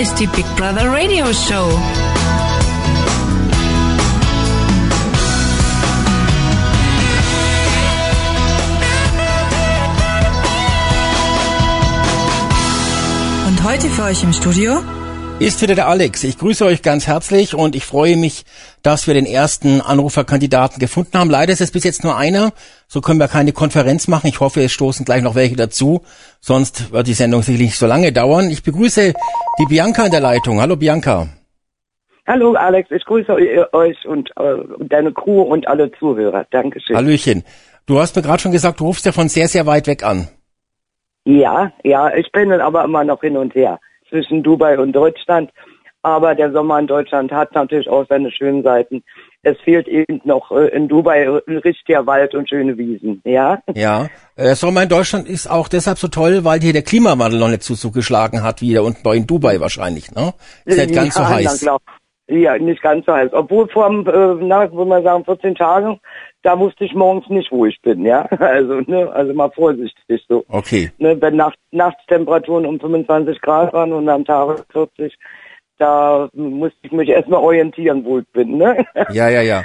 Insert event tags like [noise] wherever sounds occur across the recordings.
ist die Big Brother Radio Show. Und heute für euch im Studio ist wieder der Alex. Ich grüße euch ganz herzlich und ich freue mich, dass wir den ersten Anruferkandidaten gefunden haben. Leider ist es bis jetzt nur einer, so können wir keine Konferenz machen. Ich hoffe, es stoßen gleich noch welche dazu, sonst wird die Sendung sicherlich nicht so lange dauern. Ich begrüße die Bianca in der Leitung. Hallo Bianca. Hallo Alex, ich grüße euch und, äh, deine Crew und alle Zuhörer. Dankeschön. Hallöchen. Du hast mir gerade schon gesagt, du rufst ja von sehr, sehr weit weg an. Ja, ja, ich pendel aber immer noch hin und her zwischen Dubai und Deutschland. Aber der Sommer in Deutschland hat natürlich auch seine schönen Seiten. Es fehlt eben noch äh, in Dubai ein richtiger Wald und schöne Wiesen, ja? Ja, der Sommer in Deutschland ist auch deshalb so toll, weil hier der Klimawandel noch nicht zugeschlagen hat, wie da unten bei in Dubai wahrscheinlich, ne? Ist nicht ganz ja, so heiß. Ja, nicht ganz so heiß. Obwohl vor, äh, na, würde man sagen, 14 Tagen, da wusste ich morgens nicht, wo ich bin, ja. [laughs] Also, ne, also mal vorsichtig so. Okay. Ne, wenn Nacht, Nachtstemperaturen um 25 Grad waren und am Tag 40, da musste ich mich erstmal orientieren, wo ich bin, ne? [laughs] Ja, ja, ja.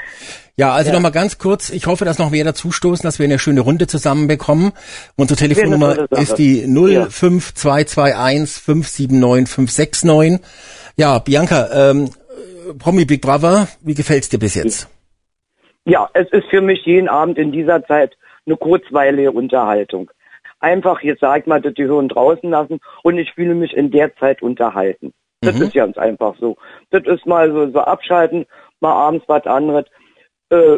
Ja, also ja. nochmal ganz kurz, ich hoffe, dass noch mehr dazustoßen, dass wir eine schöne Runde zusammenbekommen. Unsere Telefonnummer ist die 05221 579 569. Ja, Bianca, ähm, Promi Big Brother, wie gefällt's dir bis jetzt? Ja, es ist für mich jeden Abend in dieser Zeit eine kurzweilige Unterhaltung. Einfach, jetzt sag mal, die Hören draußen lassen und ich fühle mich in der Zeit unterhalten. Das mhm. ist ganz einfach so. Das ist mal so, so abschalten, mal abends was anderes. Äh,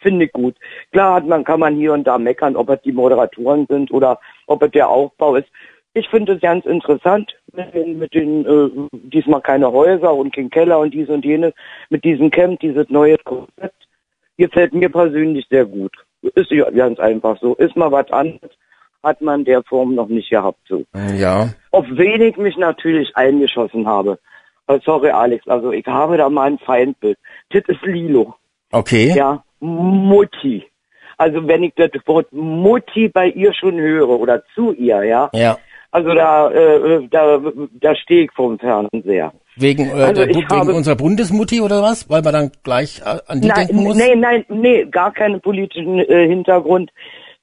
finde ich gut. Klar hat man, kann man hier und da meckern, ob es die Moderatoren sind oder ob es der Aufbau ist. Ich finde es ganz interessant mit den, mit den äh, diesmal keine Häuser und kein Keller und dies und jenes, mit diesem Camp, dieses neue Konzept. Gefällt mir persönlich sehr gut. Ist ja ganz einfach so. Ist mal was anderes, hat man der Form noch nicht gehabt so. Ja. Auf wenig mich natürlich eingeschossen habe. Oh, sorry, Alex, also ich habe da mal ein Feindbild. Das ist Lilo. Okay. Ja, Mutti. Also wenn ich das Wort Mutti bei ihr schon höre oder zu ihr, ja, ja. Also da, äh, da, da stehe ich vom Fernseher. Wegen, äh, also der, wegen habe, unserer Bundesmutti oder was? Weil man dann gleich äh, an die nein, denken muss? Nein, nein, nee, gar keinen politischen äh, Hintergrund,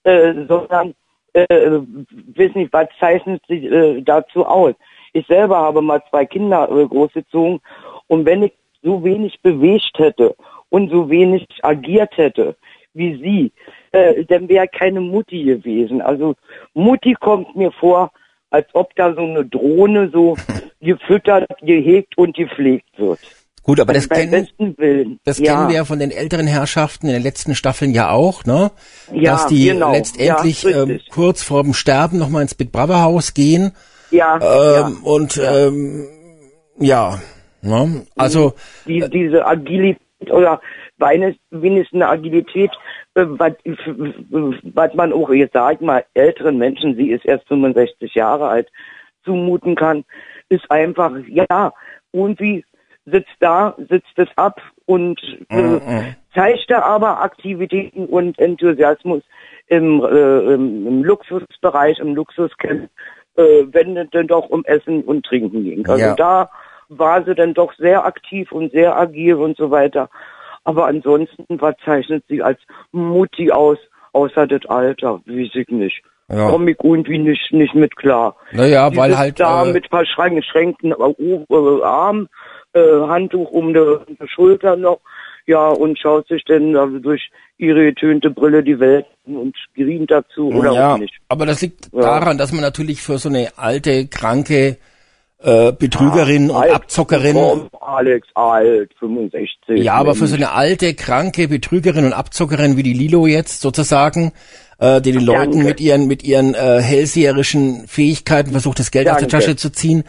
äh, sondern, äh, weiß nicht, was zeichnet sie äh, dazu aus? Ich selber habe mal zwei Kinder äh, großgezogen und wenn ich so wenig bewegt hätte und so wenig agiert hätte wie sie, äh, dann wäre keine Mutti gewesen. Also Mutti kommt mir vor, als ob da so eine Drohne so [laughs] gefüttert, gehegt und gepflegt wird. Gut, aber das, kennen, das ja. kennen wir ja von den älteren Herrschaften in den letzten Staffeln ja auch, ne? Ja, Dass die genau. letztendlich ja, ähm, kurz vor dem Sterben nochmal ins Big Brother Haus gehen. Ja. Ähm, ja. Und ähm, ja, ne? Also die, diese Agilität oder wenigstens eine Agilität, äh, was, man auch jetzt sag mal älteren Menschen, sie ist erst 65 Jahre alt, zumuten kann, ist einfach, ja, irgendwie sitzt da, sitzt es ab und äh, mhm. zeigt da aber Aktivitäten und Enthusiasmus im, äh, im, im Luxusbereich, im Luxuscamp, äh, wenn es denn doch um Essen und Trinken ging. Also ja. da war sie dann doch sehr aktiv und sehr agil und so weiter. Aber ansonsten, was zeichnet sie als Mutti aus, außer das Alter? Weiß ich nicht. Ja. Komme ich irgendwie nicht, nicht mit klar. Naja, die weil halt. Da äh, mit verschränkten äh, Arm, äh, Handtuch um die, die Schulter noch, ja, und schaut sich dann äh, durch ihre getönte Brille die Welt und grient dazu oder ja, auch nicht. Aber das liegt ja. daran, dass man natürlich für so eine alte, kranke äh, Betrügerin ah, und Abzockerin. Komm, Alex, alt, 65. Ja, aber für so eine alte, kranke Betrügerin und Abzockerin wie die Lilo jetzt sozusagen, äh, die den Leuten mit ihren mit ihren äh, hellseherischen Fähigkeiten versucht, das Geld Danke. aus der Tasche zu ziehen.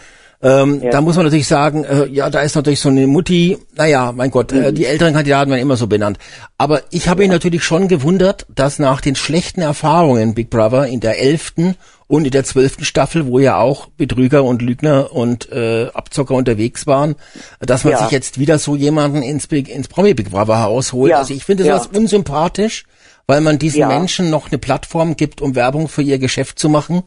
Ähm, ja. Da muss man natürlich sagen, äh, ja, da ist natürlich so eine Mutti, naja, mein Gott, äh, mhm. äh, die älteren Kandidaten werden immer so benannt. Aber ich habe ja. mich natürlich schon gewundert, dass nach den schlechten Erfahrungen Big Brother in der elften und in der zwölften Staffel, wo ja auch Betrüger und Lügner und äh, Abzocker unterwegs waren, dass man ja. sich jetzt wieder so jemanden ins, Big, ins Promi Big Brother herausholt. Also ich finde sowas unsympathisch, weil man diesen Menschen noch eine Plattform gibt, um Werbung für ihr Geschäft zu machen.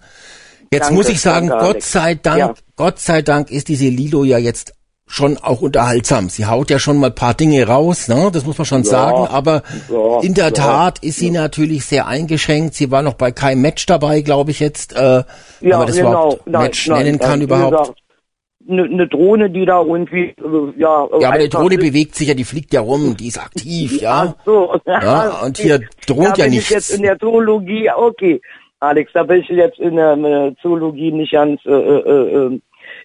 Jetzt Danke, muss ich sagen, Gott Alex. sei Dank, Ja. Gott sei Dank ist diese Lilo ja jetzt schon auch unterhaltsam. Sie haut ja schon mal ein paar Dinge raus, ne? Das muss man schon Ja. sagen. Aber Ja, in der ja. Tat ist sie natürlich sehr eingeschränkt. Sie war noch bei keinem Match dabei, glaube ich jetzt. Äh, wenn man das überhaupt Match nennen kann also, wie überhaupt. gesagt, Eine eine Drohne, die da irgendwie, äh, ja. ja, aber die Drohne ist. bewegt sich ja, die fliegt ja rum, die ist aktiv, ja. Ach so. [laughs] Ja, und hier droht da ja bin nichts. Ich jetzt in der Zoologie, okay. Alex, da bin ich jetzt in der, in der Zoologie nicht ganz äh, äh,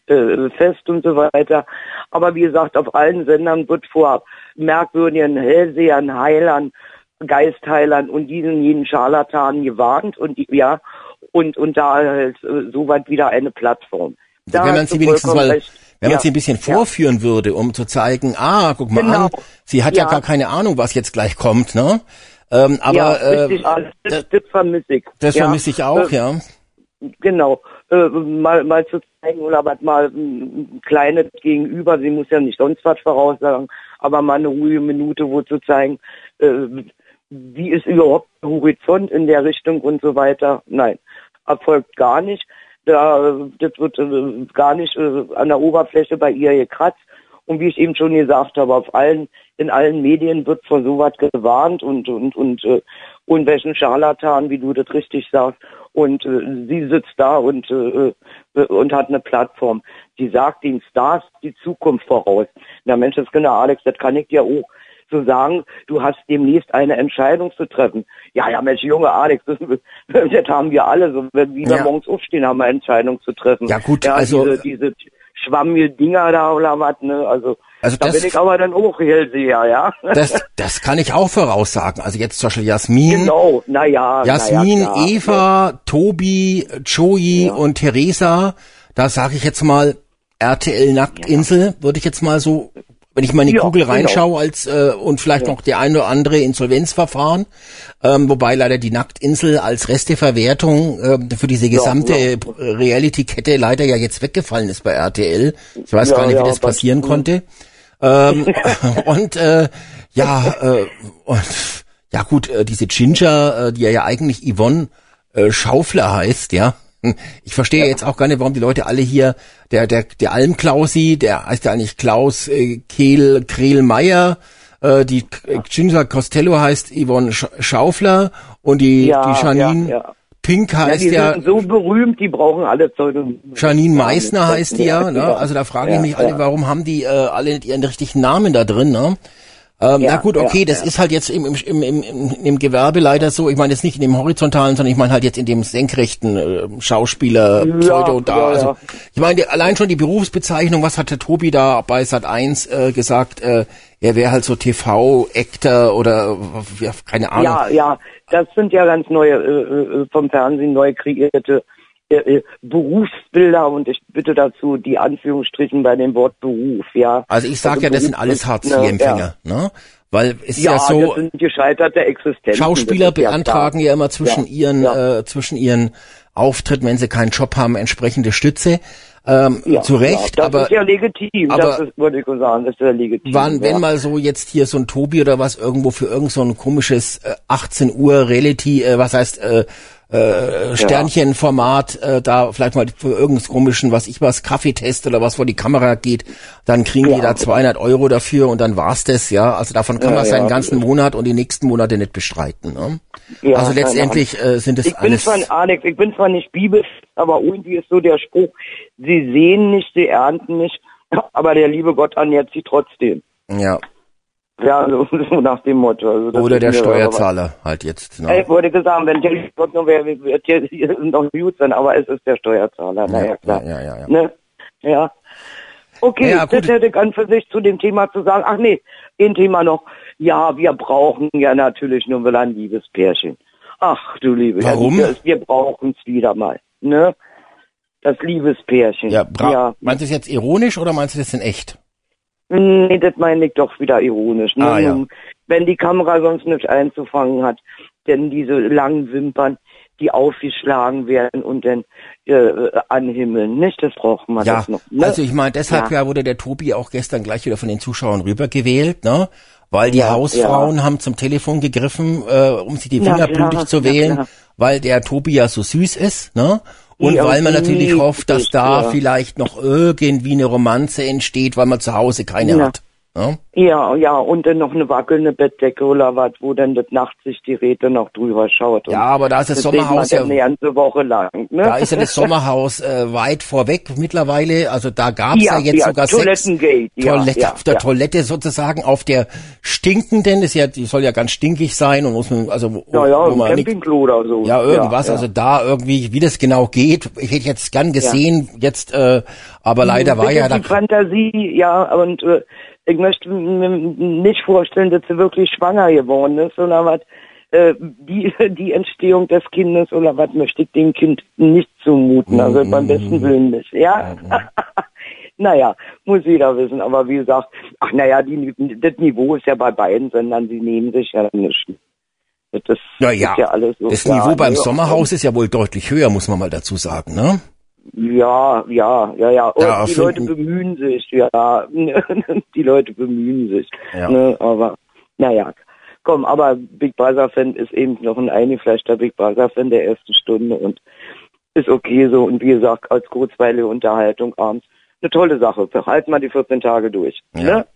äh, äh, fest und so weiter. Aber wie gesagt, auf allen Sendern wird vor merkwürdigen Hellsehern, Heilern, Geistheilern und diesen jeden Scharlatanen gewarnt und ja, und, und da halt äh, soweit wieder eine Plattform. Da wenn man sie wenigstens mal, recht. wenn man Ja. sie ein bisschen Ja. vorführen würde, um zu zeigen, ah, guck mal Genau. an, sie hat ja. Ja. gar keine Ahnung, was jetzt gleich kommt, ne? Ähm, aber ja, äh, richtig, alles. das, Das, vermisse ich. das ja. vermisse ich auch, Äh, ja. Genau, äh, mal, mal zu zeigen oder was mal ein kleines Gegenüber, sie muss ja nicht sonst was voraussagen, aber mal eine ruhige Minute, wo zu zeigen, äh, wie ist überhaupt der Horizont in der Richtung und so weiter. Nein, erfolgt gar nicht. Da, das wird äh, gar nicht äh, an der Oberfläche bei ihr gekratzt. Und wie ich eben schon gesagt habe, auf allen, in allen Medien wird vor sowas gewarnt und, und, und, äh, und welchen Scharlatan, wie du das richtig sagst. Und äh, sie sitzt da und, äh, äh, und hat eine Plattform. Die sagt den Stars die Zukunft voraus. Na Mensch, das genau, Alex, das kann ich dir auch so sagen, du hast demnächst eine Entscheidung zu treffen. Ja, ja, Mensch, junge Alex, [laughs] das, das haben wir alle so. Wenn wir Ja. morgens aufstehen, haben wir eine Entscheidung zu treffen. Ja, gut, ja, also- Diese, diese schwammige Dinger da oder was, ne? Also, Also da das- bin ich aber dann auch Hellseher, ja. [laughs] Das, das kann ich auch voraussagen. Also jetzt zum Beispiel Jasmin, genau, naja. Jasmin, na ja. Eva, Tobi, Joey Ja. und Theresa, da sage ich jetzt mal RTL Nacktinsel, würde ich jetzt mal so, wenn ich mal in die Ja, Google genau. reinschaue als äh, und vielleicht noch der eine oder andere Insolvenzverfahren, ähm, wobei leider die Nacktinsel als Resteverwertung äh, für diese gesamte ja. Reality-Kette leider ja jetzt weggefallen ist bei RTL. Ich weiß Ja, gar nicht, ja, wie das passieren konnte. Ähm, [laughs] und äh, ja, äh, und ja gut, äh, diese Ginger, äh, die ja, ja eigentlich Yvonne äh, Schaufler heißt, ja. Hm, Ich verstehe jetzt auch gar nicht, warum die Leute alle hier, der, der, der Almklausi, der heißt ja eigentlich Klaus äh, Kehl, Krehl-Meyer, äh, die K- Ginger Costello heißt Yvonne Sch Schaufler und die, Ja, die Janine ja, ja. Pink Ja, heißt die ja, sind so berühmt, die brauchen alle Zeuge. Janine Meissner heißt die ja, ne? Also da frage ich Ja, mich alle, ja. warum haben die äh, alle nicht ihren richtigen Namen da drin, ne? Ähm, Ja, na gut, okay, ja, das ja. ist halt jetzt im, im, im, im, Gewerbe leider so. Ich meine jetzt nicht in dem horizontalen, sondern ich meine halt jetzt in dem senkrechten äh, Schauspieler, Pseudo da. also ja. ich meine allein schon die Berufsbezeichnung, was hat der Tobi da bei Sat 1 äh, gesagt? Äh, er wäre halt so TV-Actor oder ja, keine Ahnung. Ja, ja, das sind ja ganz neue, äh, äh, vom Fernsehen neu kreierte äh, äh, Berufsbilder und ich bitte dazu die Anführungsstrichen bei dem Wort Beruf, ja. Also ich sag ja, das sind alles Hartz-IV-Empfänger, ne? Weil es ist Ja, ja, so, das sind gescheiterte Existenzen. Schauspieler ja beantragen klar. ja immer zwischen Ja, ihren ja. Äh, zwischen ihren Auftritten, wenn sie keinen Job haben, entsprechende Stütze. Ähm, Ja, zu Recht, ja, das aber ist ja legitim, aber- das ist, würde ich sagen, das ist ja legitim. wann, wenn ja. mal so jetzt hier so ein Tobi oder was irgendwo für irgend so ein komisches äh, 18 Uhr Reality, äh, was heißt äh, äh, Sternchenformat, äh, da vielleicht mal für irgendeinen komischen, was ich was, Kaffeetest oder was vor die Kamera geht, dann kriegen die Ja. da 200 Euro dafür und dann war's das, ja. Also davon kann Ja, man seinen ja. ganzen Monat und die nächsten Monate nicht bestreiten. Ne? Ja, also letztendlich äh, sind es Ich bin alles. zwar, Alex, ich bin zwar nicht Bibel, aber irgendwie ist so der Spruch, sie sehen nicht, sie ernten nicht, aber der liebe Gott ernährt sie trotzdem. Ja. Ja, so, [laughs] so nach dem Motto. Also Oder der Steuerzahler halt jetzt. Ne? ich wollte gesagt, wenn der Gott noch wäre, wird hier noch gut sein, aber es ist der Steuerzahler, naja, klar. ja, ja, ja. Ne? Ja. Okay, Ja, das hätte ich an für sich zu dem Thema zu sagen. Ach nee, ein Thema noch. Ja, wir brauchen ja natürlich nur mal ein Liebespärchen. Ach du liebe, Warum? Ja, wir brauchen es wieder mal. Ne? Das Liebespärchen. Ja, bra ja. meinst du das jetzt ironisch oder meinst du das in echt? Nee, das meine ich doch wieder ironisch. Ne? Ah, ja. Wenn die Kamera sonst nichts einzufangen hat, denn diese langen Wimpern, die aufgeschlagen werden und dann äh, anhimmeln, nicht? Das braucht man Ja, das noch. Ne? also ich meine, deshalb Ja. ja. wurde der Tobi auch gestern gleich wieder von den Zuschauern rübergewählt, ne? Weil die Ja, Hausfrauen haben zum Telefon gegriffen, äh, um sich die Finger blutig zu wählen, weil der Tobi ja so süß ist, ne? Und weil man natürlich hofft, dass da vielleicht noch irgendwie eine Romanze entsteht, weil man zu Hause keine ja. hat. Ja? ja, ja, und dann noch eine wackelnde Bettdecke oder was, wo dann das nachts sich die Räte noch drüber schaut. ja, aber da ist das, das Sommerhaus ja eine ganze Woche lang. Ne? Da ist ja das Sommerhaus äh, weit vorweg mittlerweile. Also da gab es ja, ja, jetzt ja, sogar Toilettengate, sechs Toilette, ja, auf der Toilette sozusagen, auf der stinkenden, ist ja, die soll ja ganz stinkig sein und muss man, also wo, ja, ja, wo man Campingklo oder so. Ja, irgendwas. Also da irgendwie, wie das genau geht, ich hätte jetzt gern gesehen, jetzt, äh, aber leider war ja da. Fantasie, ja, und äh, ich möchte mir nicht vorstellen, dass sie wirklich schwanger geworden ist oder was. Äh, die, [laughs] die Entstehung des Kindes oder was möchte ich dem Kind nicht zumuten. Also beim besten Willen nicht. Ja. [laughs] naja, muss jeder wissen. Aber wie gesagt, ach naja, die, das Niveau ist ja bei beiden sondern sie nehmen sich ja nicht. Das ja, ja. ist ja alles so. Das Niveau beim Sommerhaus ist ja wohl deutlich höher, muss man mal dazu sagen, ne? Ja, ja, ja, ja. Und ja, die Leute bemühen sich, ja. [laughs] die Leute bemühen sich. Ja. Ne? Aber naja. Komm, aber Big Brother Fan ist eben noch ein eingefleischter Big Brother Fan der ersten Stunde und ist okay so. Und wie gesagt, als kurzweilige Unterhaltung abends eine tolle Sache. Halten wir die 14 Tage durch. Ja. Ne?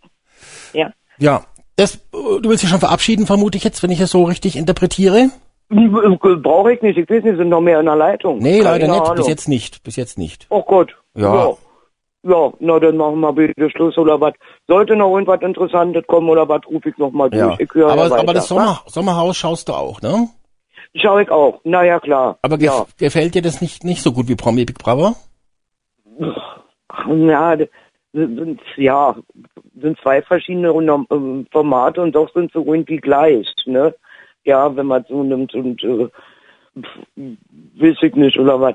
Ja. Ja. Das, du willst dich schon verabschieden, vermute ich jetzt, wenn ich es so richtig interpretiere? Brauche ich nicht. Ich weiß nicht, sind noch mehr in der Leitung. Nee, Keine leider nicht. Ahnung. Bis jetzt nicht. Bis jetzt nicht. Oh Gott. Ja. ja. Ja, na dann machen wir bitte Schluss oder was. Sollte noch irgendwas Interessantes kommen oder was, rufe ich nochmal durch. Ich höre aber, ja aber das Sommer, Sommerhaus schaust du auch, ne? Schau ich auch. Na ja, klar. Aber gef ja. gefällt dir das nicht, nicht so gut wie Promi Big Brother? Ja, sind, ja, sind zwei verschiedene ähm, Formate und doch sind sie irgendwie gleich, ne? Ja, wenn man so nimmt und äh, weiß ich nicht oder was.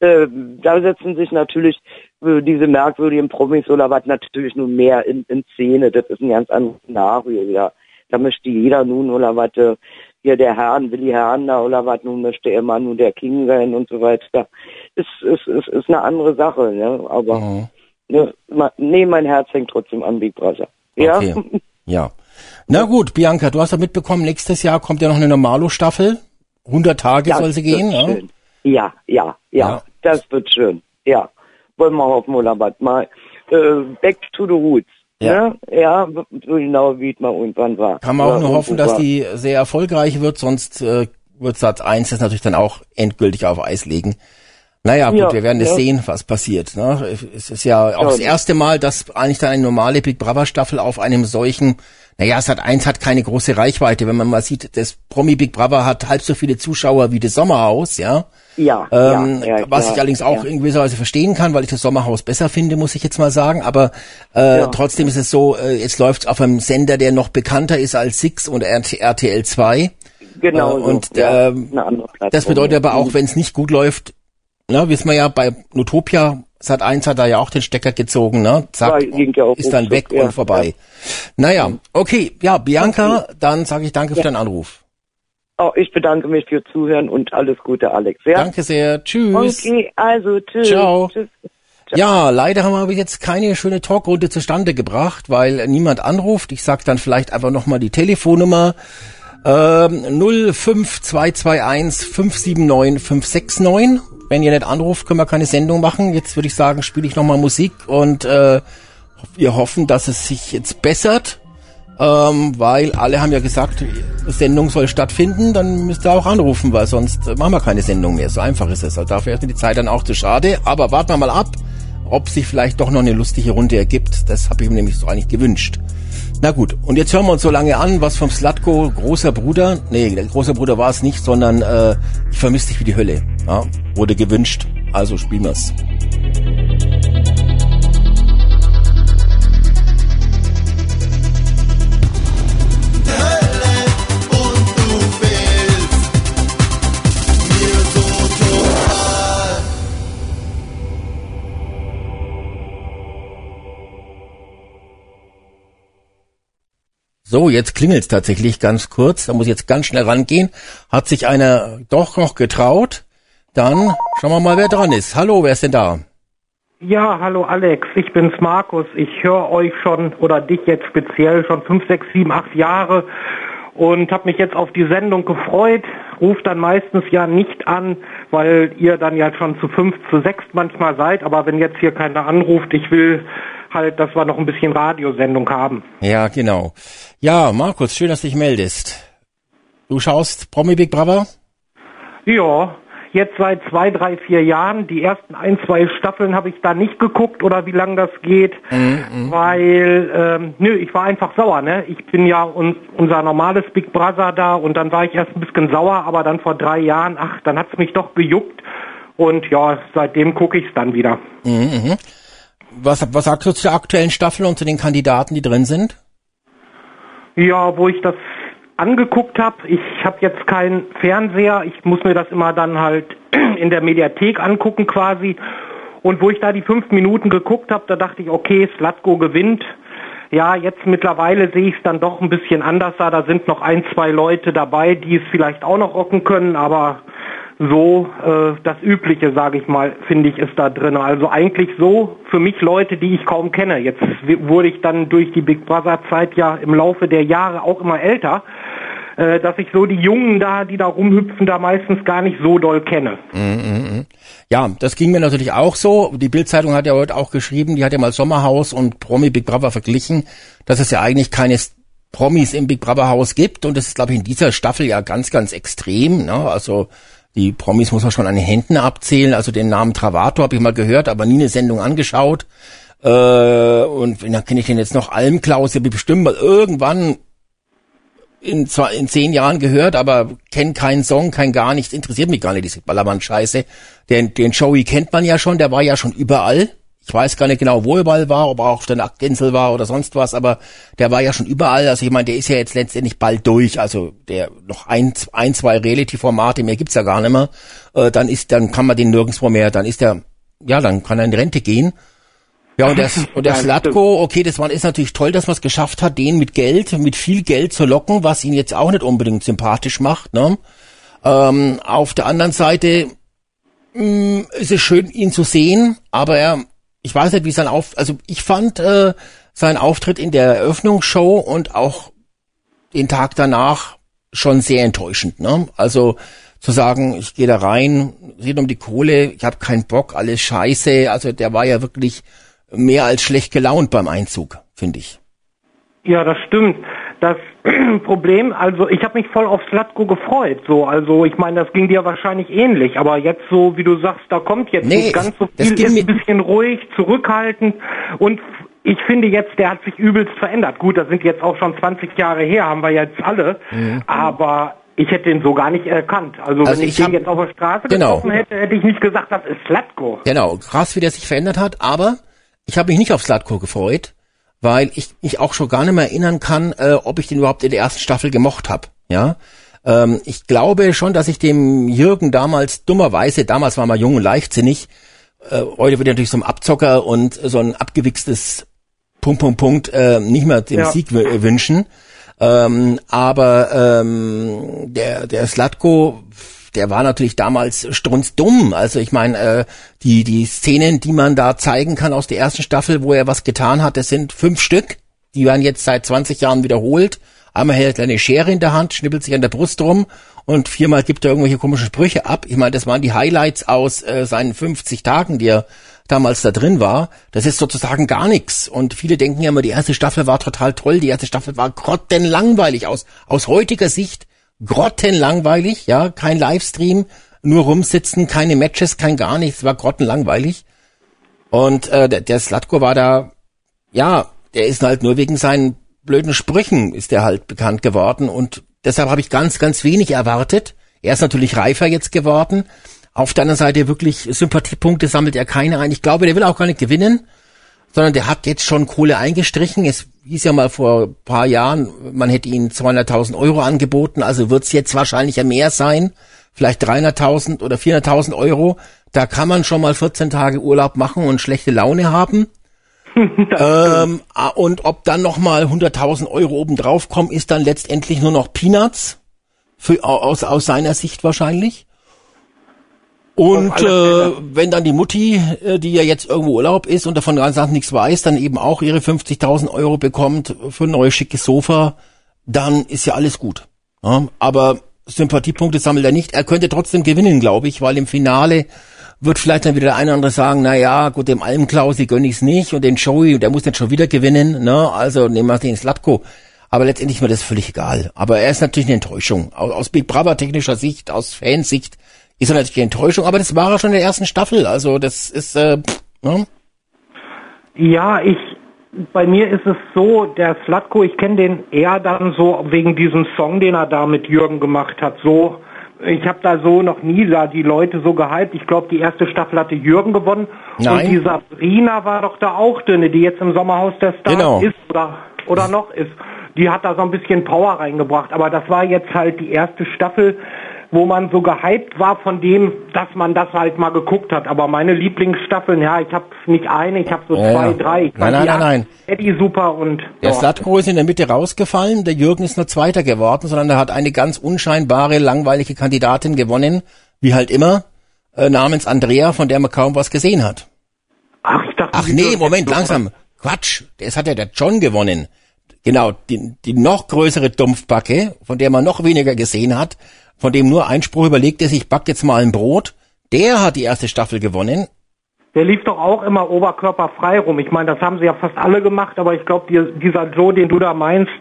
Äh, da setzen sich natürlich äh, diese merkwürdigen Promis oder was natürlich nur mehr in, in Szene. Das ist ein ganz anderes Szenario, ja. Da möchte jeder nun oder was, äh, hier der Herrn, Willi Herrner oder was, nun möchte er mal nur der King sein und so weiter. Ist, ist, ist, ist eine andere Sache, ne? Aber mhm. ne, nee, mein Herz hängt trotzdem an Big Brother. Ja. Okay. [laughs] Ja. Na gut, Bianca, du hast ja mitbekommen, nächstes Jahr kommt ja noch eine Normalo-Staffel. 100 Tage das soll sie gehen, ja? ja? Ja, ja, ja, das wird schön. Ja, wollen wir hoffen oder was mal. Äh, back to the roots. Ja. Ne? ja, so genau wie es mal irgendwann war. Kann man auch nur hoffen, dass die sehr erfolgreich wird, sonst äh, wird Satz 1 das natürlich dann auch endgültig auf Eis legen. Naja, gut, ja, wir werden es ja. sehen, was passiert. Ne? Es ist ja auch ja. das erste Mal, dass eigentlich dann eine normale Big Brother Staffel auf einem solchen, naja, Sat 1 hat keine große Reichweite. Wenn man mal sieht, das Promi Big Brother hat halb so viele Zuschauer wie das Sommerhaus, ja. Ja, ähm, ja, was ich allerdings auch in gewisser Weise verstehen kann, weil ich das Sommerhaus besser finde, muss ich jetzt mal sagen. Aber äh, trotzdem ist es so, äh, jetzt läuft es auf einem Sender, der noch bekannter ist als Six und RTL 2. Genau. Äh, und so, äh, das bedeutet aber auch, wenn es nicht gut läuft, ne, wissen wir ja, bei Nutopia, Sat 1 hat da ja auch den Stecker gezogen, ne? Zack, ja ist dann weg ja, und vorbei. Ja. Naja, okay, ja, Bianca, dann sage ich danke für deinen Anruf. Oh, ich bedanke mich für Zuhören und alles Gute, Alex. Ja? Danke sehr. Tschüss. Okay, also tschüss. Ciao. tschüss. Ja, leider haben wir jetzt keine schöne Talkrunde zustande gebracht, weil niemand anruft. Ich sag dann vielleicht einfach nochmal die Telefonnummer. Ähm, 05221 579 569 wenn ihr nicht anruft, können wir keine Sendung machen. Jetzt würde ich sagen, spiele ich nochmal Musik und äh, wir hoffen, dass es sich jetzt bessert, ähm, weil alle haben ja gesagt, Sendung soll stattfinden, dann müsst ihr auch anrufen, weil sonst machen wir keine Sendung mehr. So einfach ist es. Also dafür ist die Zeit dann auch zu schade. Aber warten wir mal ab, ob sich vielleicht doch noch eine lustige Runde ergibt. Das habe ich mir nämlich so eigentlich gewünscht. Na gut, und jetzt hören wir uns so lange an, was vom Slatko großer Bruder, nee, großer Bruder war es nicht, sondern äh, ich vermisse dich wie die Hölle. Ja, wurde gewünscht, also spielen wir's. So, jetzt klingelt's tatsächlich ganz kurz. Da muss ich jetzt ganz schnell rangehen. Hat sich einer doch noch getraut. Dann schauen wir mal, wer dran ist. Hallo, wer ist denn da? Ja, hallo Alex, ich bin's Markus. Ich höre euch schon oder dich jetzt speziell schon fünf, sechs, sieben, acht Jahre und habe mich jetzt auf die Sendung gefreut rufe dann meistens ja nicht an, weil ihr dann ja schon zu fünf, zu sechs manchmal seid. Aber wenn jetzt hier keiner anruft, ich will halt, dass wir noch ein bisschen Radiosendung haben. Ja, genau. Ja, Markus, schön, dass du dich meldest. Du schaust Promi Big Brother? Ja, jetzt seit zwei, drei, vier Jahren. Die ersten ein, zwei Staffeln habe ich da nicht geguckt oder wie lange das geht, mhm. weil, ähm, nö, ich war einfach sauer, ne? Ich bin ja un unser normales Big Brother da und dann war ich erst ein bisschen sauer, aber dann vor drei Jahren, ach, dann hat's mich doch gejuckt und ja, seitdem gucke ich's dann wieder. Mhm. Was, was sagst du zur aktuellen Staffel und zu den Kandidaten, die drin sind? Ja, wo ich das angeguckt habe. Ich habe jetzt keinen Fernseher. Ich muss mir das immer dann halt [clears throat] in der Mediathek angucken quasi. Und wo ich da die fünf Minuten geguckt habe, da dachte ich, okay, Slatko gewinnt. Ja, jetzt mittlerweile sehe ich es dann doch ein bisschen anders da. Da sind noch ein, zwei Leute dabei, die es vielleicht auch noch rocken können, aber so äh, das Übliche, sage ich mal, finde ich, ist da drin. Also eigentlich so für mich Leute, die ich kaum kenne. Jetzt wurde ich dann durch die Big Brother Zeit ja im Laufe der Jahre auch immer älter, äh, dass ich so die Jungen da, die da rumhüpfen, da meistens gar nicht so doll kenne. Mm, Ja, das ging mir natürlich auch so. Die Bildzeitung hat ja heute auch geschrieben, die hat ja mal Sommerhaus und Promi Big Brother verglichen, dass es ja eigentlich keine Promis im Big Brother Haus gibt und das ist glaube ich in dieser Staffel ja ganz ganz extrem, ne? Also die Promis muss man schon an den Händen abzählen. Also den Namen Travato habe ich mal gehört, aber nie eine Sendung angeschaut. Äh, und dann kenne ich den jetzt noch Almklaus, habe ich bestimmt mal irgendwann in, zwar in zehn Jahren gehört, aber kenne keinen Song, kein gar nichts, interessiert mich gar nicht, diese Ballermann-Scheiße. Den, den Joey kennt man ja schon, der war ja schon überall. Ich weiß gar nicht genau, wo er überall war, ob er auch auf der Nacktinsel war oder sonst was, aber der war ja schon überall. Also ich meine, der ist ja jetzt letztendlich bald durch. Also der noch ein, ein zwei Reality-Formate, mehr gibt's ja gar nicht mehr. Äh, dann ist, dann kann man den nirgendwo mehr, dann ist der, ja, dann kann er in Rente gehen. Ja, und der, [laughs] und der Slatko, okay, das war, ist natürlich toll, dass man es geschafft hat, den mit Geld, mit viel Geld zu locken, was ihn jetzt auch nicht unbedingt sympathisch macht. Ne? Ähm, auf der anderen Seite mh, mm, ist es schön, ihn zu sehen, aber er ich weiß nicht, wie sein Auf, also ich fand äh, sein Auftritt in der Eröffnungsshow und auch den Tag danach schon sehr enttäuschend. Ne? Also zu sagen, ich gehe da rein, sieht um die Kohle, ich habe keinen Bock, alles scheiße. Also der war ja wirklich mehr als schlecht gelaunt beim Einzug, finde ich. Ja, das stimmt. Das [clears throat] Problem, also ich habe mich voll auf Slatko gefreut. So, also ich meine, das ging dir wahrscheinlich ähnlich, aber jetzt so, wie du sagst, da kommt jetzt nee, nicht ganz so viel, ist ein bisschen ruhig, zurückhaltend und ich finde jetzt, der hat sich übelst verändert. Gut, das sind jetzt auch schon 20 Jahre her, haben wir jetzt alle, mhm. aber ich hätte ihn so gar nicht erkannt. Also, also wenn ich, ich den jetzt auf der Straße genau. getroffen hätte, hätte ich nicht gesagt, das ist Slatko. Genau, krass, wie der sich verändert hat, aber ich habe mich nicht auf Slatko gefreut weil ich mich auch schon gar nicht mehr erinnern kann, äh, ob ich den überhaupt in der ersten Staffel gemocht habe. Ja, ähm, ich glaube schon, dass ich dem Jürgen damals dummerweise, damals war mal jung und leichtsinnig, äh, heute wird er natürlich so ein Abzocker und so ein abgewichstes Punkt, Punkt, Punkt, äh, nicht mehr den ja. Sieg wünschen. Ähm, aber ähm, der, der Slatko der war natürlich damals strunzdumm. Also ich meine, äh, die, die Szenen, die man da zeigen kann aus der ersten Staffel, wo er was getan hat, das sind fünf Stück. Die werden jetzt seit 20 Jahren wiederholt. Einmal hält er eine Schere in der Hand, schnippelt sich an der Brust rum und viermal gibt er irgendwelche komischen Sprüche ab. Ich meine, das waren die Highlights aus äh, seinen 50 Tagen, die er damals da drin war. Das ist sozusagen gar nichts. Und viele denken ja immer, die erste Staffel war total toll, die erste Staffel war grottenlangweilig aus, aus heutiger Sicht grottenlangweilig, ja, kein Livestream, nur rumsitzen, keine Matches, kein gar nichts, war grottenlangweilig. Und äh, der, der Slatko war da, ja, der ist halt nur wegen seinen blöden Sprüchen ist der halt bekannt geworden und deshalb habe ich ganz, ganz wenig erwartet. Er ist natürlich reifer jetzt geworden. Auf der anderen Seite wirklich Sympathiepunkte sammelt er keine ein. Ich glaube, der will auch gar nicht gewinnen, sondern der hat jetzt schon Kohle eingestrichen. Es hieß ja mal vor paar Jahren, man hätte ihnen 200.000 Euro angeboten, also wird es jetzt wahrscheinlich ja mehr sein, vielleicht 300.000 oder 400.000 Euro. Da kann man schon mal 14 Tage Urlaub machen und schlechte Laune haben. [laughs] ähm, und ob dann noch mal 100.000 Euro obendrauf kommen, ist dann letztendlich nur noch Peanuts. Für, aus, aus seiner Sicht wahrscheinlich. Und äh, wenn dann die Mutti, äh, die ja jetzt irgendwo Urlaub ist und davon ganz nichts weiß, dann eben auch ihre 50.000 Euro bekommt für ein neues schickes Sofa, dann ist ja alles gut. Ja, aber Sympathiepunkte sammelt er nicht. Er könnte trotzdem gewinnen, glaube ich, weil im Finale wird vielleicht dann wieder der eine oder andere sagen, na ja, gut, dem Almklausi gönn ich's nicht und den Joey, der muss nicht schon wieder gewinnen, ne? Also nehmen wir den Slatko. Aber letztendlich ist mir das völlig egal. Aber er ist natürlich eine Enttäuschung. Aus, aus Big Brother technischer Sicht, aus Fansicht ist natürlich eine Enttäuschung, aber das war er schon in der ersten Staffel. Also das ist, äh, ne? Ja, ich, bei mir ist es so, der Slatko, ich kenne den eher dann so wegen diesem Song, den er da mit Jürgen gemacht hat, so ich habe da so noch nie da die Leute so gehypt. Ich glaube, die erste Staffel hatte Jürgen gewonnen. Nein. Und die Sabrina war doch da auch drin, die jetzt im Sommerhaus der Stars genau. ist oder, oder noch ist. Die hat da so ein bisschen Power reingebracht. Aber das war jetzt halt die erste Staffel wo man so gehypt war von dem, dass man das halt mal geguckt hat. Aber meine Lieblingsstaffeln, ja, ich habe nicht eine, ich habe so ja, zwei, drei. Ich nein, nein, nein, nein. Eddie super und... Der Slatko ist in der Mitte rausgefallen, der Jürgen ist nur Zweiter geworden, sondern er hat eine ganz unscheinbare, langweilige Kandidatin gewonnen, wie halt immer, äh, namens Andrea, von der man kaum was gesehen hat. Ach, ich dachte... Ach nee, Moment, langsam. Quatsch, das hat ja der John gewonnen. Genau, die, die noch größere Dumpfbacke, von der man noch weniger gesehen hat, von dem nur Einspruch überlegt ist, ich back jetzt mal ein Brot, der hat die erste Staffel gewonnen. Der lief doch auch immer oberkörperfrei rum. Ich meine, das haben sie ja fast alle gemacht, aber ich glaube, dieser Joe, den du da meinst,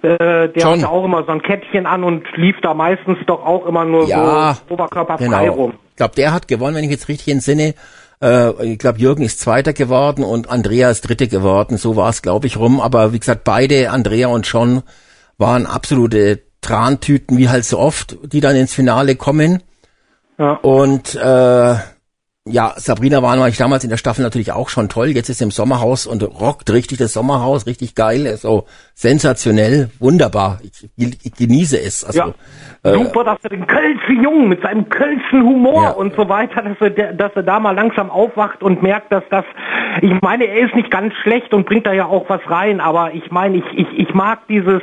äh, der John. hatte auch immer so ein Kettchen an und lief da meistens doch auch immer nur ja, so oberkörperfrei genau. rum. Ich glaube, der hat gewonnen, wenn ich jetzt richtig entsinne. Äh, ich glaube, Jürgen ist Zweiter geworden und Andrea ist Dritte geworden. So war es, glaube ich, rum. Aber wie gesagt, beide, Andrea und John, waren absolute Trantüten wie halt so oft, die dann ins Finale kommen. Ja. Und äh, ja, Sabrina war nämlich damals in der Staffel natürlich auch schon toll. Jetzt ist sie im Sommerhaus und rockt richtig das Sommerhaus, richtig geil, so sensationell, wunderbar. Ich, ich genieße es. Also, ja. Äh, Super, dass er den Kölschen Jungen mit seinem Kölschen Humor ja. und so weiter, dass er, dass er da mal langsam aufwacht und merkt, dass das, ich meine, er ist nicht ganz schlecht und bringt da ja auch was rein, aber ich meine, ich, ich, ich mag dieses,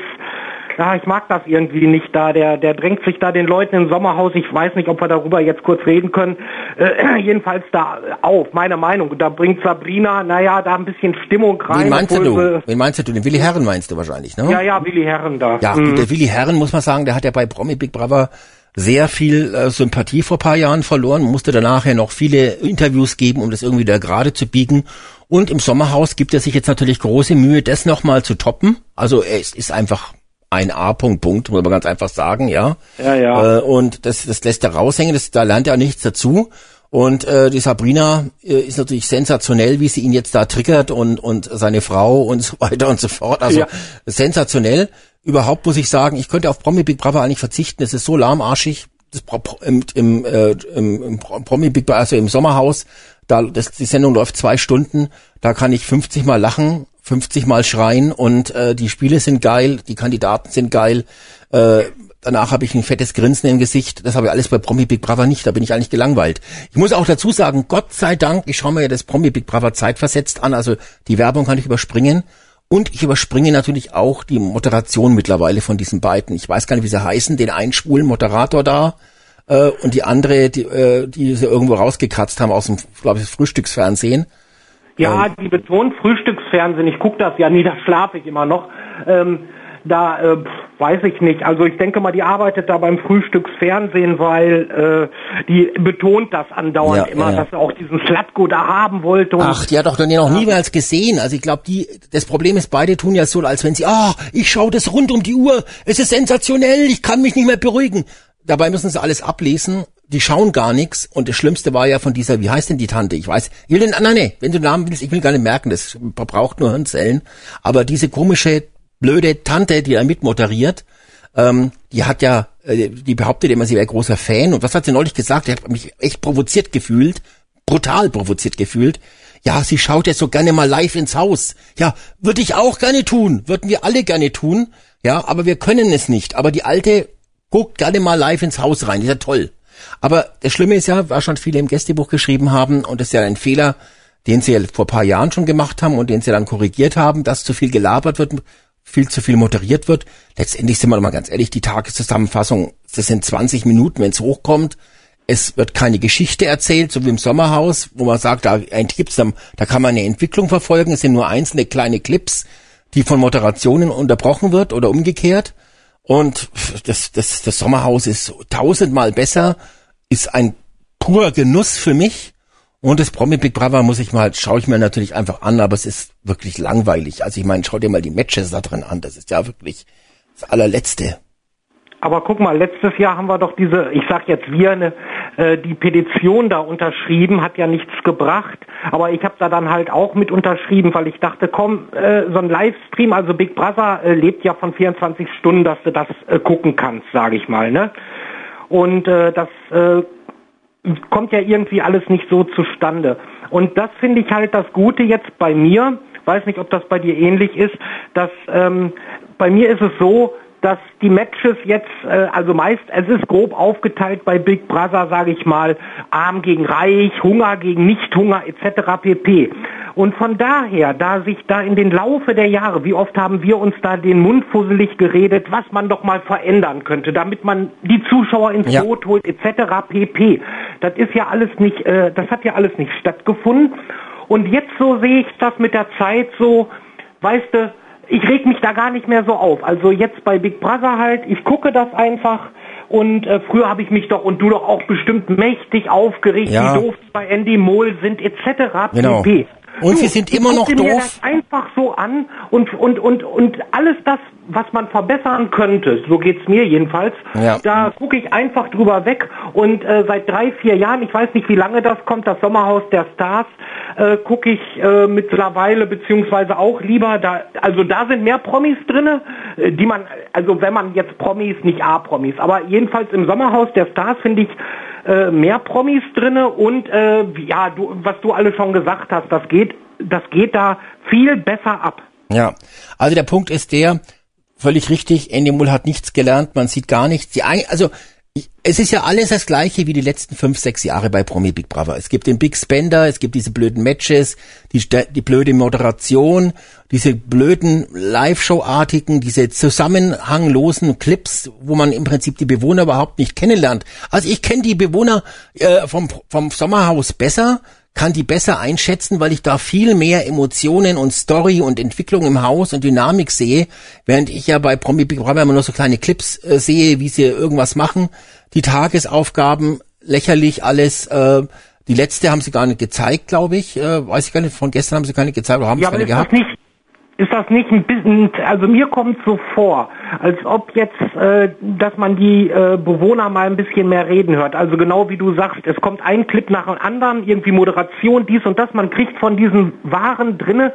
ja, ich mag das irgendwie nicht da. Der, der drängt sich da den Leuten im Sommerhaus. Ich weiß nicht, ob wir darüber jetzt kurz reden können. Äh, [clears throat] jedenfalls da auf, meine Meinung. Da bringt Sabrina, naja, da ein bisschen Stimmung rein. Wen meinst du? Wen meinst du? Den Willi Herren meinst du wahrscheinlich, ne? Ja, ja, Willi Herren da. Ja, mhm. der Willi Herren, muss man sagen, der hat ja bei Promi Big Brother sehr viel äh, Sympathie vor paar Jahren verloren, musste danach ja noch viele Interviews geben, um das irgendwie da gerade zu biegen. Und im Sommerhaus gibt er sich jetzt natürlich große Mühe, das nochmal zu toppen. Also es ist einfach ein A-Punkt, Punkt, muss man ganz einfach sagen, ja. Ja, ja. Äh, und das, das lässt er raushängen, das, da lernt er nichts dazu. Und äh, die Sabrina äh, ist natürlich sensationell, wie sie ihn jetzt da triggert und, und seine Frau und so weiter und so fort. Also ja. sensationell. Überhaupt muss ich sagen, ich könnte auf Promi Big Brother eigentlich verzichten. Es ist so lahmarschig. Das, im, im, äh, im, im Promi Big Brother, also im Sommerhaus, da das, die Sendung läuft zwei Stunden, da kann ich 50 Mal lachen 50 Mal schreien und äh, die Spiele sind geil, die Kandidaten sind geil. Äh, danach habe ich ein fettes Grinsen im Gesicht. Das habe ich alles bei Promi Big Brother nicht. Da bin ich eigentlich gelangweilt. Ich muss auch dazu sagen, Gott sei Dank, ich schaue mir ja das Promi Big Brother zeitversetzt an. Also die Werbung kann ich überspringen. Und ich überspringe natürlich auch die Moderation mittlerweile von diesen beiden. Ich weiß gar nicht, wie sie heißen. Den einen schwulen Moderator da äh, und die andere, die, äh, die sie irgendwo rausgekratzt haben aus dem, glaube ich, Frühstücksfernsehen. Ja, ähm, die betont Frühstücksfernsehen. Ich gucke das ja nie, [laughs] da schlafe ich immer noch. Ähm, da äh, weiß ich nicht. Also ich denke mal, die arbeitet da beim Frühstücksfernsehen, weil äh, die betont das andauernd ja, immer, ja. dass sie auch diesen Slatko da haben wollte. Ach, die hat doch dann ja noch nie mehr als gesehen. Also ich glaube, die das Problem ist, beide tun ja so, als wenn sie, ah, ich schaue das rund um die Uhr, es ist sensationell, ich kann mich nicht mehr beruhigen. Dabei müssen sie alles ablesen die schauen gar nichts und das Schlimmste war ja von dieser, wie heißt denn die Tante? Ich weiß, ich will den, nein, nein, wenn du den Namen willst, ich will gar nicht merken, das braucht nur Hirnzellen. Aber diese komische, blöde Tante, die da mitmoderiert, ähm, die hat ja, äh, die behauptet immer, sie wäre großer Fan. Und was hat sie neulich gesagt? Die hat mich echt provoziert gefühlt, brutal provoziert gefühlt. Ja, sie schaut jetzt so gerne mal live ins Haus. Ja, würde ich auch gerne tun, würden wir alle gerne tun. Ja, aber wir können es nicht. Aber die Alte guckt gerne mal live ins Haus rein. Ist ja toll. Aber das Schlimme ist ja, was schon viele im Gästebuch geschrieben haben, und das ist ja ein Fehler, den sie ja vor paar Jahren schon gemacht haben und den sie dann korrigiert haben, dass zu viel gelabert wird, viel zu viel moderiert wird. Letztendlich sind wir mal ganz ehrlich, die Tageszusammenfassung, das sind 20 Minuten, wenn es hochkommt. Es wird keine Geschichte erzählt, so wie im Sommerhaus, wo man sagt, da gibt's dann, da kann man eine Entwicklung verfolgen. Es sind nur einzelne kleine Clips, die von Moderationen unterbrochen wird oder umgekehrt. Und das, das, das Sommerhaus ist tausendmal besser, ist ein purer Genuss für mich. Und das Promi Big Brother muss ich mal, schaue ich mir natürlich einfach an, aber es ist wirklich langweilig. Also ich meine, schau dir mal die Matches da drin an. Das ist ja wirklich das allerletzte. Aber guck mal, letztes Jahr haben wir doch diese, ich sag jetzt wir, ne, äh, die Petition da unterschrieben, hat ja nichts gebracht. Aber ich habe da dann halt auch mit unterschrieben, weil ich dachte, komm, äh, so ein Livestream, also Big Brother äh, lebt ja von 24 Stunden, dass du das äh, gucken kannst, sage ich mal. Ne? Und äh, das äh, kommt ja irgendwie alles nicht so zustande. Und das finde ich halt das Gute jetzt bei mir. Weiß nicht, ob das bei dir ähnlich ist, dass ähm, bei mir ist es so, dass die Matches jetzt, äh, also meist, es ist grob aufgeteilt bei Big Brother, sage ich mal, arm gegen reich, Hunger gegen Nichthunger etc. pp. Und von daher, da sich da in den Laufe der Jahre, wie oft haben wir uns da den Mund fusselig geredet, was man doch mal verändern könnte, damit man die Zuschauer ins ja. Boot holt etc. pp. Das ist ja alles nicht, äh, das hat ja alles nicht stattgefunden. Und jetzt so sehe ich das mit der Zeit so, weißt du, ich reg mich da gar nicht mehr so auf. Also jetzt bei Big Brother halt, ich gucke das einfach und äh, früher habe ich mich doch und du doch auch bestimmt mächtig aufgeregt, ja. wie doof bei Andy Mohl sind etc. Genau. pp. Und du, wir sind immer noch doof. Mir das einfach so an und und und und alles das, was man verbessern könnte, so geht's mir jedenfalls. Ja. Da gucke ich einfach drüber weg und äh, seit drei vier Jahren, ich weiß nicht, wie lange das kommt, das Sommerhaus der Stars, äh, gucke ich äh, mittlerweile beziehungsweise auch lieber da. Also da sind mehr Promis drinne, äh, die man, also wenn man jetzt Promis, nicht A-Promis, aber jedenfalls im Sommerhaus der Stars finde ich äh, mehr Promis drinne und äh, ja, du, was du alle schon gesagt hast, das geht, das geht da viel besser ab. Ja, also der Punkt ist der, völlig richtig, Andy Mull hat nichts gelernt, man sieht gar nichts. Die, also es ist ja alles das gleiche wie die letzten fünf, sechs Jahre bei Promi Big Brother. Es gibt den Big Spender, es gibt diese blöden Matches, die, die blöde Moderation, diese blöden Live-Show-artigen, diese zusammenhanglosen Clips, wo man im Prinzip die Bewohner überhaupt nicht kennenlernt. Also ich kenne die Bewohner äh, vom, vom Sommerhaus besser, kann die besser einschätzen, weil ich da viel mehr Emotionen und Story und Entwicklung im Haus und Dynamik sehe, während ich ja bei Promi Big Brother immer nur so kleine Clips äh, sehe, wie sie irgendwas machen. Die Tagesaufgaben, lächerlich alles, äh, die letzte haben sie gar nicht gezeigt, glaube ich. Äh, weiß ich gar nicht, von gestern haben sie gar nicht gezeigt oder haben ja, sie keine gehabt. Nicht, ist das nicht ein bisschen, also mir kommt so vor, als ob jetzt, äh, dass man die äh, Bewohner mal ein bisschen mehr reden hört. Also genau wie du sagst, es kommt ein Clip nach dem anderen, irgendwie Moderation, dies und das, man kriegt von diesen Waren drinne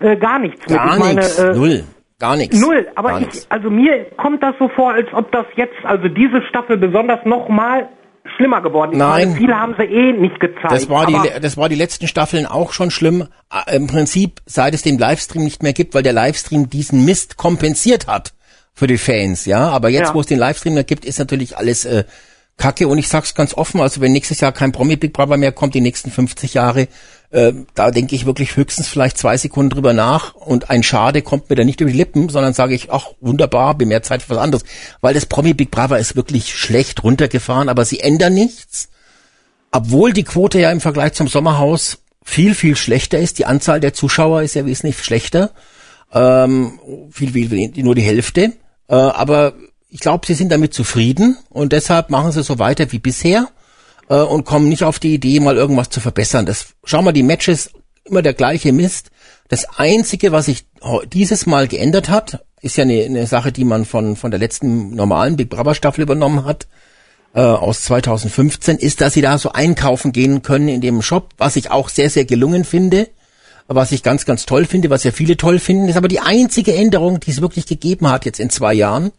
äh, gar nichts. Gar nichts, äh, null. Gar nichts. Null, aber ich, also mir kommt das so vor, als ob das jetzt, also diese Staffel besonders nochmal schlimmer geworden. Ich Nein. Meine, viele haben sie eh nicht gezeigt. Das war, die, das war die letzten Staffeln auch schon schlimm. Äh, Im Prinzip, seit es den Livestream nicht mehr gibt, weil der Livestream diesen Mist kompensiert hat für die Fans, ja. Aber jetzt, ja. wo es den Livestream mehr gibt, ist natürlich alles äh, Kacke. Und ich sag's ganz offen, also wenn nächstes Jahr kein Promi Big Brother mehr kommt, die nächsten 50 Jahre, äh, da denke ich wirklich höchstens vielleicht zwei Sekunden drüber nach und ein Schade kommt mir da nicht über die Lippen, sondern sage ich, ach wunderbar, bin mehr Zeit für was anderes. Weil das Promi Big Brother ist wirklich schlecht runtergefahren, aber sie ändern nichts. Obwohl die Quote ja im Vergleich zum Sommerhaus viel, viel schlechter ist. Die Anzahl der Zuschauer ist ja wesentlich schlechter. Ähm, viel, viel, nur die Hälfte. Äh, aber ich glaube, sie sind damit zufrieden und deshalb machen sie so weiter wie bisher äh, und kommen nicht auf die Idee, mal irgendwas zu verbessern. Das, schau mal, die Matches, immer der gleiche Mist. Das Einzige, was sich dieses Mal geändert hat, ist ja eine, eine Sache, die man von, von der letzten normalen Big Brother Staffel übernommen hat, äh, aus 2015, ist, dass sie da so einkaufen gehen können in dem Shop, was ich auch sehr, sehr gelungen finde. Was ich ganz, ganz toll finde, was ja viele toll finden, ist aber die einzige Änderung, die es wirklich gegeben hat jetzt in zwei Jahren.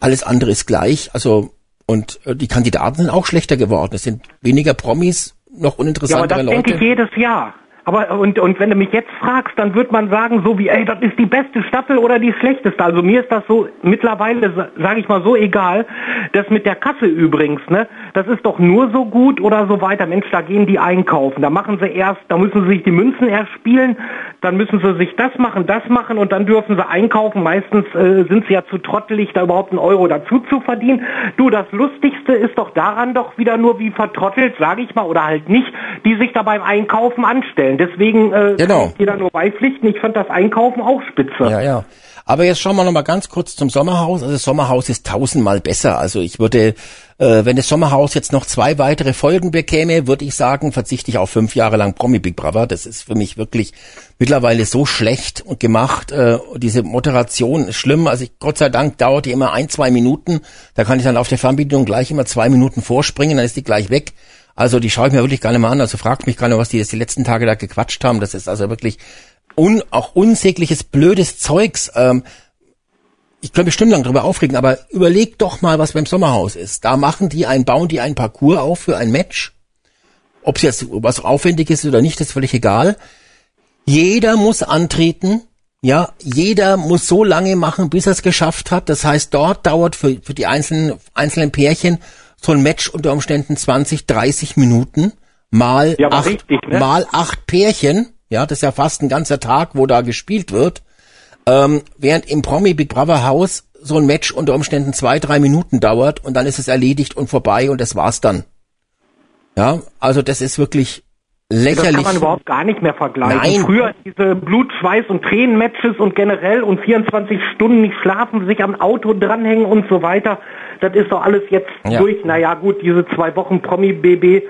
Alles andere ist gleich. Also und äh, die Kandidaten sind auch schlechter geworden. Es sind weniger Promis, noch uninteressantere ja, aber das Leute. denke ich jedes Jahr. Aber und, und wenn du mich jetzt fragst, dann wird man sagen, so wie, ey, das ist die beste Staffel oder die schlechteste. Also mir ist das so mittlerweile, sage ich mal, so egal. Das mit der Kasse übrigens, ne, das ist doch nur so gut oder so weiter. Mensch, da gehen die einkaufen. Da machen sie erst, da müssen sie sich die Münzen erspielen, dann müssen sie sich das machen, das machen und dann dürfen sie einkaufen. Meistens äh, sind sie ja zu trottelig, da überhaupt einen Euro dazu zu verdienen. Du, das Lustigste ist doch daran doch wieder nur wie vertrottelt, sage ich mal, oder halt nicht, die sich da beim Einkaufen anstellen. Deswegen äh, genau. kann ich dir da nur beipflichten. Ich fand das Einkaufen auch spitze. Ja, ja. Aber jetzt schauen wir noch mal ganz kurz zum Sommerhaus. Also Sommerhaus ist tausendmal besser. Also ich würde, äh, wenn das Sommerhaus jetzt noch zwei weitere Folgen bekäme, würde ich sagen, verzichte ich auf fünf Jahre lang Promi Big Brother. Das ist für mich wirklich mittlerweile so schlecht gemacht. Äh, diese Moderation ist schlimm. Also ich, Gott sei Dank dauert die immer ein, zwei Minuten. Da kann ich dann auf der Fernbedienung gleich immer zwei Minuten vorspringen, dann ist die gleich weg. Also die schaue ich mir wirklich gar nicht mehr an. Also fragt mich gar nicht, was die jetzt die letzten Tage da gequatscht haben. Das ist also wirklich un, auch unsägliches, blödes Zeugs. Ähm, ich könnte mich stundenlang darüber aufregen, aber überleg doch mal, was beim Sommerhaus ist. Da machen die ein, bauen die einen Parcours auf für ein Match. Ob es jetzt was aufwendig ist oder nicht, ist völlig egal. Jeder muss antreten. Ja, jeder muss so lange machen, bis er es geschafft hat. Das heißt, dort dauert für, für die einzelnen, einzelnen Pärchen so ein Match unter Umständen 20, 30 Minuten mal ja, acht, richtig, ne? mal acht Pärchen. Ja, das ist ja fast ein ganzer Tag, wo da gespielt wird. Ähm, während im Promi Big Brother Haus so ein Match unter Umständen zwei, drei Minuten dauert und dann ist es erledigt und vorbei und das war's dann. Ja, also das ist wirklich lächerlich. Das kann man überhaupt gar nicht mehr vergleichen. Nein. Früher diese Blut, Schweiß und Tränen-Matches und generell und 24 Stunden nicht schlafen, sich am Auto dranhängen und so weiter. Das ist doch alles jetzt ja. durch. Naja, gut, diese zwei Wochen Promi-BB,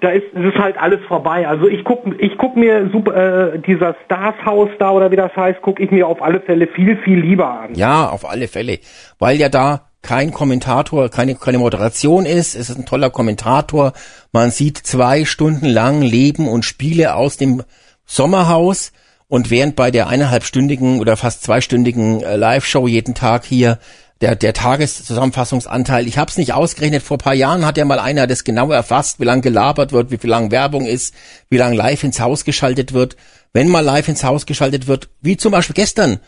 da ist, ist halt alles vorbei. Also ich guck, ich guck mir super, äh, dieser Stars-Haus da oder wie das heißt, guck ich mir auf alle Fälle viel, viel lieber an. Ja, auf alle Fälle. Weil ja da kein Kommentator, keine, keine Moderation ist. Es ist ein toller Kommentator. Man sieht zwei Stunden lang Leben und Spiele aus dem Sommerhaus. Und während bei der eineinhalbstündigen oder fast zweistündigen äh, Live-Show jeden Tag hier der, der Tageszusammenfassungsanteil, ich habe es nicht ausgerechnet, vor paar Jahren hat ja mal einer das genau erfasst, wie lang gelabert wird, wie viel lang Werbung ist, wie lang live ins Haus geschaltet wird. Wenn mal live ins Haus geschaltet wird, wie zum Beispiel gestern,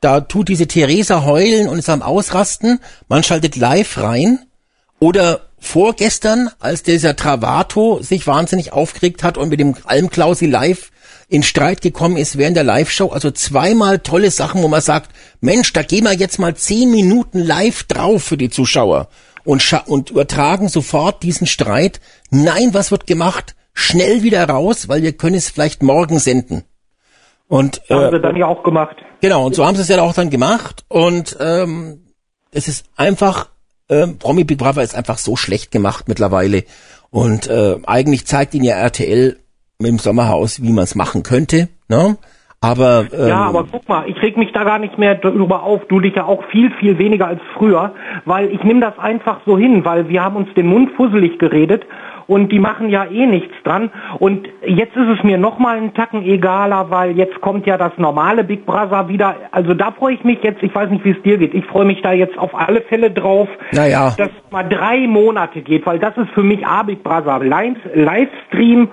da tut diese Theresa heulen und ist am Ausrasten, man schaltet live rein. Oder vorgestern, als dieser Travato sich wahnsinnig aufgeregt hat und mit dem Almklausi live in Streit gekommen ist während der Live-Show. Also zweimal tolle Sachen, wo man sagt, Mensch, da gehen wir jetzt mal zehn Minuten live drauf für die Zuschauer und, und übertragen sofort diesen Streit. Nein, was wird gemacht? Schnell wieder raus, weil wir können es vielleicht morgen senden. Und äh, haben sie dann ja auch gemacht. Genau, und so haben sie es ja auch dann gemacht. Und ähm, es ist einfach, ähm, Promi Big Brother ist einfach so schlecht gemacht mittlerweile. Und äh, eigentlich zeigt ihn ja RTL mit dem Sommerhaus, wie man es machen könnte. Ne? Aber ähm, ja, aber guck mal, ich reg mich da gar nicht mehr drüber auf. Du dich ja auch viel, viel weniger als früher, weil ich nehme das einfach so hin, weil wir haben uns den Mund fusselig geredet und die machen ja eh nichts dran. Und jetzt ist es mir noch mal einen Tacken egaler, weil jetzt kommt ja das normale Big Brother wieder. Also da freue ich mich jetzt, ich weiß nicht, wie es dir geht, ich freue mich da jetzt auf alle Fälle drauf, naja. dass es mal drei Monate geht, weil das ist für mich A Big Brother Livestream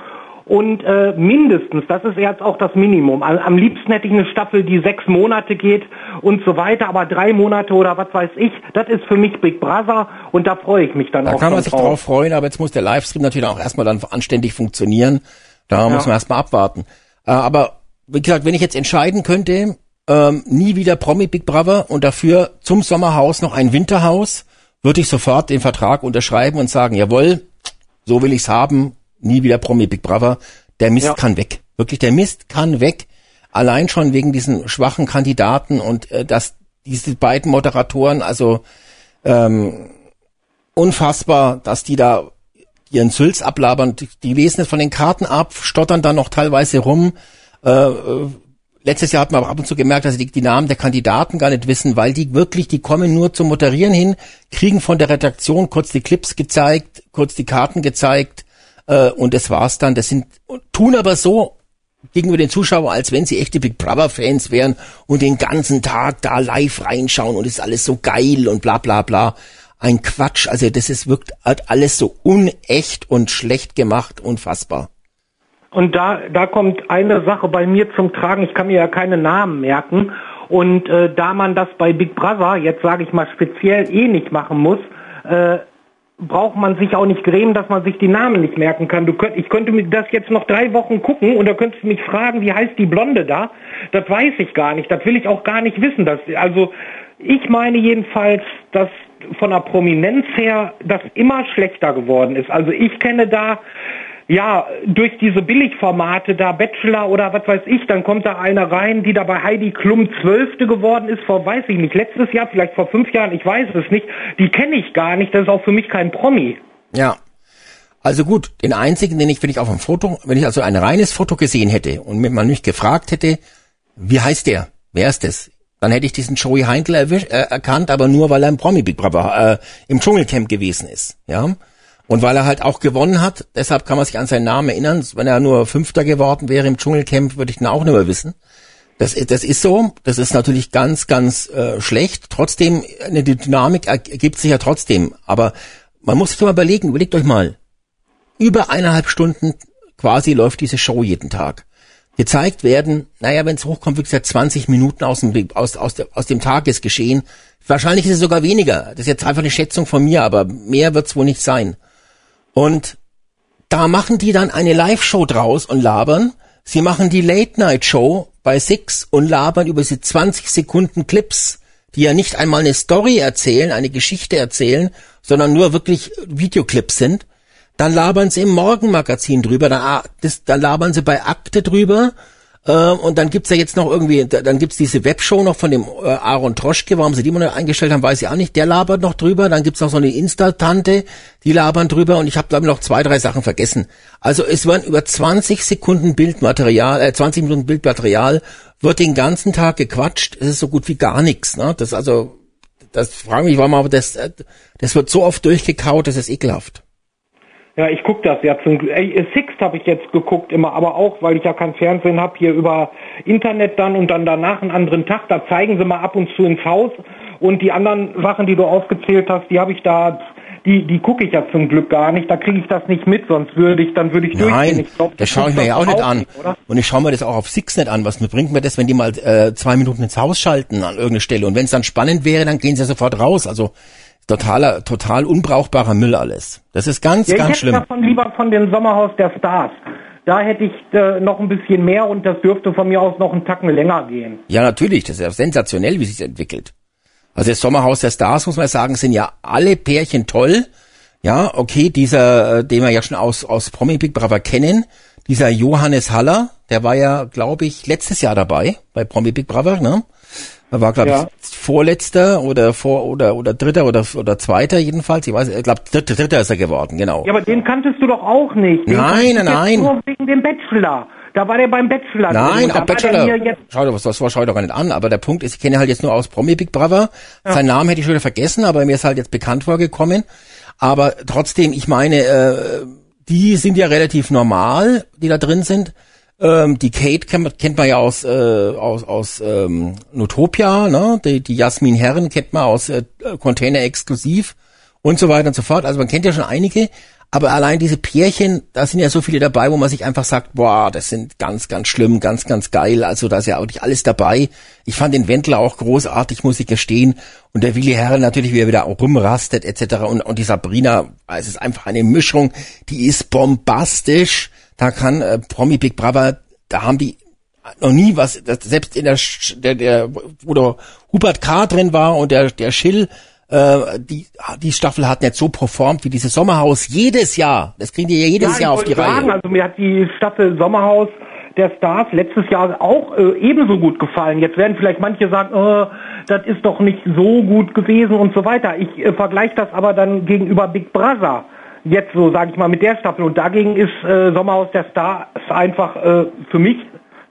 und äh, mindestens, das ist jetzt auch das Minimum. Am liebsten hätte ich eine Staffel, die sechs Monate geht und so weiter, aber drei Monate oder was weiß ich, das ist für mich Big Brother und da freue ich mich dann da auch. Da kann man sich drauf. drauf freuen, aber jetzt muss der Livestream natürlich auch erstmal dann anständig funktionieren. Da ja. muss man erstmal abwarten. Äh, aber wie gesagt, wenn ich jetzt entscheiden könnte, ähm, nie wieder Promi Big Brother und dafür zum Sommerhaus noch ein Winterhaus, würde ich sofort den Vertrag unterschreiben und sagen, jawohl, so will ich's haben, nie wieder Promi Big Brother. Der Mist ja. kann weg. Wirklich, der Mist kann weg. Allein schon wegen diesen schwachen Kandidaten und äh, dass diese beiden Moderatoren, also ähm, unfassbar, dass die da ihren Sülz ablabern. Die, die lesen es von den Karten ab, stottern dann noch teilweise rum. Äh, äh, letztes Jahr hat man aber ab und zu gemerkt, dass sie die, die, Namen der Kandidaten gar nicht wissen, weil die wirklich, die kommen nur zum Moderieren hin, kriegen von der Redaktion kurz die Clips gezeigt, kurz die Karten gezeigt äh, und das war's dann. Das sind tun aber so gegenüber den Zuschauern, als wenn sie echte Big Brother Fans wären und den ganzen Tag da live reinschauen und ist alles so geil und bla bla bla. Ein Quatsch. Also das ist wirkt alles so unecht und schlecht gemacht, unfassbar. Und da, da kommt eine Sache bei mir zum Tragen. Ich kann mir ja keine Namen merken. Und äh, da man das bei Big Brother, jetzt sage ich mal speziell, eh nicht machen muss, äh, braucht man sich auch nicht grämen, dass man sich die Namen nicht merken kann. Du könnt, ich könnte mir das jetzt noch drei Wochen gucken und da könntest du mich fragen, wie heißt die Blonde da? Das weiß ich gar nicht. Das will ich auch gar nicht wissen. Das, also ich meine jedenfalls, dass von der Prominenz her das immer schlechter geworden ist. Also ich kenne da ja, durch diese Billigformate, da Bachelor oder was weiß ich, dann kommt da eine rein, die da bei Heidi Klum Zwölfte geworden ist, vor, weiß ich nicht, letztes Jahr, vielleicht vor fünf Jahren, ich weiß es nicht. Die kenne ich gar nicht, das ist auch für mich kein Promi. Ja. Also gut, den einzigen, den ich, wenn ich auf einem Foto, wenn ich also ein reines Foto gesehen hätte und man mich gefragt hätte, wie heißt der? Wer ist das? Dann hätte ich diesen Joey Heindl erwisch, äh, erkannt, aber nur weil er im Promi Big Brother äh, im Dschungelcamp gewesen ist. Ja. Und weil er halt auch gewonnen hat, deshalb kann man sich an seinen Namen erinnern. Wenn er nur Fünfter geworden wäre im Dschungelcamp, würde ich ihn auch nicht mehr wissen. Das, das ist so. Das ist natürlich ganz, ganz äh, schlecht. Trotzdem, eine Dynamik ergibt sich ja trotzdem. Aber man muss sich mal überlegen, überlegt euch mal. Über eineinhalb Stunden quasi läuft diese Show jeden Tag. Gezeigt werden, naja, wenn es hochkommt, wie gesagt, 20 Minuten aus dem, aus, aus, aus dem Tagesgeschehen. Wahrscheinlich ist es sogar weniger. Das ist jetzt einfach eine Schätzung von mir, aber mehr wird es wohl nicht sein. Und da machen die dann eine Live-Show draus und labern. Sie machen die Late-Night-Show bei Six und labern über diese 20 Sekunden Clips, die ja nicht einmal eine Story erzählen, eine Geschichte erzählen, sondern nur wirklich Videoclips sind. Dann labern sie im Morgenmagazin drüber, dann, ah, das, dann labern sie bei Akte drüber äh, und dann gibt's ja jetzt noch irgendwie, dann gibt's diese Webshow noch von dem äh, Aaron Troschke, warum sie die mal eingestellt haben, weiß ich auch nicht. Der labert noch drüber. Dann gibt's noch so eine Insta-Tante, die labern drüber. Und ich habe glaube ich noch zwei, drei Sachen vergessen. Also es waren über 20 Sekunden Bildmaterial, äh, 20 Minuten Bildmaterial, wird den ganzen Tag gequatscht. Es ist so gut wie gar nichts. Ne? Das also, das frage mich, warum aber das, äh, das wird so oft durchgekaut, das ist ekelhaft. Ja, ich guck das ja zum Ey, Sixt habe ich jetzt geguckt immer, aber auch, weil ich ja kein Fernsehen habe, hier über Internet dann und dann danach einen anderen Tag, da zeigen sie mal ab und zu ins Haus und die anderen Sachen, die du aufgezählt hast, die habe ich da die, die gucke ich ja zum Glück gar nicht, da kriege ich das nicht mit, sonst würde ich, dann würde ich Nein, durchgehen. Nein, das schaue ich mir ja auch nicht an. Nicht, und ich schaue mir das auch auf Six nicht an. Was mir bringt mir das, wenn die mal äh, zwei Minuten ins Haus schalten an irgendeine Stelle? Und wenn es dann spannend wäre, dann gehen sie ja sofort raus. Also totaler, total unbrauchbarer Müll alles. Das ist ganz, ja, ganz schlimm. Ich davon lieber von dem Sommerhaus der Stars. Da hätte ich äh, noch ein bisschen mehr und das dürfte von mir aus noch einen Tacken länger gehen. Ja, natürlich. Das ist ja sensationell, wie sich entwickelt. Also das Sommerhaus der Stars, muss man sagen, sind ja alle Pärchen toll. Ja, okay, dieser, äh, den wir ja schon aus, aus Promi Big Brother kennen, dieser Johannes Haller, der war ja, glaube ich, letztes Jahr dabei bei Promi Big Brother, ne? Er war, glaube ja. ich, vorletzter oder vor oder oder dritter oder oder zweiter jedenfalls. Ich weiß, ich glaube, dritter, dritter ist er geworden, genau. Ja, aber den kanntest du doch auch nicht. Den nein, nein, nein. Nur wegen dem Bachelor. Da war der beim Bachelor. Nein, auch Bachelor. Schau dir, was, das war, schau doch gar nicht an. Aber der Punkt ist, ich kenne halt jetzt nur aus Promi Big Brother. Ja. Seinen Namen hätte ich schon wieder vergessen, aber mir ist halt jetzt bekannt vorgekommen. Aber trotzdem, ich meine, äh, die sind ja relativ normal, die da drin sind. Ähm, die Kate kennt, kennt man ja aus, äh, aus, aus ähm, Notopia, ne? Die, die Jasmin Herren kennt man aus äh, Container Exklusiv und so weiter und so fort. Also man kennt ja schon einige, aber allein diese Pärchen, da sind ja so viele dabei, wo man sich einfach sagt, boah, das sind ganz, ganz schlimm, ganz, ganz geil. Also da ist ja wirklich alles dabei. Ich fand den Wendler auch großartig, muss ich gestehen. Und der Willi Herren natürlich, wie er wieder auch rumrastet etc. Und, und die Sabrina, es ist einfach eine Mischung, die ist bombastisch da kann äh, Promi Big Brother, da haben die noch nie was, das, selbst in der, der, der, wo der Hubert K. drin war und der, der Schill, äh, die, die Staffel hat nicht so performt wie dieses Sommerhaus jedes Jahr. Das kriegen die ja jedes ja, Jahr auf die sagen, Reihe. Also mir hat die Staffel Sommerhaus der Stars letztes Jahr auch äh, ebenso gut gefallen. Jetzt werden vielleicht manche sagen, äh, das ist doch nicht so gut gewesen und so weiter. Ich äh, vergleiche das aber dann gegenüber Big Brother jetzt so, sage ich mal, mit der Staffel. Und dagegen ist äh, Sommerhaus der Stars einfach äh, für mich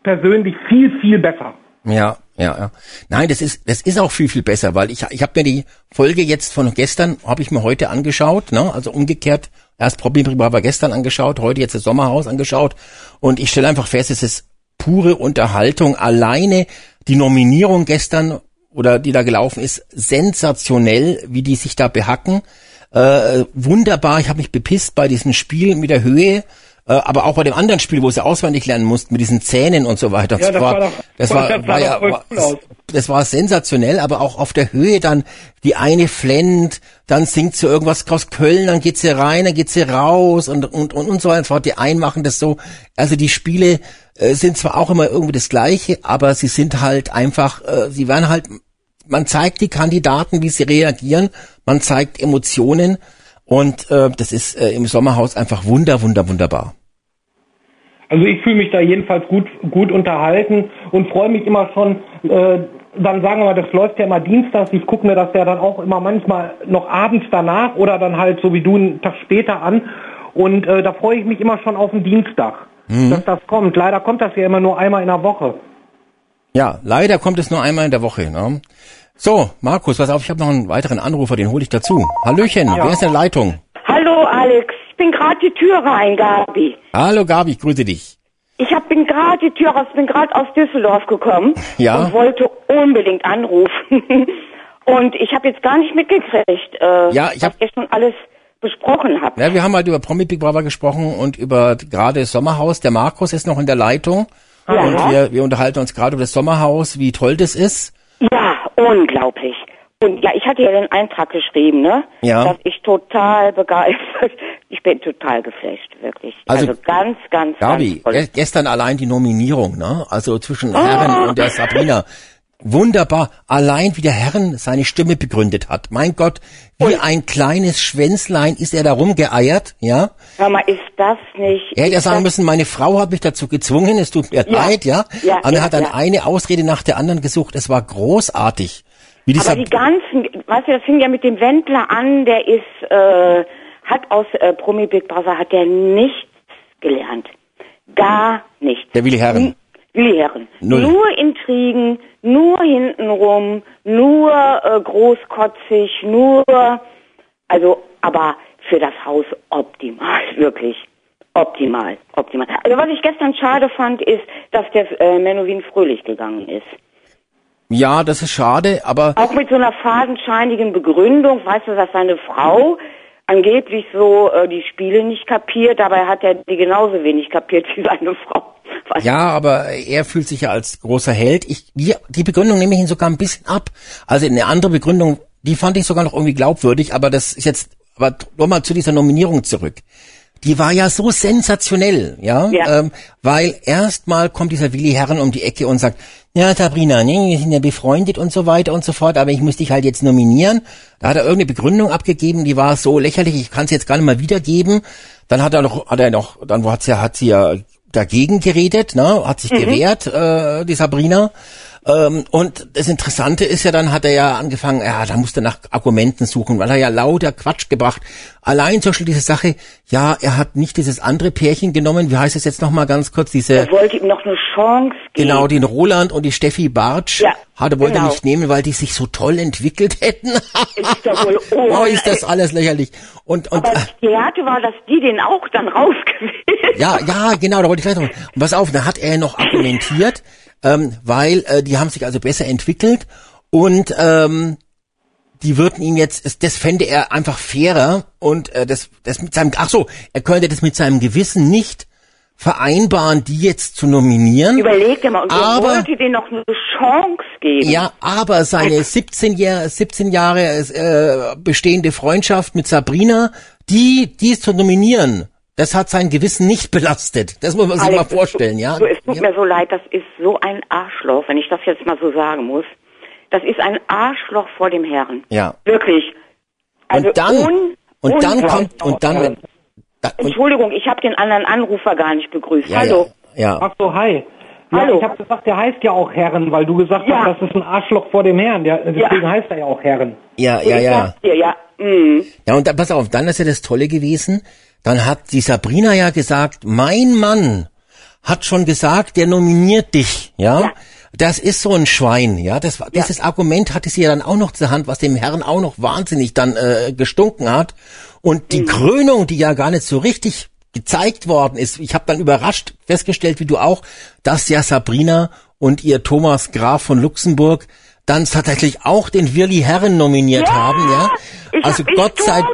persönlich viel, viel besser. Ja, ja, ja. Nein, das ist, das ist auch viel, viel besser, weil ich, ich habe mir die Folge jetzt von gestern, habe ich mir heute angeschaut, ne? also umgekehrt, erst Problem war gestern angeschaut, heute jetzt das Sommerhaus angeschaut und ich stelle einfach fest, es ist pure Unterhaltung. Alleine die Nominierung gestern oder die da gelaufen ist, sensationell, wie die sich da behacken. Äh, wunderbar, ich habe mich bepisst bei diesem Spiel mit der Höhe, äh, aber auch bei dem anderen Spiel, wo sie auswendig lernen mussten, mit diesen Zähnen und so weiter. Ja, das, war, doch, das war, [laughs] das war, war ja, war, das war sensationell, aber auch auf der Höhe dann die eine flennt, dann singt sie irgendwas aus Köln, dann geht sie rein, dann geht sie raus und und und, und so weiter. Die einen machen das so. Also die Spiele äh, sind zwar auch immer irgendwie das Gleiche, aber sie sind halt einfach, äh, sie werden halt man zeigt die Kandidaten, wie sie reagieren, man zeigt Emotionen und äh, das ist äh, im Sommerhaus einfach wunder, wunder, wunderbar. Also ich fühle mich da jedenfalls gut, gut unterhalten und freue mich immer schon, äh, dann sagen wir mal, das läuft ja immer dienstags, ich gucke mir das ja dann auch immer manchmal noch abends danach oder dann halt so wie du einen Tag später an und äh, da freue ich mich immer schon auf den Dienstag, mhm. dass das kommt. Leider kommt das ja immer nur einmal in der Woche. Ja, leider kommt es nur einmal in der Woche. Ne? So, Markus, pass auf, ich habe noch einen weiteren Anrufer, den hole ich dazu. Hallöchen, ja. wer ist in der Leitung? Hallo Alex, ich bin gerade die Tür rein, Gabi. Hallo Gabi, ich grüße dich. Ich hab, bin gerade die Tür raus, bin gerade aus Düsseldorf gekommen [laughs] ja? und wollte unbedingt anrufen. [laughs] und ich habe jetzt gar nicht mitgekriegt, äh, ja, ich hab, was ihr schon alles besprochen habt. Ja, wir haben halt über Promi Big Brother gesprochen und über gerade das Sommerhaus. Der Markus ist noch in der Leitung. Ja. Und wir, wir unterhalten uns gerade über das Sommerhaus, wie toll das ist. Unglaublich. Und ja, ich hatte ja den Eintrag geschrieben, ne? Ja. Dass ich total begeistert, [laughs] ich bin total geflasht, wirklich. Also, also ganz, ganz, Gabi, ganz gestern allein die Nominierung, ne? Also zwischen oh. Herren und der Sabrina. Wunderbar. Allein wie der Herren seine Stimme begründet hat. Mein Gott, wie und ein kleines Schwänzlein ist er da rumgeeiert, ja? Mal, ist das nicht... Er hätte ja sagen müssen, meine Frau hat mich dazu gezwungen, es tut mir ja. leid, ja? ja Und er hat dann ja. eine Ausrede nach der anderen gesucht. Es war großartig. Wie Aber die ganzen, weißt du, das fing ja mit dem Wendler an, der ist, äh, hat aus äh, Promi Big Brother, hat der nichts gelernt. Gar nichts. Der Willi Herren. Willi Herren. Null. Nur Intrigen, nur hintenrum, nur äh, großkotzig, nur, also, aber für das Haus optimal, [laughs] wirklich. Optimal, optimal. Also was ich gestern schade fand, ist, dass der äh, Menowin Fröhlich gegangen ist. Ja, das ist schade, aber... Auch mit so einer fadenscheinigen Begründung, weißt du, dass seine Frau angeblich so äh, die Spiele nicht kapiert, dabei hat er die genauso wenig kapiert [laughs] wie seine Frau. Ja, aber er fühlt sich ja als großer Held. Ich, die, die Begründung nehme ich ihn sogar ein bisschen ab. Also eine andere Begründung, die fand ich sogar noch irgendwie glaubwürdig, aber das ist jetzt, aber nochmal zu dieser Nominierung zurück die war ja so sensationell, ja, ja. Ähm, weil erstmal kommt dieser Willi Herren um die Ecke und sagt, ja Sabrina, ne, wir sind ja befreundet und so weiter und so fort, aber ich muss dich halt jetzt nominieren. Da hat er irgendeine Begründung abgegeben, die war so lächerlich, ich kann es jetzt gar nicht mal wiedergeben. Dann hat er noch, hat er noch, dann hat sie, hat sie ja dagegen geredet, ne, hat sich mhm. gewehrt, äh, die Sabrina. Ähm, und das Interessante ist ja, dann hat er ja angefangen, ja, da musste nach Argumenten suchen, weil er ja lauter Quatsch gebracht. Allein zum Beispiel diese Sache, ja, er hat nicht dieses andere Pärchen genommen, wie heißt es jetzt nochmal ganz kurz, diese... Er wollte ihm noch eine Chance geben. Genau, den Roland und die Steffi Bartsch. Ja. Hatte, wollte genau. nicht nehmen, weil die sich so toll entwickelt hätten. ist doch wohl [laughs] oh, ist das alles lächerlich. Und, und, Aber das Theater war, dass die den auch dann rausgewählt Ja, ja, genau, da wollte ich gleich noch. Und pass auf, da hat er noch argumentiert, ähm, weil äh, die haben sich also besser entwickelt und ähm, die würden ihm jetzt, das fände er einfach fairer und äh, das, das mit seinem, ach so, er könnte das mit seinem Gewissen nicht vereinbaren, die jetzt zu nominieren. Überleg dir mal, und aber, wollte denen noch eine Chance geben. Ja, aber seine 17 Jahre, 17 Jahre äh, bestehende Freundschaft mit Sabrina, die, die ist zu nominieren. Das hat sein Gewissen nicht belastet. Das muss man sich Alex, mal vorstellen, es, ja. So, es tut ja. mir so leid, das ist so ein Arschloch, wenn ich das jetzt mal so sagen muss. Das ist ein Arschloch vor dem Herrn. Ja. Wirklich. Also und dann, un, und dann kommt, und dann, da, Entschuldigung, ich habe den anderen Anrufer gar nicht begrüßt. Ja, Hallo. Ja. ja. Ach so, hi. Ja, Hallo. ich habe gesagt, der heißt ja auch Herren, weil du gesagt ja. hast, das ist ein Arschloch vor dem Herrn. Der, deswegen ja. heißt er ja auch Herren. Ja, ja, ja. Ja, ja. Mhm. Ja, und da, pass auf, dann ist ja das Tolle gewesen, dann hat die Sabrina ja gesagt, mein Mann hat schon gesagt, der nominiert dich, ja. ja. Das ist so ein Schwein, ja. Das, dieses ja. Argument hatte sie ja dann auch noch zur Hand, was dem Herrn auch noch wahnsinnig dann äh, gestunken hat. Und die mhm. Krönung, die ja gar nicht so richtig gezeigt worden ist, ich habe dann überrascht festgestellt, wie du auch, dass ja Sabrina und ihr Thomas Graf von Luxemburg dann tatsächlich auch den Willi Herren nominiert ja, haben, ja. Also Gott sei Dank.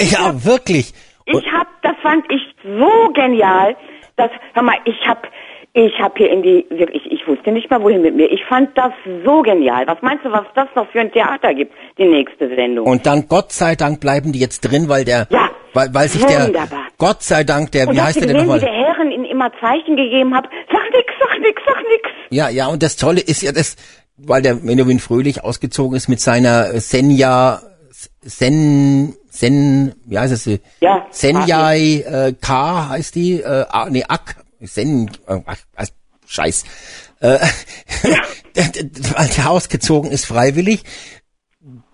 Ja, wirklich. Und ich hab, das fand ich so genial, dass, hör mal, ich hab, ich hab hier in die, wirklich, ich wusste nicht mal wohin mit mir. Ich fand das so genial. Was meinst du, was das noch für ein Theater gibt, die nächste Sendung? Und dann, Gott sei Dank, bleiben die jetzt drin, weil der, ja, weil, weil sich wunderbar. der, Gott sei Dank, der, und wie heißt der denn nochmal? der Herren ihnen immer Zeichen gegeben hat, sag nix, sag nix, sag nix. Ja, ja, und das Tolle ist ja, das, weil der Menowin Fröhlich ausgezogen ist mit seiner Senja, Sen, Sen, wie heißt es? Ja. Senjai äh, K heißt die, äh, nee, Ak, Sen, äh, Scheiß. Äh, weil [laughs] der ausgezogen ist freiwillig,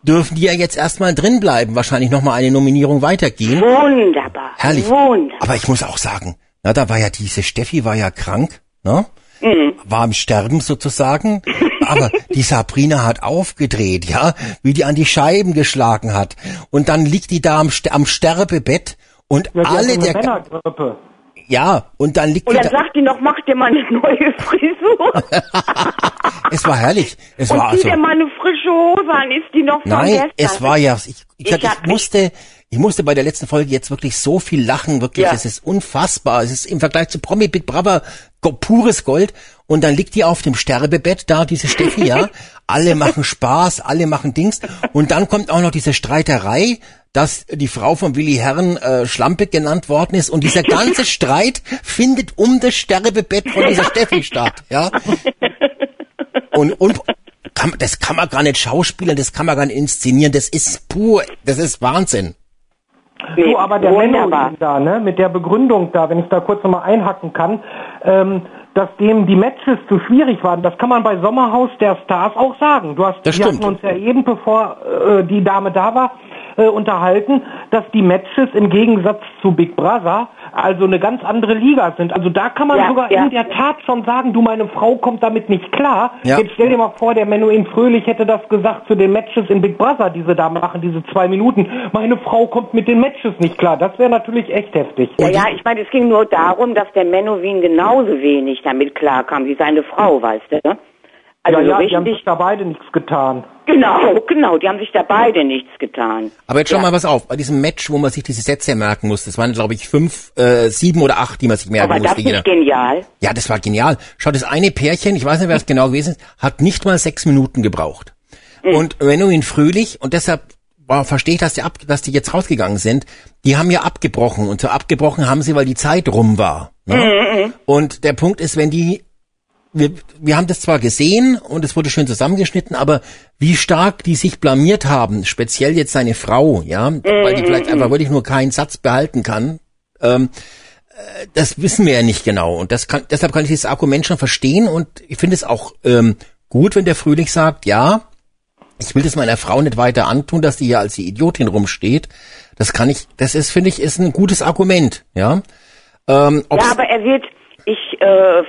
dürfen die ja jetzt erstmal drin bleiben, wahrscheinlich nochmal eine Nominierung weitergehen. Wunderbar. Herrlich. Wunderbar. Aber ich muss auch sagen, na, da war ja diese Steffi war ja krank, ne? Mhm. War im Sterben sozusagen. Aber die Sabrina hat aufgedreht, ja, wie die an die Scheiben geschlagen hat. Und dann liegt die da am, am Sterbebett und Ja, die alle der, Männergrippe. ja, und dann liegt Und die dann da, sagt die noch, mach dir mal eine neue Frisur. [laughs] es war herrlich. Es Und war zieh also, dir mal eine frische Hose an, ist die noch von Nein, gestern? es war ja, ich, ich, Ich ich, musste, ich musste bei der letzten Folge jetzt wirklich so viel lachen, wirklich, Ja. es ist unfassbar. Es ist im Vergleich zu Promi Big Brother pures Gold. Und dann liegt die auf dem Sterbebett da, diese Steffi, ja. [laughs] Alle machen Spaß, alle machen Dings. Und dann kommt auch noch diese Streiterei, dass die Frau von Willi Herren äh, Schlampe genannt worden ist. Und dieser ganze [laughs] Streit findet um das Sterbebett von dieser Steffi statt, ja. Und, und kann, das kann man gar nicht schauspielern, das kann man gar nicht inszenieren, das ist pur, das ist Wahnsinn. Nee, Du, aber der wunderbar. Menno da, ne, mit der Begründung da, wenn ich da kurz nochmal einhacken kann, ähm, dass dem die Matches zu schwierig waren, das kann man bei Sommerhaus der Stars auch sagen. Du hast, Das wir stimmt. hatten uns ja eben, bevor äh, die Dame da war, äh, unterhalten, dass die Matches im Gegensatz zu Big Brother also eine ganz andere Liga sind. Also da kann man Ja, sogar ja. in der Tat schon sagen, du, meine Frau kommt damit nicht klar. Ja. Jetzt stell dir mal vor, der Menuhin Fröhlich hätte das gesagt zu den Matches in Big Brother, diese da machen, diese zwei Minuten. Meine Frau kommt mit den Matches nicht klar. Das wäre natürlich echt heftig. Ja, ja, ich meine, es ging nur darum, dass der Menowin genauso wenig damit klarkam wie seine Frau, weißt du? ne? Also ja, ja, die haben richtig, sich da beide nichts getan. Genau, genau, die haben sich da beide nichts getan. Aber jetzt schau Ja. mal was auf, bei diesem Match, wo man sich diese Sätze merken muss, das waren glaube ich fünf, äh, sieben oder acht, die man sich merken Aber das musste. ist genial. Ja, das war genial. Schau, das eine Pärchen, ich weiß nicht, wer es genau gewesen ist, hat nicht mal sechs Minuten gebraucht. Und Menuhin Fröhlich, und deshalb war, verstehe ich, dass die, ab, dass die jetzt rausgegangen sind, die haben ja abgebrochen. Und so abgebrochen haben sie, weil die Zeit rum war. Ne? Und der Punkt ist, wenn die wir, wir haben das zwar gesehen und es wurde schön zusammengeschnitten, aber wie stark die sich blamiert haben, speziell jetzt seine Frau, ja, weil die vielleicht einfach wirklich nur keinen Satz behalten kann, ähm, äh, das wissen wir ja nicht genau. Und das kann, deshalb kann ich dieses Argument schon verstehen und ich finde es auch ähm, gut, wenn der Fröhlich sagt, ja, ich will das meiner Frau nicht weiter antun, dass die hier als die Idiotin rumsteht. Das kann ich, das ist, finde ich, ist ein gutes Argument, ja. Ähm, Ja, aber er wird, ich, äh,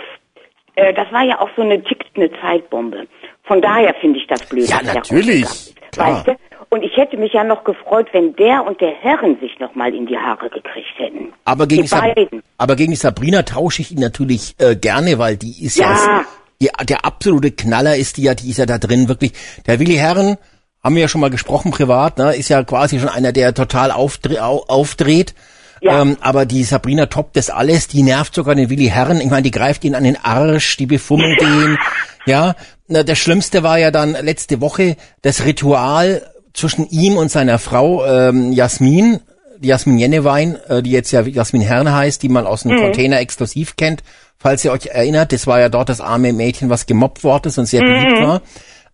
äh, das war ja auch so eine tickt eine Zeitbombe. Von daher finde ich das blöd. Ja, natürlich, klar. Weißt du? Und ich hätte mich ja noch gefreut, wenn der und der Herren sich noch mal in die Haare gekriegt hätten. Aber gegen, die Sab beiden. aber gegen die Sabrina tausche ich ihn natürlich äh, gerne, weil die ist ja, Ja. die, der absolute Knaller ist die ja, die ist ja da drin wirklich. Der Willi Herren, haben wir ja schon mal gesprochen privat, ne, ist ja quasi schon einer, der total aufdre au aufdreht. Ja. Ähm, aber die Sabrina toppt das alles, die nervt sogar den Willi Herren. Ich meine, die greift ihn an den Arsch, die befummelt ihn. Ja, na, das Schlimmste war ja dann letzte Woche das Ritual zwischen ihm und seiner Frau ähm, Jasmin, die Jasmin Jennewein, äh, die jetzt ja Jasmin Herne heißt, die man aus dem Container exklusiv kennt. Falls ihr euch erinnert, das war ja dort das arme Mädchen, was gemobbt worden ist und sehr beliebt war.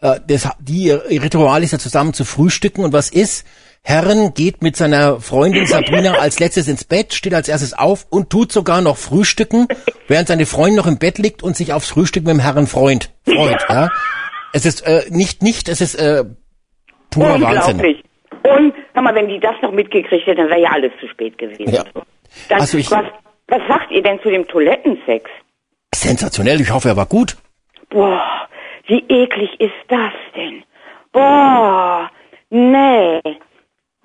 Äh, das, die ihr Ritual ist ja zusammen zu frühstücken und was ist? Herren geht mit seiner Freundin Sabrina [laughs] als letztes ins Bett, steht als erstes auf und tut sogar noch frühstücken, während seine Freundin noch im Bett liegt und sich aufs Frühstück mit dem Herren freut. freut ja. Es ist äh, nicht, nicht, es ist äh, purer Wahnsinn. Unglaublich. Und, sag mal, wenn die das noch mitgekriegt hätten, dann wäre ja alles zu spät gewesen. Ja. Dann, Also ich- was, was sagt ihr denn zu dem Toilettensex? Sensationell, ich hoffe, er war gut. Boah, wie eklig ist das denn? Boah, nee,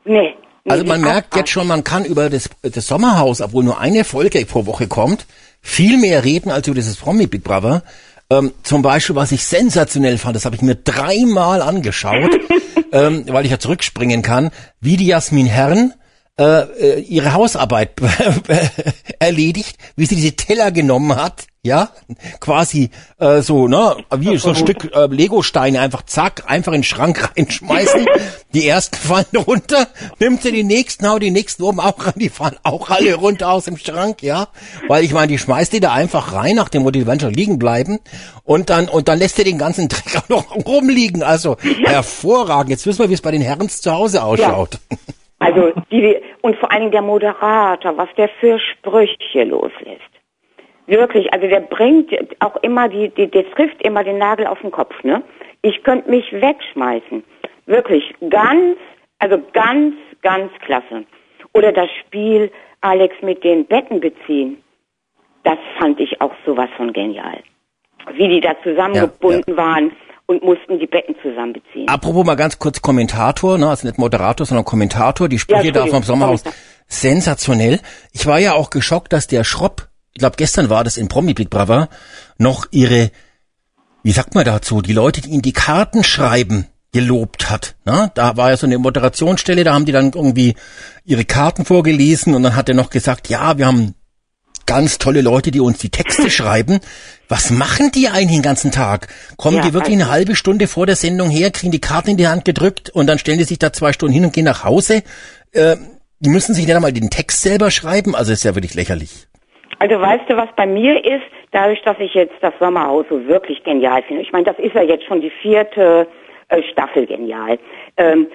nee. Also man merkt jetzt schon, man kann über das, das Sommerhaus, obwohl nur eine Folge pro Woche kommt, viel mehr reden als über dieses Promi Big Brother. Ähm, zum Beispiel, was ich sensationell fand, das habe ich mir dreimal angeschaut, [laughs] ähm, weil ich ja zurückspringen kann, wie die Jasmin Herren äh, äh, ihre Hausarbeit [laughs] erledigt, wie sie diese Teller genommen hat, ja, quasi äh, so, ne, wie so ein Stück äh, Lego-Steine einfach zack, einfach in den Schrank reinschmeißen. [laughs] die ersten fallen runter, nimmt sie die nächsten, haut die nächsten oben auch ran, die fallen auch alle runter aus dem Schrank, ja, weil ich meine, die schmeißt die da einfach rein, nach dem Motto, die werden schon liegen bleiben. Und dann und dann lässt sie den ganzen Dreck auch noch rumliegen, also hervorragend. Jetzt wissen wir, wie es bei den Herren zu Hause ausschaut. Also die und vor allen Dingen der Moderator, was der für Sprüche loslässt. Wirklich, also der bringt auch immer die, die der trifft immer den Nagel auf den Kopf, ne? Ich könnte mich wegschmeißen. Wirklich ganz, also ganz, ganz klasse. Oder das Spiel Alex mit den Betten beziehen. Das fand ich auch sowas von genial. Wie die da zusammengebunden ja, ja. waren und mussten die Betten zusammenbeziehen. Apropos mal ganz kurz Kommentator, ne, also nicht Moderator, sondern Kommentator, die Sprüche ja, da vom Sommerhaus. Sensationell. Ich war ja auch geschockt, dass der Schropp, ich glaube gestern war das in Promi Big Brother, noch ihre, wie sagt man dazu, die Leute, die ihnen die Karten schreiben, gelobt hat. Ne? Da war ja so eine Moderationsstelle, da haben die dann irgendwie ihre Karten vorgelesen und dann hat er noch gesagt, ja, wir haben ganz tolle Leute, die uns die Texte [clears throat] schreiben. Was machen die eigentlich den ganzen Tag? Kommen ja, die wirklich also eine halbe Stunde vor der Sendung her, kriegen die Karten in die Hand gedrückt und dann stellen die sich da zwei Stunden hin und gehen nach Hause? Äh, die müssen sich nicht einmal den Text selber schreiben, also ist ja wirklich lächerlich. Also weißt du, was bei mir ist, dadurch, dass ich jetzt das Sommerhaus so wirklich genial finde. Ich meine, das ist ja jetzt schon die vierte äh, Staffel genial. Ähm,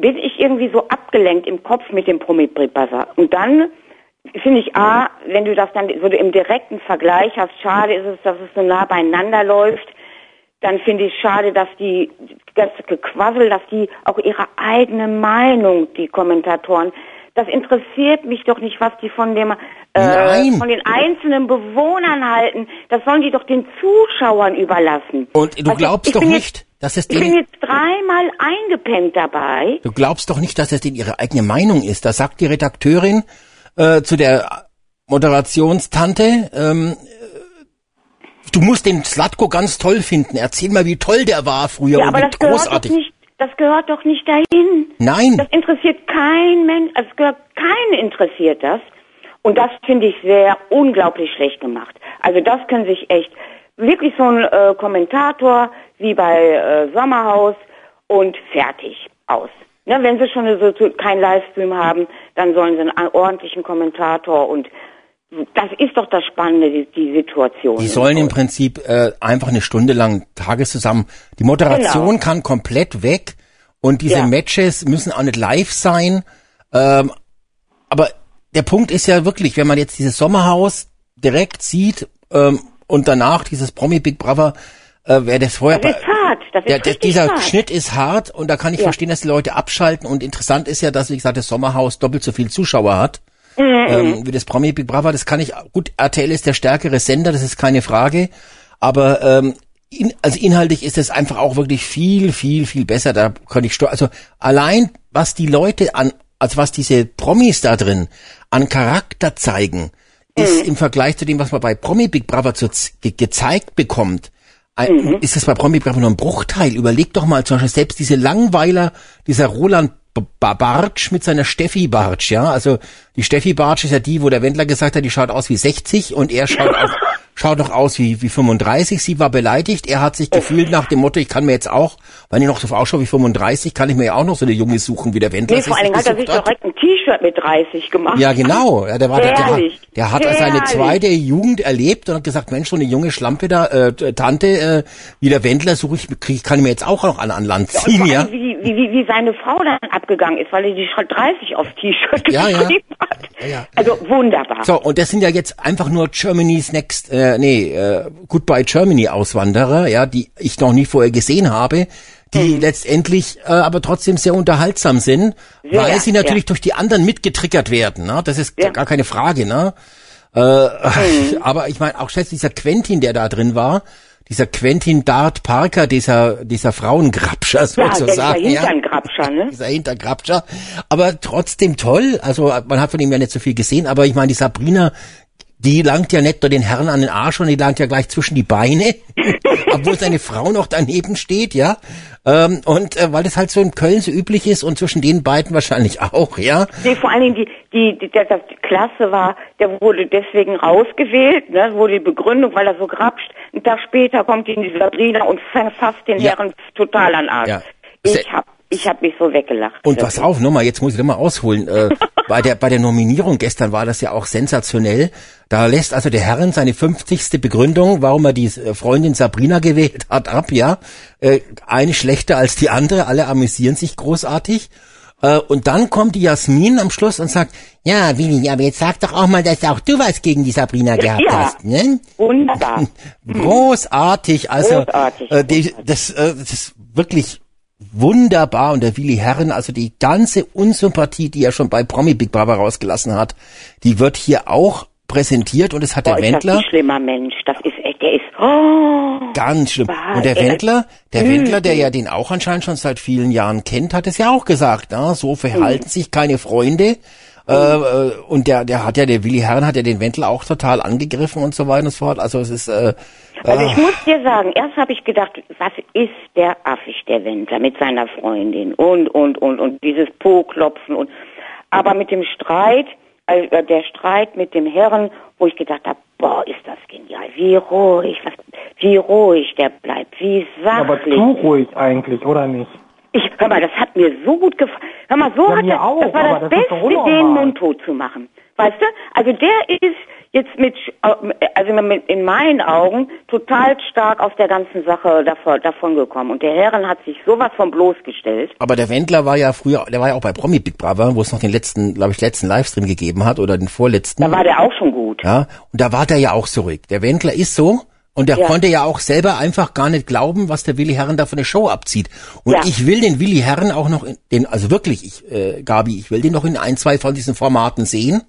bin ich irgendwie so abgelenkt im Kopf mit dem Promi-Buzzer. Und dann finde ich A, wenn du das dann so im direkten Vergleich hast, schade ist es, dass es so nah beieinander läuft. Dann finde ich schade, dass die das Gequassel, dass die auch ihre eigene Meinung, die Kommentatoren, das interessiert mich doch nicht, was die von dem äh, von den einzelnen Bewohnern halten. Das sollen die doch den Zuschauern überlassen. Und du also, glaubst doch nicht, dass es denen... Ich bin jetzt dreimal eingepennt dabei. Du glaubst doch nicht, dass es denen ihre eigene Meinung ist. Da sagt die Redakteurin äh, zu der Moderationstante, ähm, du musst den Slatko ganz toll finden. Erzähl mal, wie toll der war früher ja, und wie großartig. Nicht, das gehört doch nicht dahin. Nein. Das interessiert kein Mensch, also es gehört keinen interessiert das. Und das finde ich sehr unglaublich schlecht gemacht. Also das können sich echt wirklich so ein äh, Kommentator wie bei äh, Sommerhaus und fertig aus. Ne, wenn sie schon so, so kein Livestream haben, dann sollen sie einen ordentlichen Kommentator und das ist doch das Spannende, die, die Situation. Die sollen im Prinzip äh, einfach eine Stunde lang Tages zusammen. Die Moderation genau. kann komplett weg und diese ja. Matches müssen auch nicht live sein. Ähm, aber der Punkt ist ja wirklich, wenn man jetzt dieses Sommerhaus direkt sieht ähm, und danach dieses Promi Big Brother, äh, wer das vorher. Das ist hart. Das ist der, der, dieser hart. Schnitt ist hart und da kann ich ja. verstehen, dass die Leute abschalten. Und interessant ist ja, dass, wie gesagt, das Sommerhaus doppelt so viel Zuschauer hat. Mhm. Ähm, wie das Promi Big Brother, das kann ich, gut, RTL ist der stärkere Sender, das ist keine Frage. Aber ähm, in, also inhaltlich ist es einfach auch wirklich viel, viel, viel besser. Da könnte ich, also allein was die Leute an, also was diese Promis da drin an Charakter zeigen, ist mhm. im Vergleich zu dem, was man bei Promi Big Brother zu, ge gezeigt bekommt, mhm. ist das bei Promi Brother nur ein Bruchteil. Überleg doch mal zum Beispiel selbst diese Langweiler, dieser Roland Bartsch mit seiner Steffi Bartsch, ja. Also die Steffi Bartsch ist ja die, wo der Wendler gesagt hat, die schaut aus wie 60 und er schaut auch [laughs] schaut doch aus wie, wie 35. Sie war beleidigt. Er hat sich gefühlt nach dem Motto, ich kann mir jetzt auch, wenn ich noch so ausschaue wie 35, kann ich mir ja auch noch so eine Junge suchen, wie der Wendler. Nee, vor allen Dingen hat er sich hat. direkt ein T-Shirt mit 30 gemacht. Ja, genau. Ja, der, war, der, der, der hat Herrlich. seine zweite Jugend erlebt und hat gesagt, Mensch, so eine junge Schlampe da, äh, Tante, äh, wie der Wendler suche ich, krieg, kann ich mir jetzt auch noch an, an Land ziehen, ja. Wie, wie, wie, wie seine Frau dann abgegangen ist, weil er die 30 aufs T-Shirt ja, geschrieben ja. hat. Ja, ja. Also wunderbar. So, und das sind ja jetzt einfach nur Germany's Next, äh, nee, äh, Goodbye Germany Auswanderer, ja, die ich noch nie vorher gesehen habe, die mhm. letztendlich äh, aber trotzdem sehr unterhaltsam sind, sehr, weil sie natürlich durch die anderen mitgetriggert werden. Ne? Das ist gar keine Frage. Ne? Äh, mhm. [laughs] Aber ich meine, auch selbst dieser Quentin, der da drin war, dieser Quentin Dart Parker, dieser, dieser Frauengrabscher sozusagen. Ja, dieser Hintergrabscher, ne? dieser Hintergrabscher. Aber trotzdem toll. Also man hat von ihm ja nicht so viel gesehen, aber ich meine, die Sabrina, die langt ja nicht nur den Herrn an den Arsch und die langt ja gleich zwischen die Beine, [laughs] obwohl seine Frau noch daneben steht, ja. Ähm, und äh, weil das halt so in Köln so üblich ist und zwischen den beiden wahrscheinlich auch, ja. Nee, vor allen Dingen die, die, die, der, die Klasse war, der wurde deswegen rausgewählt, ne, wurde die Begründung, weil er so grapscht. Ein Tag später kommt die Sabrina und fasst den ja. Herren total an Arsch. Ja. Ich hab ich habe mich so weggelacht. Und pass auf, nochmal, jetzt muss ich nochmal ausholen. Äh, [laughs] bei der bei der Nominierung gestern war das ja auch sensationell. Da lässt also der Herren seine 50. Begründung, warum er die äh, Freundin Sabrina gewählt hat, ab, ja. Äh, eine schlechter als die andere, alle amüsieren sich großartig. Äh, und dann kommt die Jasmin am Schluss und sagt, ja, Willi, aber jetzt sag doch auch mal, dass auch du was gegen die Sabrina gehabt ja, hast. Ne? Wunderbar. [laughs] Großartig. Also Großartig. Äh, die, das, äh, das ist wirklich wunderbar und der Willi Herren, also die ganze Unsympathie, die er schon bei Promi Big Brother rausgelassen hat, die wird hier auch präsentiert und es hat Boah, der Wendler. Das ein schlimmer Mensch, das ist echt, der ist oh, ganz schlimm. Und der Wendler, der Wendler, der ja den auch anscheinend schon seit vielen Jahren kennt, hat es ja auch gesagt, na, so verhalten sich keine Freunde. Äh, äh, und der, der hat ja, der Willi Herren hat ja den Wendler auch total angegriffen und so weiter und so fort. Also es ist, äh, also ich muss dir sagen, erst habe ich gedacht, was ist der affig, der Wendler, mit seiner Freundin und, und, und, und dieses Po-Klopfen und, aber mit dem Streit, also der Streit mit dem Herren, wo ich gedacht habe, boah, ist das genial, wie ruhig, was, wie ruhig der bleibt, wie sachlich. Aber zu ruhig eigentlich, oder nicht? Ich, hör mal, das hat mir so gut gefallen. Hör mal, so ja, hat er, das war das, das Beste, den mundtot zu machen. Weißt du? Also der ist jetzt mit, also in meinen Augen total stark aus der ganzen Sache davon, davon gekommen. Und der Herren hat sich sowas von bloßgestellt. Aber der Wendler war ja früher, der war ja auch bei Promi Big Brother, wo es noch den letzten, glaube ich, letzten Livestream gegeben hat oder den vorletzten. Da war der auch schon gut. Ja, und da war der ja auch zurück. Der Wendler ist so, und der ja. konnte ja auch selber einfach gar nicht glauben, was der Willi Herren da von der Show abzieht. Und ja. ich will den Willi Herren auch noch, in, den, also wirklich, ich, äh, Gabi, ich will den noch in ein, zwei von diesen Formaten sehen.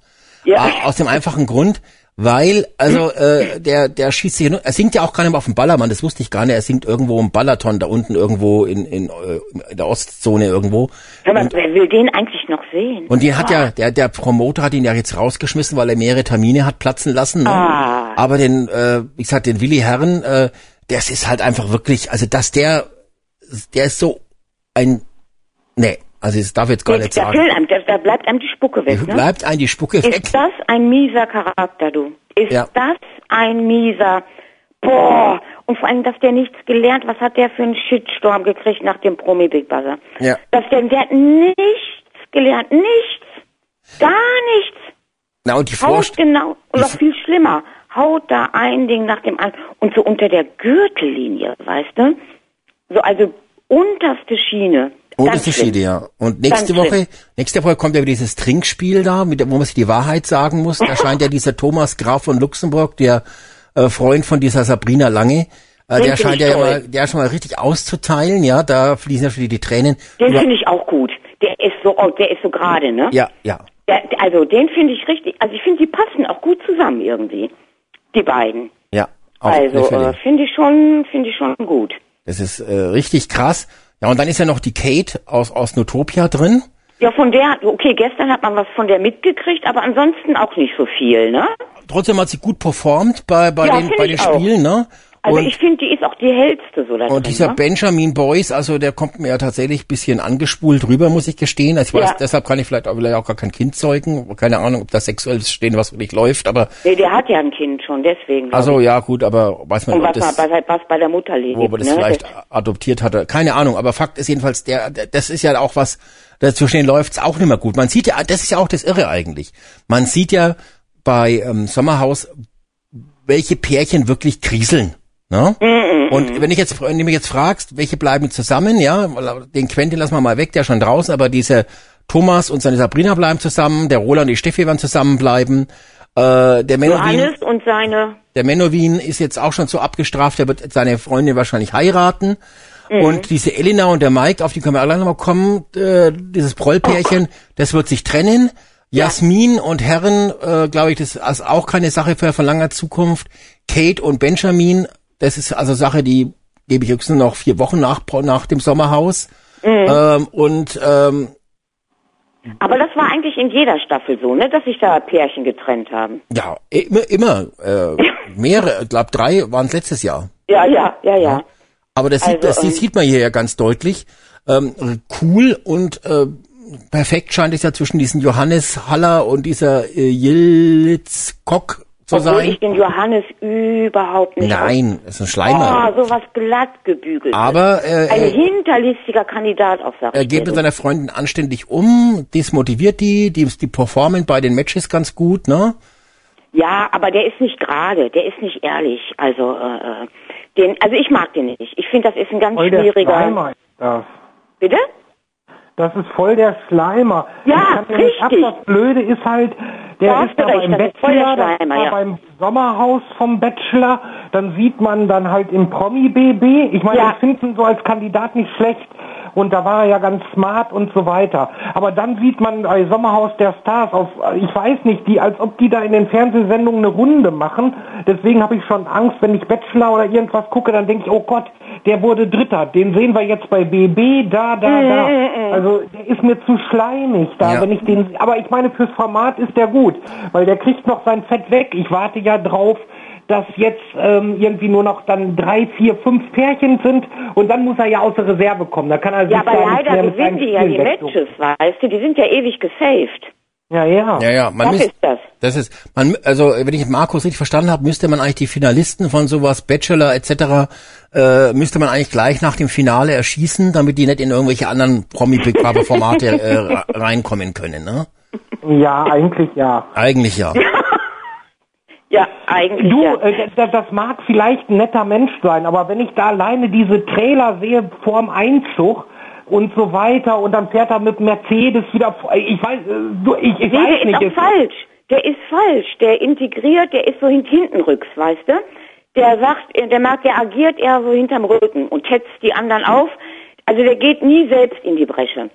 Ja. Aus dem einfachen Grund, weil, also, äh, der, der schießt sich, er singt ja auch gar nicht mehr auf dem Ballermann, das wusste ich gar nicht, er singt irgendwo im Ballaton, da unten irgendwo in, in, äh, in der Ostzone irgendwo. Mal, und, wer will den eigentlich noch sehen? Und den hat ja, der, der Promoter hat ihn ja jetzt rausgeschmissen, weil er mehrere Termine hat platzen lassen. Ne? Ah. Aber den, äh, wie gesagt, den Willi Herren, äh, das ist halt einfach wirklich, also dass der, der ist so ein, nee, also das darf jetzt gar nicht sagen. Einem, da, da bleibt einem die Spucke weg. Ne? Bleibt einem die Spucke ist weg. Ist das ein mieser Charakter, du? Ist ja. das ein mieser? Boah. Und vor allem, dass der nichts gelernt. Was hat der für einen Shitstorm gekriegt nach dem Promi Big Buzzer? Ja. Dass der, der hat nichts gelernt. Nichts. Gar nichts. Na und die Vorst genau. Und noch viel schlimmer. Haut da ein Ding nach dem anderen. Und so unter der Gürtellinie, weißt du? So, also unterste Schiene. Unterschiede, ja. Und nächste Ganz Woche, schlimm. nächste Woche kommt ja wieder dieses Trinkspiel da, mit, wo man sich die Wahrheit sagen muss. Da [laughs] scheint ja dieser Thomas Graf von Luxemburg, der äh, Freund von dieser Sabrina Lange, äh, der scheint ja mal, der schon mal richtig auszuteilen, ja. Da fließen ja schon die, Tränen. Den finde ich auch gut. Der ist so, oh, der ist so gerade, ne? Ja, ja. Der, also den finde ich richtig. Also ich finde, die passen auch gut zusammen irgendwie, die beiden. Ja. also äh, finde ich schon, finde ich schon gut. Das ist äh, richtig krass. Ja, und dann ist ja noch die Kate aus, aus Notopia drin. Ja, von der, okay, gestern hat man was von der mitgekriegt, aber ansonsten auch nicht so viel, ne? Trotzdem hat sie gut performt bei, bei ja, den, bei den Spielen, ne? Also und, ich finde, die ist auch die hellste so da Und drin, dieser ne? Benjamin Boyce, also der kommt mir ja tatsächlich bisschen angespult rüber, muss ich gestehen. Also ich weiß, ja. deshalb kann ich vielleicht auch, vielleicht auch gar kein Kind zeugen. Keine Ahnung, ob das sexuell stehen, was wirklich läuft, aber. Nee, der hat ja ein Kind schon, deswegen. Also ja, gut, aber weiß man, Und was, das, bei, was bei der Mutter liegt. Wo man das ne? vielleicht das adoptiert hatte. Keine Ahnung, aber Fakt ist jedenfalls, der, das ist ja auch was, dazwischen läuft's auch nicht mehr gut. Man sieht ja, das ist ja auch das Irre eigentlich. Man sieht ja bei ähm, Sommerhaus, welche Pärchen wirklich kriseln. Ne? Und wenn ich jetzt, wenn du mich jetzt fragst, welche bleiben zusammen, ja, den Quentin lassen wir mal weg, der ist schon draußen, aber diese Thomas und seine Sabrina bleiben zusammen, der Roland und die Steffi werden zusammenbleiben. Äh, der Menowin, Johannes und seine. Der Menowin ist jetzt auch schon so abgestraft, der wird seine Freundin wahrscheinlich heiraten. Mhm. Und diese Elena und der Mike, auf die können wir alle nochmal kommen, äh, dieses Prollpärchen, oh. das wird sich trennen. Ja. Jasmin und Herren, äh, glaube ich, das ist auch keine Sache für von langer Zukunft. Kate und Benjamin das ist also Sache, die gebe ich höchstens noch vier Wochen nach, nach dem Sommerhaus. Mhm. Ähm, und ähm, aber das war eigentlich in jeder Staffel so, ne, dass sich da Pärchen getrennt haben. Ja, immer, immer. Äh, mehrere, ich glaube drei waren es letztes Jahr. Ja, ja, ja, ja. Aber das, also, sieht, das, das ähm, sieht man hier ja ganz deutlich. Ähm, cool und äh, perfekt scheint es ja zwischen diesen Johannes Haller und dieser äh, Yildiz Kock zu Obwohl sein. ich den Johannes überhaupt nicht. Nein, ist ein Schleimer. Oh, sowas glatt gebügelt. Aber äh, ein hinterlistiger Kandidat auf Sache. Er geht mit seiner Freundin anständig um, desmotiviert die, die, die performen bei den Matches ganz gut, ne? Ja, aber der ist nicht gerade, der ist nicht ehrlich. Also äh, äh den, also ich mag den nicht. Ich finde, das ist ein ganz Voll schwieriger. Der das. Bitte? Das ist voll der Schleimer. Ja, richtig. Ab, das Blöde ist halt, der da ist da beim Bachelor, der ja. beim Sommerhaus vom Bachelor, dann sieht man dann halt im Promi-BB. Ich meine, ja. ich finde ihn so als Kandidat nicht schlecht und da war er ja ganz smart und so weiter. Aber dann sieht man bei Sommerhaus der Stars auf, ich weiß nicht, die, als ob die da in den Fernsehsendungen eine Runde machen. Deswegen habe ich schon Angst, wenn ich Bachelor oder irgendwas gucke, dann denke ich, oh Gott, der wurde Dritter. Den sehen wir jetzt bei BB, da, da, da. Also der ist mir zu schleimig da, ja. wenn ich den. Aber ich meine, fürs Format ist der gut, weil der kriegt noch sein Fett weg. Ich warte ja drauf, dass jetzt ähm, irgendwie nur noch dann drei, vier, fünf Pärchen sind und dann muss er ja aus der Reserve kommen. Da kann er ja, aber leider gewinnen die ja die Matches, weißt du, die sind ja ewig gesaved. Ja, ja. Ja, ja. Man Was müsst, ist das? Das ist, man, also wenn ich Markus richtig verstanden habe, müsste man eigentlich die Finalisten von sowas, Bachelor etc., äh, müsste man eigentlich gleich nach dem Finale erschießen, damit die nicht in irgendwelche anderen Promi-Big-Formate äh, reinkommen können, ne? Ja, eigentlich ja. Eigentlich ja. [laughs] Ja, eigentlich. Du, ja. Äh, das, mag vielleicht ein netter Mensch sein, aber wenn ich da alleine diese Trailer sehe vorm Einzug, und so weiter und dann fährt er mit Mercedes wieder ich weiß du ich, ich nee, weiß der nicht ist auch falsch der ist falsch der integriert der ist so hinten rücks weißt du der sagt der mag der agiert eher so hinterm Rücken und hetzt die anderen auf also der geht nie selbst in die Bresche ne?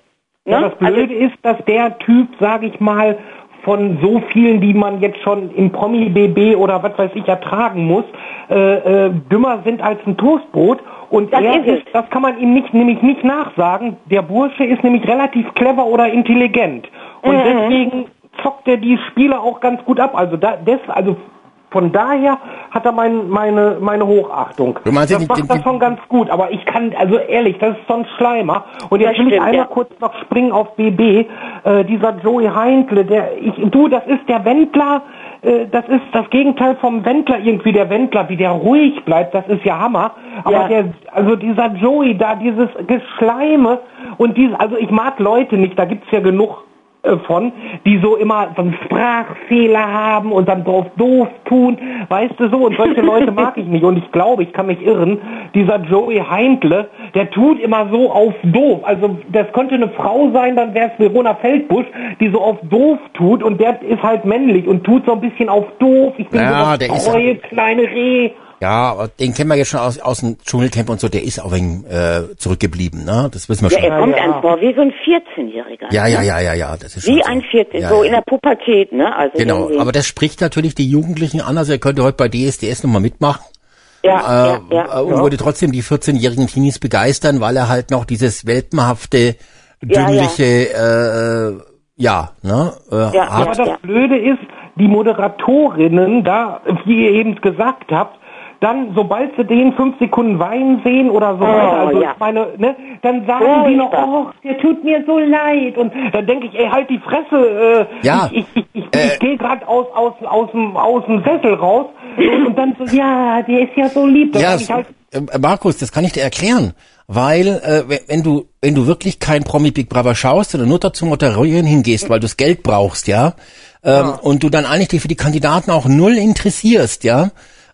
ja, das Blöde also, ist dass der Typ sage ich mal von so vielen, die man jetzt schon im Promi-BB oder was weiß ich ertragen muss, äh, äh, dümmer sind als ein Toastbrot. Und das er ist, das kann man ihm nicht, nämlich nicht nachsagen. Der Bursche ist nämlich relativ clever oder intelligent. Und mhm. deswegen zockt er die Spieler auch ganz gut ab. Also da, das, also von daher hat er mein, meine, meine Hochachtung. Du meinst, das die, macht die, das schon ganz gut, aber ich kann, also ehrlich, das ist so ein Schleimer. Und jetzt will ich einmal ja. kurz noch springen auf BB. Äh, dieser Joey Heintle, der, ich, du, das ist der Wendler, äh, das ist das Gegenteil vom Wendler irgendwie, der Wendler, wie der ruhig bleibt, das ist ja Hammer. Aber ja. der, also dieser Joey da, dieses Geschleime und dieses, also ich mag Leute nicht, da gibt's ja genug von, die so immer so einen Sprachfehler haben und dann drauf doof tun, weißt du so, und solche Leute mag ich nicht. Und ich glaube, ich kann mich irren, dieser Joey Heintle, der tut immer so auf doof, also das könnte eine Frau sein, dann wäre es Verona Feldbusch, die so auf doof tut und der ist halt männlich und tut so ein bisschen auf doof, ich bin ja, so das treue kleine Reh ja, aber den kennen wir jetzt schon aus, aus dem Dschungelcamp und so, der ist auch ein äh, zurückgeblieben, ne? Das wissen wir ja, schon. Er kommt ja, einem vor wie so ein 14-Jähriger. Ja, ja, ja, ja, ja. Das ist wie ein 14, ja, so ja. in der Pubertät, ne? Also genau, irgendwie. aber das spricht natürlich die Jugendlichen an, also er könnte heute bei DSDS nochmal mitmachen. Ja, äh, ja, ja. Äh, und würde trotzdem die 14-jährigen Teenies begeistern, weil er halt noch dieses welpenhafte, dümmliche, ja, Äh, ja ne? Äh, ja, hat. Aber das Blöde ist, die Moderatorinnen da, wie ihr eben gesagt habt, dann, sobald sie den fünf Sekunden weinen sehen oder so oh, weiter, also ja. meine, ne, dann sagen oh, die noch, oh, der tut mir so leid. Und dann denke ich, ey, halt die Fresse, äh, ja. ich, ich, ich, ich, äh, ich gehe gerade aus, aus, aus, dem, aus dem Sessel raus und dann so, ja, der ist ja so lieb. ja, halt, äh, Markus, das kann ich dir erklären. Weil, äh, wenn du, wenn du wirklich kein Promi Big Brother schaust, sondern nur dazu moderieren hingehst, weil du das Geld brauchst, ja, ähm, ja. und du dann eigentlich dich für die Kandidaten auch null interessierst, ja,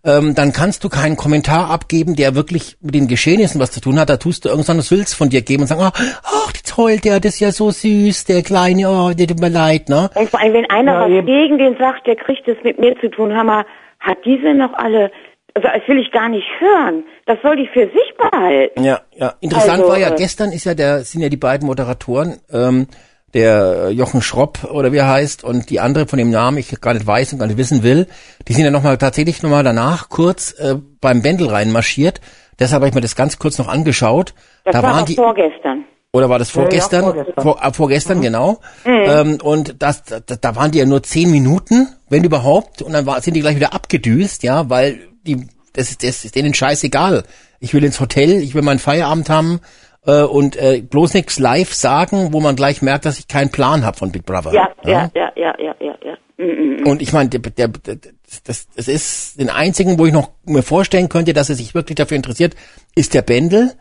ähm, dann kannst du keinen Kommentar abgeben, der wirklich mit den Geschehnissen was zu tun hat. Da tust du irgendwas Sülz von dir geben und sagen, ach, ach, jetzt heult der, das ist ja so süß, der Kleine, oh, der tut mir leid, ne? Und vor allem, wenn einer ja, was eben. gegen den sagt, der kriegt es mit mir zu tun, Hammer, hat diese noch alle also das will ich gar nicht hören. Das soll die für sich behalten. Ja, ja. Interessant also, war ja, äh, gestern ist ja der, sind ja die beiden Moderatoren, ähm, der Jochen Schropp oder wie er heißt und die andere von dem Namen ich gar nicht weiß und gar nicht wissen will, die sind ja nochmal tatsächlich nochmal danach kurz äh, beim Bändel reinmarschiert. Deshalb habe ich mir das ganz kurz noch angeschaut. Das da war waren die vorgestern. Oder war das vorgestern? Ja, ja, vorgestern, Vor, äh, vorgestern mhm. genau. Mhm. Ähm, und das, da, da waren die ja nur zehn Minuten, wenn überhaupt, und dann war, sind die gleich wieder abgedüst, ja, weil die, das ist, das ist denen scheißegal. Ich will ins Hotel, ich will meinen Feierabend haben äh, und äh, bloß nichts live sagen, wo man gleich merkt, dass ich keinen Plan habe von Big Brother. Ja, ja, ja, ja, ja, ja. ja. Mm, mm, mm. Und ich meine, der, der, der, das, das ist den einzigen, wo ich noch mir vorstellen könnte, dass er sich wirklich dafür interessiert, ist der Bendel.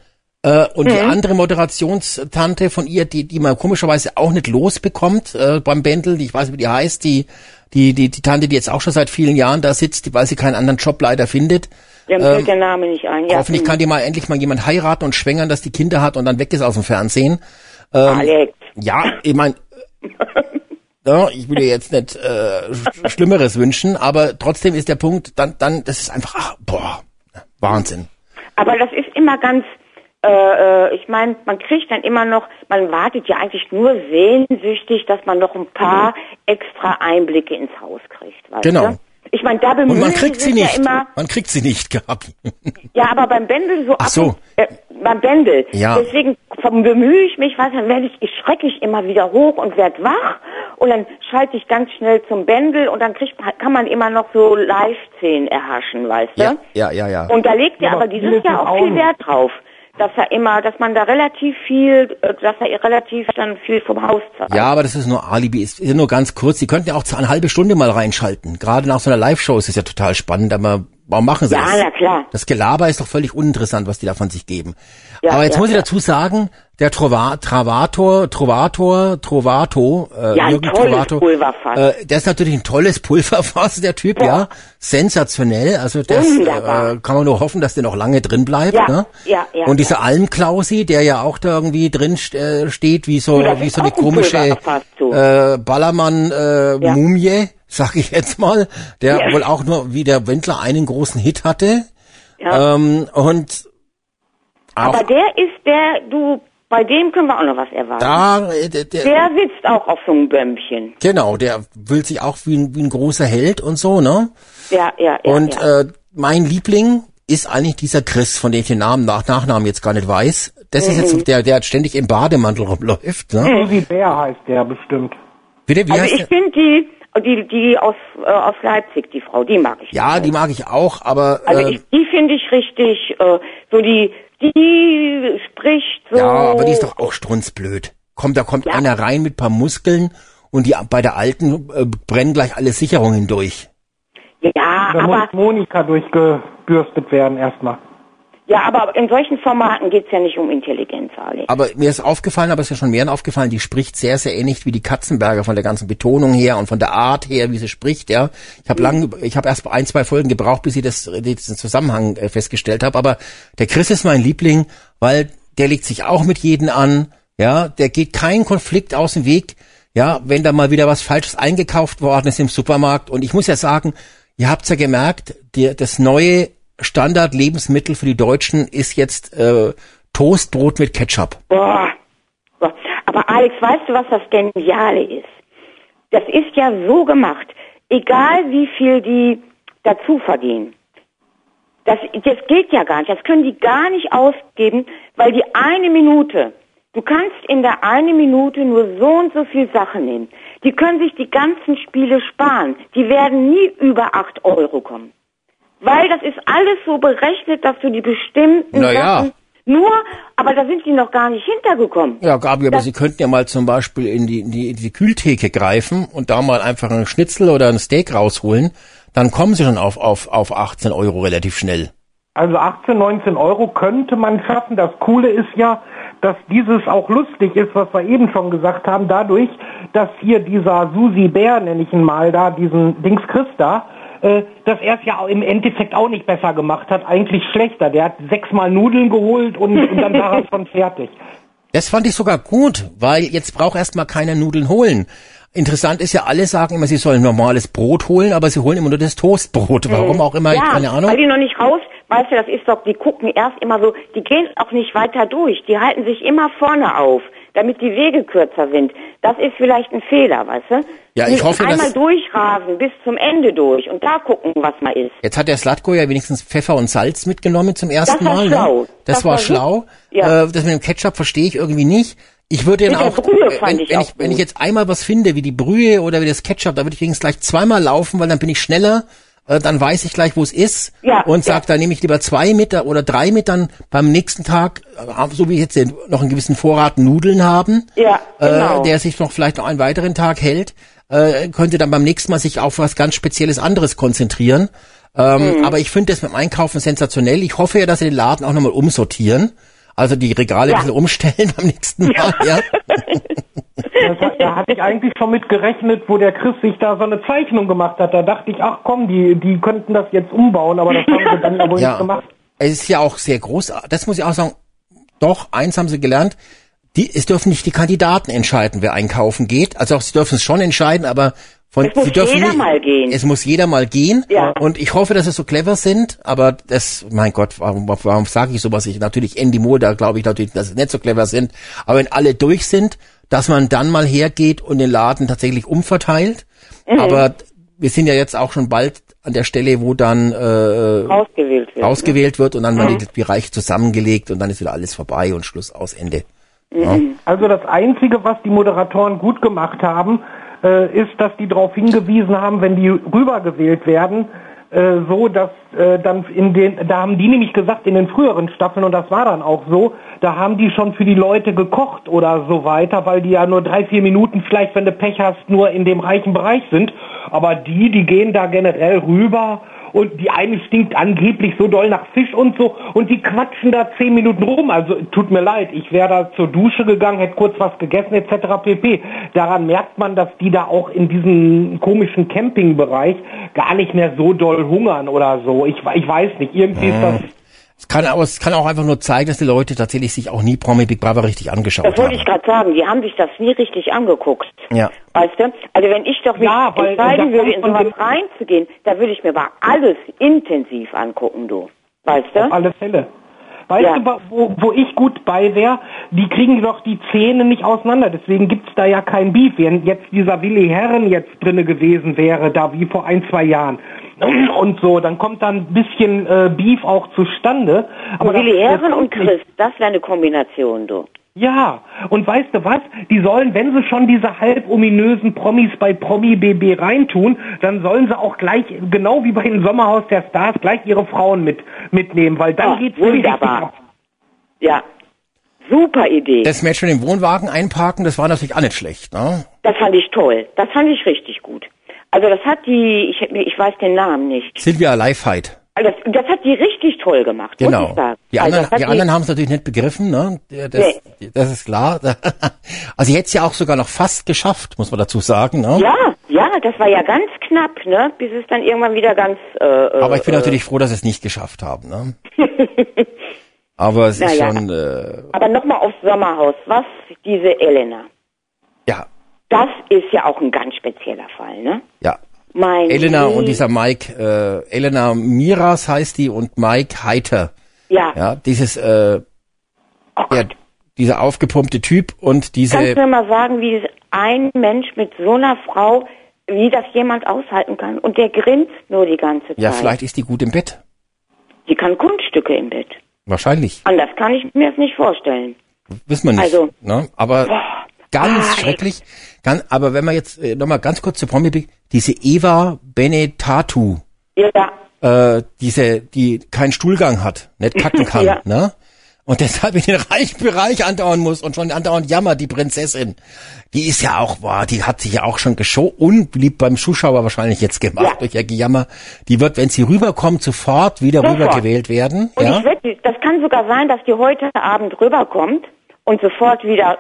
Äh, und mhm. die andere Moderationstante von ihr, die, die man komischerweise auch nicht losbekommt äh, beim Bendel, ich weiß nicht, wie die heißt, die, die, die, die Tante, die jetzt auch schon seit vielen Jahren da sitzt, weil sie keinen anderen Job leider findet. Ja, ähm, fällt der Name nicht ein. Ja. Hoffentlich kann die mal endlich mal jemand heiraten und schwängern, dass die Kinder hat und dann weg ist aus dem Fernsehen. Ähm, Alex. Ja, ich meine, [laughs] ja, ich will dir jetzt nicht äh, Schlimmeres wünschen, aber trotzdem ist der Punkt, dann, dann, das ist einfach, ach, boah, Wahnsinn. Aber das ist immer ganz, äh, äh ich meine, man kriegt dann immer noch, man wartet ja eigentlich nur sehnsüchtig, dass man noch ein paar extra Einblicke ins Haus kriegt. Weißt genau. Du? Ich meine, da bemühen Und man kriegt sie nicht. Ja immer, man kriegt sie nicht [laughs] gehabt. Ja, aber beim Bändel so Ach so. Äh, beim Bändel. Ja. Deswegen bemühe ich mich, was dann werde ich, ich schrecke ich immer wieder hoch und werde wach und dann schalte ich ganz schnell zum Bändel und dann kriegt, kann man immer noch so Live-Szenen erhaschen, weißt du? Ja, ja, ja. ja. Und da legt ihr aber dieses Jahr auch viel Wert drauf dass er immer, dass man da relativ viel, äh, dass er relativ dann viel vom Haus zahlt. Ja, aber das ist nur Alibi, ist nur ganz kurz. Sie könnten ja auch eine halbe Stunde mal reinschalten. Gerade nach so einer Live-Show ist es ja total spannend, aber warum machen sie ja, das? Ja, na klar. Das Gelaber ist doch völlig uninteressant, was die da von sich geben. Ja, aber jetzt ja, muss ich dazu sagen, der Trova, Travator, Trovator, Trovato, äh, ja, Jürgen Trovato. Äh, der ist natürlich ein tolles Pulverfass, der Typ, ja. ja. Sensationell. Also das äh, kann man nur hoffen, dass der noch lange drin bleibt. Ja, ne? ja, ja, Und dieser. Almklausi, der ja auch da irgendwie drin äh, steht, wie so, wie so eine komische äh, Ballermann-Mumie, äh, sag ich jetzt mal, der wohl auch nur wie der Wendler einen großen Hit hatte. Ja. Ähm, und aber der ist der, du bei dem können wir auch noch was erwarten. Da, äh, der, der, der sitzt auch auf so einem Bömmchen. Genau, der will sich auch wie ein, wie ein großer Held und so, ne? Ja, ja, ja. Und ja. Äh, mein Liebling ist eigentlich dieser Chris, von dem ich den Namen nach Nachnamen jetzt gar nicht weiß. Das mhm. ist jetzt der, der ständig im Bademantel rumläuft, ne? Susi Bär heißt der bestimmt. Bitte, wie also heißt ich finde die, die, die aus, äh, aus Leipzig, die Frau, die mag ich. Ja, die mag ich auch, aber. Also äh, ich, die finde ich richtig, äh, so die, die spricht so. Ja, aber die ist doch auch strunzblöd. Kommt, da kommt ja. einer rein mit paar Muskeln und die bei der alten äh, brennen gleich alle Sicherungen durch. Ja, da aber muss Monika durchgebürstet werden erstmal. Ja, aber in solchen Formaten geht's ja nicht um Intelligenz, Alex. Aber mir ist aufgefallen, aber es ist ja schon mehreren aufgefallen, die spricht sehr, sehr ähnlich wie die Katzenberger von der ganzen Betonung her und von der Art her, wie sie spricht, ja. Ich habe mhm. lang, ich habe erst ein, zwei Folgen gebraucht, bis ich das, diesen Zusammenhang äh, festgestellt habe. Aber der Chris ist mein Liebling, weil der legt sich auch mit jedem an, ja. Der geht keinen Konflikt aus dem Weg, ja, wenn da mal wieder was Falsches eingekauft worden ist im Supermarkt. Und ich muss ja sagen, ihr habt's ja gemerkt, der, das neue Standard-Lebensmittel für die Deutschen ist jetzt äh, Toastbrot mit Ketchup. Boah. Boah. Aber Alex, weißt du, was das Geniale ist? Das ist ja so gemacht, egal wie viel die dazu verdienen. Das, das geht ja gar nicht. Das können die gar nicht ausgeben, weil die eine Minute, du kannst in der eine Minute nur so und so viel Sachen nehmen. Die können sich die ganzen Spiele sparen. Die werden nie über acht Euro kommen. Weil das ist alles so berechnet, dass du die bestimmten naja. Sachen nur, aber da sind sie noch gar nicht hintergekommen. Ja, Gabi, aber das Sie könnten ja mal zum Beispiel in die, in die, in die Kühltheke greifen und da mal einfach einen Schnitzel oder ein Steak rausholen. Dann kommen Sie schon auf, auf, auf 18 Euro relativ schnell. Also 18, 19 Euro könnte man schaffen. Das Coole ist ja, dass dieses auch lustig ist, was wir eben schon gesagt haben, dadurch, dass hier dieser Susi Bär, nenne ich ihn mal da, diesen Dings Christa, dass er es ja im Endeffekt auch nicht besser gemacht hat, eigentlich schlechter. Der hat sechsmal Nudeln geholt und, und dann war er schon fertig. Das fand ich sogar gut, weil jetzt braucht erstmal keiner Nudeln holen. Interessant ist ja, alle sagen immer, sie sollen normales Brot holen, aber sie holen immer nur das Toastbrot. Warum auch immer, ja, keine Ahnung. Weil die noch nicht raus, weißt du, das ist doch, die gucken erst immer so, die gehen auch nicht weiter durch, die halten sich immer vorne auf damit die Wege kürzer sind. Das ist vielleicht ein Fehler, weißt du? Ja, ich hoffe, Einmal durchrasen bis zum Ende durch und da gucken, was mal ist. Jetzt hat der Slatko ja wenigstens Pfeffer und Salz mitgenommen zum ersten das war Mal. Ne? Schlau. Ne? Das, das war, war schlau. Ja. Äh, das mit dem Ketchup verstehe ich irgendwie nicht. Ich würde ja auch, Brühe wenn, ich wenn, ich, wenn ich jetzt einmal was finde, wie die Brühe oder wie das Ketchup, da würde ich wenigstens gleich zweimal laufen, weil dann bin ich schneller äh, dann weiß ich gleich, wo es ist ja, und sag, ja. da nehme ich lieber zwei mit oder drei mit, dann beim nächsten Tag, äh, so wie jetzt noch einen gewissen Vorrat Nudeln haben, ja, genau. äh, der sich noch vielleicht noch einen weiteren Tag hält, äh, könnte dann beim nächsten Mal sich auf was ganz Spezielles anderes konzentrieren. Ähm, mhm. Aber ich finde das mit dem Einkaufen sensationell. Ich hoffe ja, dass sie den Laden auch nochmal umsortieren. Also die Regale ja. ein bisschen umstellen beim nächsten Mal, ja. Das, da hatte ich eigentlich schon mit gerechnet, wo der Chris sich da so eine Zeichnung gemacht hat. Da dachte ich, ach komm, die, die könnten das jetzt umbauen, aber das haben sie dann wohl ja. nicht gemacht. Es ist ja auch sehr groß. Das muss ich auch sagen. Doch, eins haben sie gelernt. Die, es dürfen nicht die Kandidaten entscheiden, wer einkaufen geht. Also auch sie dürfen es schon entscheiden, aber von, es muss sie dürfen jeder nicht, mal gehen. Es muss jeder mal gehen. Ja. Und ich hoffe, dass sie so clever sind. Aber das, mein Gott, warum, warum sage ich sowas? Ich natürlich Endemol, da glaube ich natürlich, dass sie nicht so clever sind. Aber wenn alle durch sind, dass man dann mal hergeht und den Laden tatsächlich umverteilt. Mhm. Aber wir sind ja jetzt auch schon bald an der Stelle, wo dann äh, Ausgewählt wird. ausgewählt wird und dann Mhm. werden die Bereiche zusammengelegt und dann ist wieder alles vorbei und Schluss aus Ende. Also das Einzige, was die Moderatoren gut gemacht haben, äh, ist, dass die darauf hingewiesen haben, wenn die rübergewählt werden, äh, so dass äh, dann in den, da haben die nämlich gesagt in den früheren Staffeln und das war dann auch so, da haben die schon für die Leute gekocht oder so weiter, weil die ja nur drei, vier Minuten vielleicht, wenn du Pech hast, nur in dem reichen Bereich sind. Aber die, die gehen da generell rüber und die eine stinkt angeblich so doll nach Fisch und so und die quatschen da zehn Minuten rum. Also tut mir leid, ich wäre da zur Dusche gegangen, hätte kurz was gegessen etc. pp. Daran merkt man, dass die da auch in diesem komischen Campingbereich gar nicht mehr so doll hungern oder so. Ich, ich weiß nicht, irgendwie ist das Es kann, aber es kann auch einfach nur zeigen, dass die Leute tatsächlich sich auch nie Promi Big Brother richtig angeschaut Das wollte haben. ich gerade sagen. Die haben sich das nie richtig angeguckt. Ja. Weißt du? Also wenn ich doch mich Ja, weil- entscheiden würde, in sowas reinzugehen, da würde ich mir aber alles intensiv angucken, du. Weißt du? auf alle Fälle. Weißt Ja. du, wo, wo ich gut bei wäre, die kriegen doch die Zähne nicht auseinander. Deswegen gibt's da ja kein Beef. Wenn jetzt dieser Willi Herren jetzt drinne gewesen wäre, da wie vor ein, zwei Jahren [clears throat] und so, dann kommt da ein bisschen äh, Beef auch zustande. Aber Willi kommt und nicht. Chris, das wäre eine Kombination, du. Ja, und weißt du was? Die sollen, wenn sie schon diese halb ominösen Promis bei Promi BB reintun, dann sollen sie auch gleich, genau wie bei dem Sommerhaus der Stars, gleich ihre Frauen mit mitnehmen, weil dann Ah, geht's wunderbar. Ja. Super Idee. Das Match mit dem Wohnwagen einparken, das war natürlich auch nicht schlecht. Ne? Das fand ich toll. Das fand ich richtig gut. Also das hat die, ich, ich weiß den Namen nicht. Silvia Leifheit. Also das, das hat die richtig toll gemacht, Genau. ich sagen. Die also anderen, die anderen haben es natürlich nicht begriffen, ne? Das, das ist klar. [laughs] Also sie hätte es ja auch sogar noch fast geschafft, muss man dazu sagen. Ne? Ja, ja, das war ja ganz knapp, ne? Bis es dann irgendwann wieder ganz. Äh, Aber ich bin äh, natürlich froh, dass sie es nicht geschafft haben. Ne? [laughs] Aber es ist Naja. schon, äh, Aber nochmal aufs Sommerhaus. Was diese Elena? Das ist ja auch ein ganz spezieller Fall, ne? ja. Mein Elena und dieser Mike, äh, Elena Miras heißt die und Mike Heiter. Ja. Ja, dieses, äh, Oh ja, dieser aufgepumpte Typ und diese, Kannst du mir mal sagen, wie ein Mensch mit so einer Frau, wie das jemand aushalten kann? Und der grinst nur die ganze Zeit. ja, vielleicht ist die gut im Bett. Die kann Kunststücke im Bett. Wahrscheinlich. Anders kann ich mir es nicht vorstellen. Wissen wir nicht. Also- ne? Aber ganz Ah, schrecklich. Ganz, aber wenn wir jetzt äh, nochmal ganz kurz zu Promi diese Eva Benetatu, Ja, äh, diese, die keinen Stuhlgang hat, nicht kacken [laughs] kann, Ja. ne? Und deshalb in den [laughs] reichen Bereich andauern muss und schon andauernd jammert, die Prinzessin. Die ist ja auch, boah, die hat sich ja auch schon geschow, unbeliebt beim Zuschauer wahrscheinlich jetzt gemacht Ja. durch ihr Gejammer. Die wird, wenn sie rüberkommt, sofort wieder Sofort. rübergewählt werden. und ja? ich wette, das kann sogar sein, dass die heute Abend rüberkommt und sofort wieder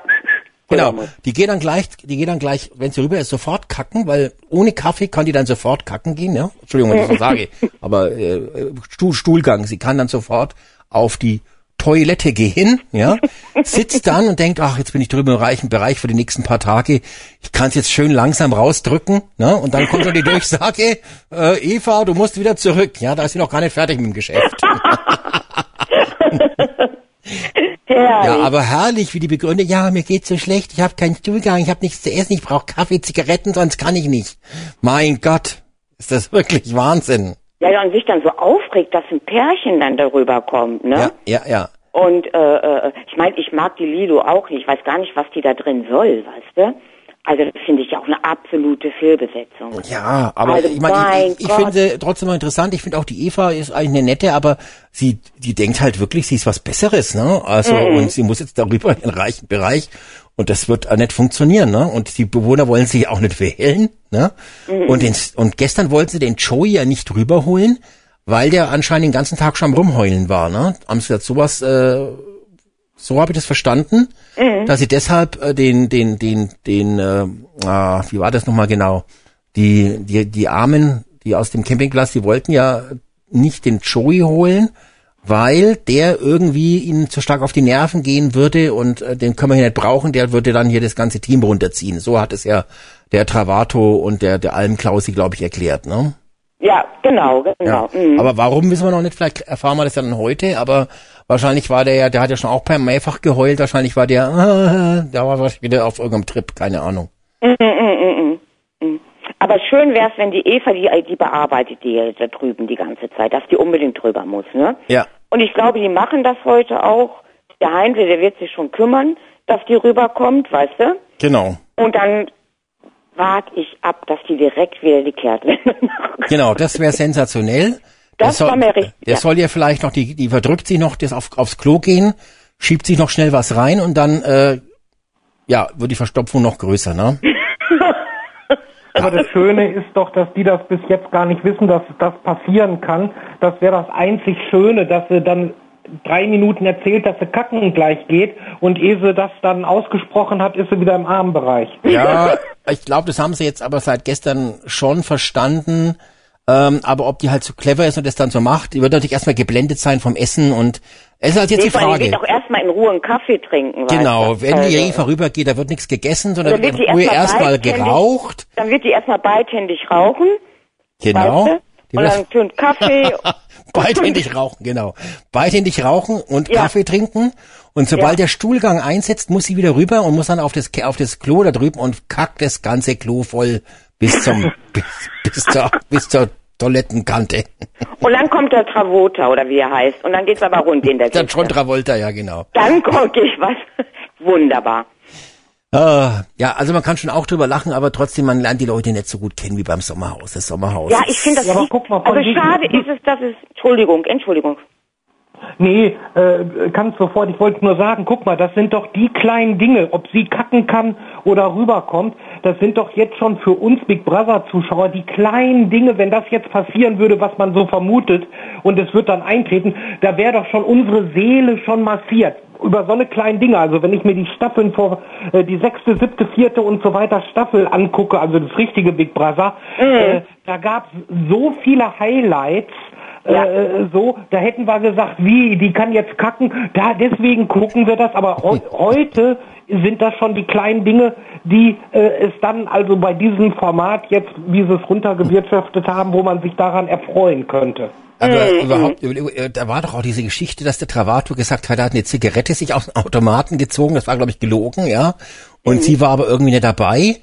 Genau, muss. die geht dann gleich, die geht dann gleich, wenn sie rüber ist, sofort kacken, weil ohne Kaffee kann die dann sofort kacken gehen, ja? Entschuldigung, wenn ich das so sage, [laughs] aber äh, Stuhl, Stuhlgang, sie kann dann sofort auf die Toilette gehen, ja, sitzt dann und denkt, ach, jetzt bin ich drüben im reichen Bereich für die nächsten paar Tage, ich kann es jetzt schön langsam rausdrücken, ne? Und dann kommt schon die Durchsage, [laughs] äh, Eva, du musst wieder zurück, ja, da ist sie noch gar nicht fertig mit dem Geschäft. [laughs] [laughs] Herrlich. Ja, aber herrlich, wie die begründet, ja, mir geht's so schlecht, ich habe keinen Stuhlgang, ich habe nichts zu essen, ich brauche Kaffee, Zigaretten, sonst kann ich nicht. Mein Gott, ist das wirklich Wahnsinn. Ja, ja, und sich dann so aufregt, dass ein Pärchen dann darüber kommt, ne? Ja, ja, ja. Und äh, äh, ich meine, ich mag die Lilo auch nicht. Ich weiß gar nicht, was die da drin soll, weißt du? Also das finde ich auch eine absolute Fehlbesetzung. Ja, aber Also, ich meine, mein ich, ich finde trotzdem mal interessant. Ich finde auch die Eva ist eigentlich eine nette, aber sie, die denkt halt wirklich, sie ist was Besseres, ne? Also Mhm. und sie muss jetzt darüber in den reichen Bereich und das wird nicht funktionieren, ne? Und die Bewohner wollen sie auch nicht wählen, ne? Mhm. Und den, und gestern wollten sie den Joey ja nicht rüberholen, weil der anscheinend den ganzen Tag schon rumheulen war, ne? Haben sie jetzt sowas äh, so habe ich das verstanden, Mhm. dass sie deshalb äh, den, den, den, den, äh, ah, wie war das nochmal genau? Die, die, die Armen, die aus dem Campingplatz, die wollten ja nicht den Joey holen, weil der irgendwie ihnen zu stark auf die Nerven gehen würde und äh, den können wir hier nicht brauchen, der würde dann hier das ganze Team runterziehen. So hat es ja der Travato und der, der Almklausi, glaube ich, erklärt, ne? Ja, genau, genau. Ja. Mhm. Aber warum wissen wir noch nicht, vielleicht erfahren wir das dann heute, aber wahrscheinlich war der ja, der hat ja schon auch per mehrfach geheult, wahrscheinlich war der, [laughs] äh, da war wahrscheinlich wieder auf irgendeinem Trip, keine Ahnung. Mh, mh, mh. Aber schön wäre es, wenn die Eva, die, die bearbeitet die da drüben die ganze Zeit, dass die unbedingt drüber muss, ne? Ja. Und ich glaube, die machen das heute auch. Der Heinrich, der wird sich schon kümmern, dass die rüberkommt, weißt du? Genau. Und dann warte ich ab, dass die direkt wieder die Kehrtwende [laughs] machen. Genau, das wäre sensationell. Das, soll, war mir richtig. Der ja. soll ja vielleicht noch, die, die verdrückt sich noch, das auf, aufs Klo gehen, schiebt sich noch schnell was rein und dann, äh, ja, wird die Verstopfung noch größer, ne? [laughs] Aber das Schöne ist doch, dass die das bis jetzt gar nicht wissen, dass das passieren kann. Das wäre das einzig Schöne, dass sie dann drei Minuten erzählt, dass sie kacken gleich geht und ehe sie das dann ausgesprochen hat, ist sie wieder im Armbereich. Ja, [laughs] ich glaube, das haben sie jetzt aber seit gestern schon verstanden. Ähm, aber ob die halt so clever ist und das dann so macht, die wird natürlich erstmal geblendet sein vom Essen und es ist halt jetzt nee, die Frage. Die wird auch erstmal in Ruhe einen Kaffee trinken. Genau, wenn also. die Eva rübergeht, da wird nichts gegessen, sondern wird in Ruhe erstmal geraucht. Dann wird die erstmal beidhändig rauchen. Genau. Weißt du? Und dann schön Kaffee. [laughs] beidhändig rauchen, genau. Beidhändig rauchen und ja. Kaffee trinken. Und sobald ja. der Stuhlgang einsetzt, muss sie wieder rüber und muss dann auf das, auf das Klo da drüben und kackt das ganze Klo voll bis zum, bis, bis zur, bis zur Toilettenkante. Und dann kommt der Travolta oder wie er heißt. Und dann geht's aber rund in der Dann schon Travolta, ja genau. Dann gucke ich was. Wunderbar. Uh, ja, also man kann schon auch drüber lachen, aber trotzdem, man lernt die Leute nicht so gut kennen wie beim Sommerhaus. Das Sommerhaus. Ja, ich finde das ja, nicht, mal, also schade ist es, dass es, Entschuldigung, Entschuldigung. Nee, äh, kannst sofort. Ich wollte nur sagen, guck mal, das sind doch die kleinen Dinge, ob sie kacken kann oder rüberkommt, das sind doch jetzt schon für uns Big Brother Zuschauer die kleinen Dinge, wenn das jetzt passieren würde, was man so vermutet und es wird dann eintreten, da wäre doch schon unsere Seele schon massiert über so eine kleinen Dinge. Also wenn ich mir die Staffeln vor äh, die sechste, siebte, vierte und so weiter Staffel angucke, also das richtige Big Brother, mhm. äh, da gab es so viele Highlights ja. äh, so, da hätten wir gesagt, wie, die kann jetzt kacken, da deswegen gucken wir das, aber he heute sind das schon die kleinen Dinge, die äh, es dann also bei diesem Format jetzt, wie sie es runtergewirtschaftet haben, wo man sich daran erfreuen könnte. Aber mhm. überhaupt, äh, da war doch auch diese Geschichte, dass der Travato gesagt hat, er hat eine Zigarette sich aus dem Automaten gezogen, das war glaube ich gelogen, ja. Und mhm. sie war aber irgendwie nicht dabei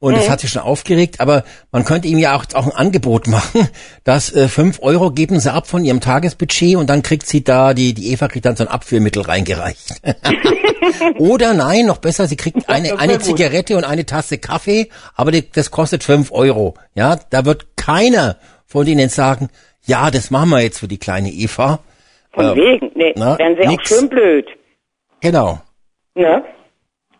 und es mhm. hat sich schon aufgeregt, aber man könnte ihm ja auch, auch ein Angebot [laughs] machen, dass äh, fünf Euro geben sie ab von ihrem Tagesbudget und dann kriegt sie da, die, die Eva kriegt dann so ein Abführmittel reingereicht. [laughs] Oder nein, noch besser, sie kriegt [laughs] eine, eine Zigarette und eine Tasse Kaffee, aber die, das kostet fünf Euro. Ja, da wird keiner von denen sagen, ja, das machen wir jetzt für die kleine Eva. Von äh, wegen, nee, na, wären sie nix. auch schön blöd. Genau. Ne?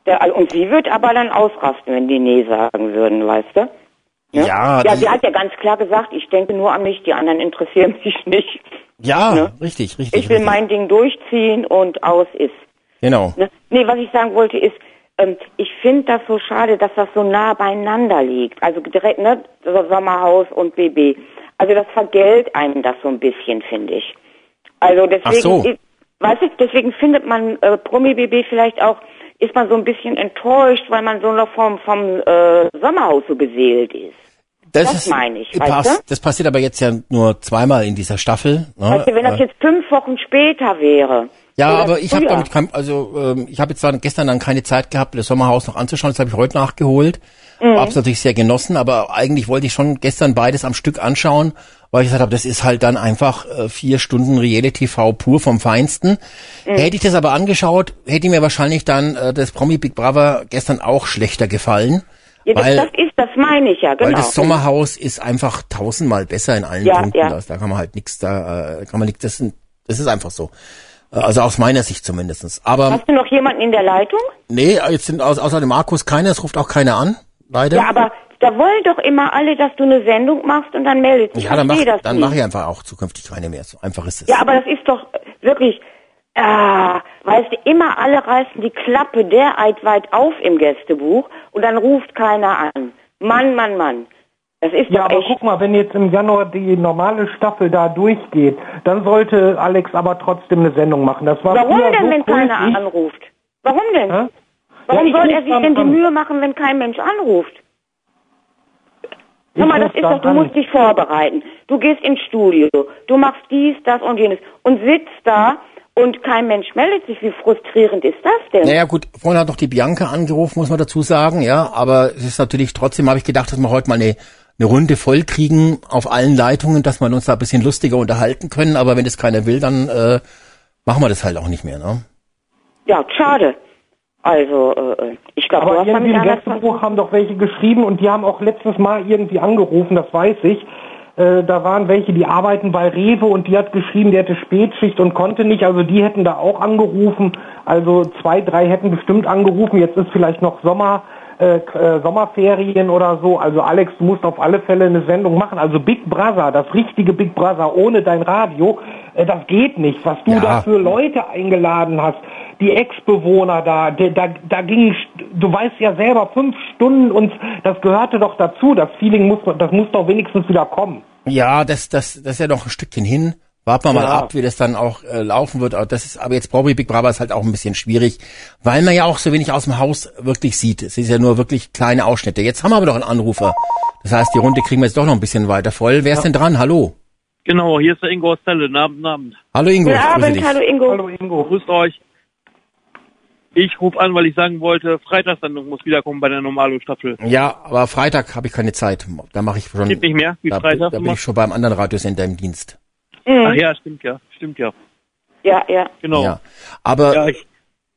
Der, und sie wird aber dann ausrasten, wenn die Nee sagen würden, weißt du? Ja, ja, ja sie hat ja ganz klar gesagt, ich denke nur an mich, die anderen interessieren [laughs] mich nicht. Ja, ne? richtig, richtig. Ich will richtig. mein Ding durchziehen und aus ist. Genau. Ne? Nee, was ich sagen wollte ist, ähm, ich finde das so schade, dass das so nah beieinander liegt. Also direkt, ne, Sommerhaus und BB. Also das vergällt einem das so ein bisschen, finde ich. Also deswegen, Ach so. ich, weißt du, deswegen findet man äh, Promi BB vielleicht auch ist man so ein bisschen enttäuscht, weil man so noch vom, vom äh, Sommerhaus so beseelt ist. Das, das ist, meine ich. Pass, das passiert aber jetzt ja nur zweimal in dieser Staffel. Ne? Weißt du, wenn das äh, jetzt fünf Wochen später wäre. Ja, aber ich habe damit kein, also ähm, ich habe jetzt zwar gestern dann keine Zeit gehabt, das Sommerhaus noch anzuschauen, das habe ich heute nachgeholt. Mhm. Hab's natürlich sehr genossen, aber eigentlich wollte ich schon gestern beides am Stück anschauen, weil ich gesagt habe, das ist halt dann einfach äh, vier Stunden Reality TV pur vom Feinsten. Mhm. Hätte ich das aber angeschaut, hätte mir wahrscheinlich dann äh, das Promi Big Brother gestern auch schlechter gefallen. Ja, das, weil, das ist, das meine ich ja, genau. Weil das Sommerhaus ist einfach tausendmal besser in allen ja, Punkten. Ja. Da kann man halt nichts da, äh, kann man nichts, das, das ist einfach so. Also aus meiner Sicht zumindestens. Aber Hast du noch jemanden in der Leitung? Nee, jetzt sind außer dem Markus keiner, es ruft auch keiner an, leider. Ja, aber da wollen doch immer alle, dass du eine Sendung machst und dann meldet sich. Ja, dann mach, dann mach ich einfach auch zukünftig keine mehr. So einfach ist es. Ja, aber das ist doch wirklich, äh, weißt du, immer alle reißen die Klappe derart weit auf im Gästebuch und dann ruft keiner an. Mann, Mann, Mann. Das ist ja, aber echt. guck mal, wenn jetzt im Januar die normale Staffel da durchgeht, dann sollte Alex aber trotzdem eine Sendung machen. Das war Warum denn, so wenn keiner anruft? Warum denn? Hä? Warum ja, soll er sich denn die Mühe machen, wenn kein Mensch anruft? Guck mal, das ist doch, du musst dich vorbereiten. Du gehst ins Studio, du machst dies, das und jenes und sitzt da und kein Mensch meldet sich. Wie frustrierend ist das denn? Naja gut, vorhin hat noch die Bianca angerufen, muss man dazu sagen, ja, aber es ist natürlich trotzdem, habe ich gedacht, dass wir heute mal eine, eine Runde voll kriegen auf allen Leitungen, dass wir uns da ein bisschen lustiger unterhalten können, aber wenn das keiner will, dann äh, machen wir das halt auch nicht mehr, ne? Ja, schade. Also, äh, ich glaube, aber irgendwie im Gästebuch haben doch welche geschrieben und die haben auch letztes Mal irgendwie angerufen, das weiß ich. Äh, da waren welche, die arbeiten bei Rewe und die hat geschrieben, die hätte Spätschicht und konnte nicht. Also die hätten da auch angerufen. Also zwei, drei hätten bestimmt angerufen. Jetzt ist vielleicht noch Sommer, äh, äh, Sommerferien oder so. Also Alex, du musst auf alle Fälle eine Sendung machen. Also Big Brother, das richtige Big Brother ohne dein Radio, äh, das geht nicht. Was du ja. da für Leute eingeladen hast, die Ex-Bewohner da, da, da, da ging, du weißt ja selber, fünf Stunden und das gehörte doch dazu. Das Feeling muss, das muss doch wenigstens wieder kommen. Ja, das, das, das ist ja noch ein Stückchen hin. Warten wir mal ja. ab, wie das dann auch äh, laufen wird. Aber das ist, aber jetzt Promi Big Brother ist halt auch ein bisschen schwierig, weil man ja auch so wenig aus dem Haus wirklich sieht. Es ist ja nur wirklich kleine Ausschnitte. Jetzt haben wir aber doch einen Anrufer. Das heißt, die Runde kriegen wir jetzt doch noch ein bisschen weiter voll. Wer ist denn dran? Hallo? Genau, hier ist der Ingo aus Celle. Abend, Abend. Hallo Ingo. Guten Abend, hallo Ingo. Hallo Ingo. Grüßt euch. Ich rufe an, weil ich sagen wollte, Freitagssendung muss wiederkommen bei der Normalo-Staffel. Ja, aber Freitag habe ich keine Zeit. Da mache ich schon. Geht nicht mehr? Wie da, Freitag? Da bin ich schon beim anderen Radiosender im Dienst. Mhm. Ach ja, stimmt ja, stimmt ja. Ja, ja. Genau. Ja. Aber ja, ich,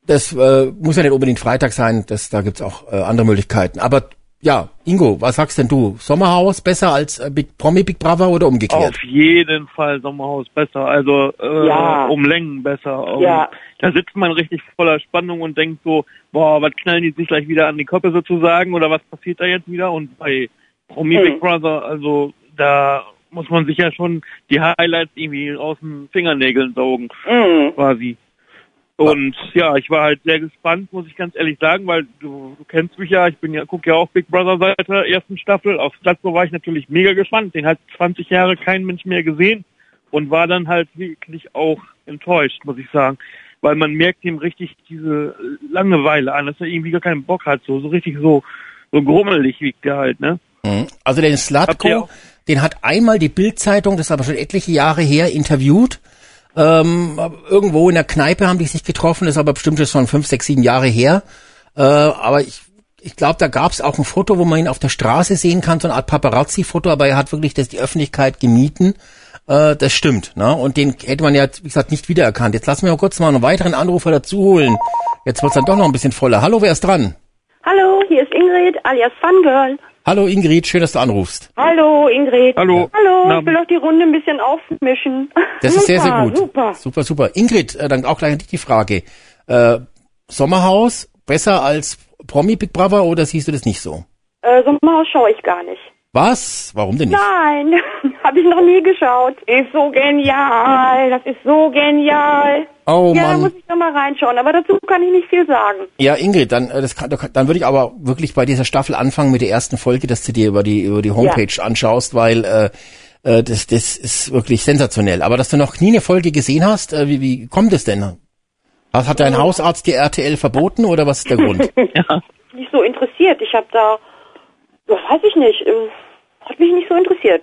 das äh, muss ja nicht unbedingt Freitag sein. Das, da gibt's auch äh, andere Möglichkeiten. Aber ja, Ingo, was sagst denn du? Sommerhaus besser als äh, Big Promi Big Brother oder umgekehrt? Auf jeden Fall Sommerhaus besser, also äh, ja. um Längen besser. Um, ja. Da sitzt man richtig voller Spannung und denkt so, boah, was knallen die sich gleich wieder an die Koppe sozusagen oder was passiert da jetzt wieder? Und bei Promi mhm. Big Brother, also da muss man sich ja schon die Highlights irgendwie aus den Fingernägeln saugen, mhm. quasi. Und ja, ich war halt sehr gespannt, muss ich ganz ehrlich sagen, weil du, du kennst mich ja, ich bin ja, guck ja auch Big Brother seit der ersten Staffel. Auf Glatzo war ich natürlich mega gespannt. Den hat 20 Jahre kein Mensch mehr gesehen und war dann halt wirklich auch enttäuscht, muss ich sagen. Weil man merkt ihm richtig diese Langeweile an, dass er irgendwie gar keinen Bock hat, so, so richtig so, so grummelig wiegt er halt, ne? Mhm. Also den Slatko, den hat einmal die Bildzeitung, das ist aber schon etliche Jahre her, interviewt ähm, irgendwo in der Kneipe haben die sich getroffen, das ist aber bestimmt schon fünf, sechs, sieben Jahre her. Äh, aber ich, ich glaube, da gab es auch ein Foto, wo man ihn auf der Straße sehen kann, so eine Art Paparazzi-Foto, aber er hat wirklich das die Öffentlichkeit gemieten. Äh, das stimmt. Ne? Und den hätte man ja, wie gesagt, nicht wiedererkannt. Jetzt lassen wir mal kurz mal einen weiteren Anrufer dazu holen. Jetzt wird's dann doch noch ein bisschen voller. Hallo, wer ist dran? Hallo, hier ist Ingrid alias Fangirl. Hallo Ingrid, schön, dass du anrufst. Hallo Ingrid. Hallo. Hallo, Na, ich will auch die Runde ein bisschen aufmischen. Das super, ist sehr, sehr gut. Super, super. super. Ingrid, äh, dann auch gleich an dich die Frage. Äh, Sommerhaus besser als Promi Big Brother oder siehst du das nicht so? Äh, Sommerhaus schaue ich gar nicht. Was? Warum denn nicht? Nein, [laughs] habe ich noch nie geschaut. Ist so genial. Das ist so genial. Oh ja, Mann. da muss ich noch mal reinschauen. Aber dazu kann ich nicht viel sagen. Ja, Ingrid, dann äh, das kann, dann würde ich aber wirklich bei dieser Staffel anfangen mit der ersten Folge, dass du dir über die über die Homepage ja. anschaust, weil äh, äh, das das ist wirklich sensationell. Aber dass du noch nie eine Folge gesehen hast, äh, wie wie kommt es denn? Was hat dein Hausarzt dir RTL verboten oder was ist der Grund? [laughs] ja. Nicht so interessiert. Ich habe da, das weiß ich nicht. Äh, hat mich nicht so interessiert.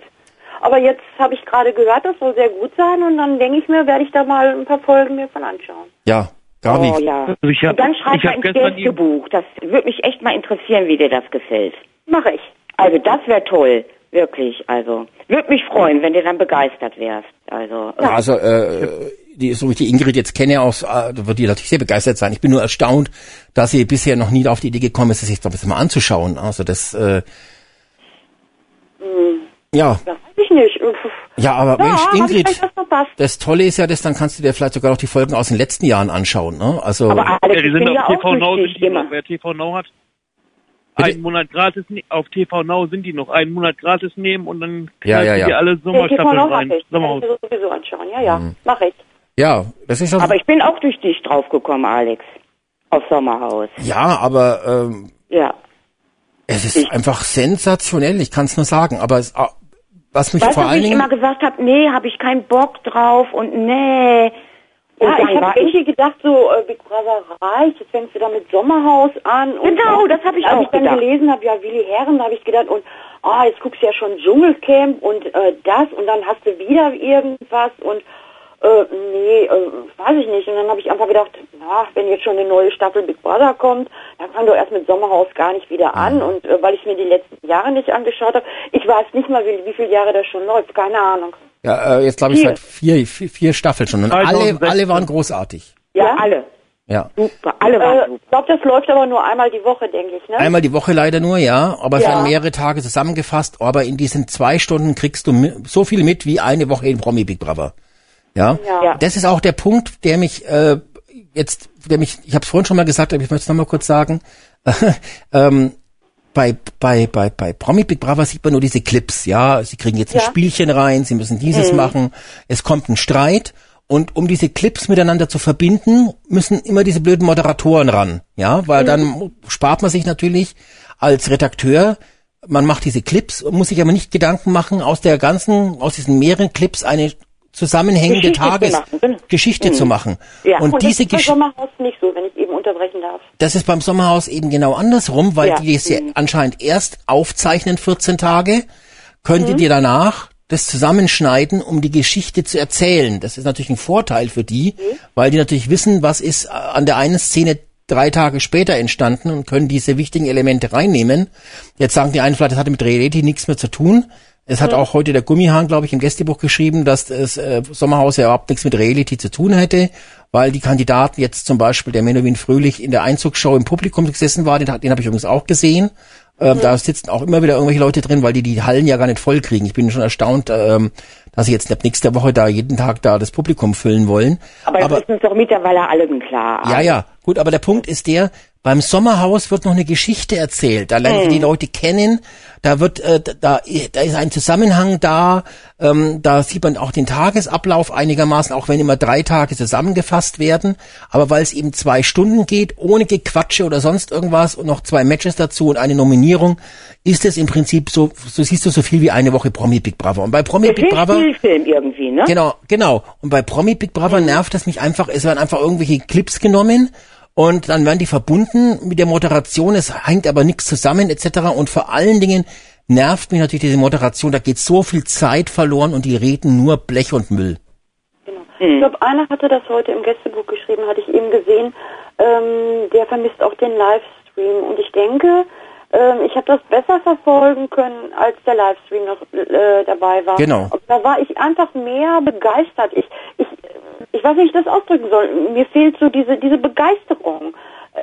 Aber jetzt habe ich gerade gehört, das soll sehr gut sein und dann denke ich mir, werde ich da mal ein paar Folgen mir von anschauen. Ja, Gabi. Oh ja. Also ich hab, und dann schreib mal ins Gästebuch. Das würde mich echt mal interessieren, wie dir das gefällt. Mache ich. Also das wäre toll. Wirklich, also. Würde mich freuen, wenn du dann begeistert wärst. Also, ja. also äh, die, so wie ich die Ingrid jetzt kenne, aus, äh, wird die natürlich sehr begeistert sein. Ich bin nur erstaunt, dass sie bisher noch nie auf die Idee gekommen ist, sich das mal anzuschauen. Also das äh, hm. Ja. Das weiß ich nicht. Ja, aber ja, Mensch, Ingrid, das Tolle ist ja, dass dann kannst du dir vielleicht sogar noch die Folgen aus den letzten Jahren anschauen, ne? Also. Aber Alex, ja, die sind auf TV Now, sind die noch, wer TV Now hat. Bitte? Einen Monat gratis, auf TV Now sind die noch einen Monat gratis nehmen und dann ja, ja, ja. die alle Sommerstaffeln ja, rein. Ich. Sommerhaus. Ich sowieso anschauen, ja, ja, mhm. mach ich. Ja, das ist. Aber ich bin auch durch dich draufgekommen, Alex. Auf Sommerhaus. Ja, aber, ähm, Ja. Es ist ich, einfach sensationell, ich kann es nur sagen, aber es, ah, was mich weißt, vor allen Dingen... ich immer gesagt habe, nee, habe ich keinen Bock drauf und nee. Und ja, ich habe irgendwie gedacht, so äh, Big Brother reicht, jetzt fängst du da mit Sommerhaus an. Und genau, das habe ich als auch ich dann gedacht. gelesen habe, ja, Willi Herren, da habe ich gedacht, und ah, jetzt guckst du ja schon Dschungelcamp und äh, das und dann hast du wieder irgendwas und äh, nee, äh, weiß ich nicht. Und dann habe ich einfach gedacht, na, wenn jetzt schon eine neue Staffel Big Brother kommt, dann fang doch erst mit Sommerhaus gar nicht wieder an. Mhm. Und äh, weil ich mir die letzten Jahre nicht angeschaut habe, ich weiß nicht mal, wie, wie viele Jahre das schon läuft, keine Ahnung. Ja, äh, jetzt glaube ich seit vier, vier, vier Staffeln schon. Und alle, alle waren großartig. Ja, ja alle. Ja. Super, alle waren äh, Ich glaube, das läuft aber nur einmal die Woche, denke ich, ne? Einmal die Woche leider nur, ja. Aber es ja. werden mehrere Tage zusammengefasst. Aber in diesen zwei Stunden kriegst du so viel mit wie eine Woche in Promi Big Brother. Ja? ja. Das ist auch der Punkt, der mich äh, jetzt, der mich, ich habe es vorhin schon mal gesagt, aber ich möchte es nochmal kurz sagen. [laughs] ähm, bei, bei, bei, bei Promi Big Brother sieht man nur diese Clips, ja. Sie kriegen jetzt ein Spielchen rein, sie müssen dieses mhm. machen, es kommt ein Streit und um diese Clips miteinander zu verbinden, müssen immer diese blöden Moderatoren ran, ja, weil mhm. dann spart man sich natürlich als Redakteur man macht diese Clips, muss sich aber nicht Gedanken machen, aus der ganzen, aus diesen mehreren Clips eine zusammenhängende Geschichte Tagesgeschichte zu, mhm. zu machen. Ja, und, und diese Geschichte. Sommerhaus nicht so, wenn ich eben unterbrechen darf. Das ist beim Sommerhaus eben genau andersrum, weil ja. die es mhm. anscheinend erst aufzeichnen 14 Tage, könnt ihr mhm. dir danach das zusammenschneiden, um die Geschichte zu erzählen. Das ist natürlich ein Vorteil für die, mhm. weil die natürlich wissen, was ist an der einen Szene drei Tage später entstanden und können diese wichtigen Elemente reinnehmen. Jetzt sagen die einen vielleicht, das hatte mit Reality nichts mehr zu tun. Es hat auch heute der Gummihahn, glaube ich, im Gästebuch geschrieben, dass das äh, Sommerhaus ja überhaupt nichts mit Reality zu tun hätte, weil die Kandidaten jetzt zum Beispiel der Menowin Fröhlich in der Einzugsshow im Publikum gesessen war, den, den habe ich übrigens auch gesehen. Ähm, mhm. Da sitzen auch immer wieder irgendwelche Leute drin, weil die die Hallen ja gar nicht voll kriegen. Ich bin schon erstaunt, ähm, dass sie jetzt ab nächster Woche da jeden Tag da das Publikum füllen wollen. Aber das aber, ist uns doch mittlerweile allen klar. Ja, ja, gut, aber der Punkt ist der, beim Sommerhaus wird noch eine Geschichte erzählt. Da lernen mhm. die Leute kennen. Da wird, äh, da, da ist ein Zusammenhang da. Ähm, da sieht man auch den Tagesablauf einigermaßen, auch wenn immer drei Tage zusammengefasst werden. Aber weil es eben zwei Stunden geht, ohne Gequatsche oder sonst irgendwas und noch zwei Matches dazu und eine Nominierung, ist es im Prinzip so, so siehst du so viel wie eine Woche Promi Big Brother. Und bei Promi das Big Brother. Film irgendwie, ne? Genau, genau. Und bei Promi Big Brother mhm. nervt es mich einfach, es werden einfach irgendwelche Clips genommen und dann werden die verbunden mit der Moderation, es hängt aber nichts zusammen etc. Und vor allen Dingen nervt mich natürlich diese Moderation, da geht so viel Zeit verloren und die reden nur Blech und Müll. Genau. Ich glaube, einer hatte das heute im Gästebuch geschrieben, hatte ich eben gesehen, ähm, der vermisst auch den Livestream und ich denke, ähm, ich habe das besser verfolgen können, als der Livestream noch äh, dabei war. Genau. Und da war ich einfach mehr begeistert. Ich, ich ich weiß nicht, wie ich das ausdrücken soll. Mir fehlt so diese, diese Begeisterung.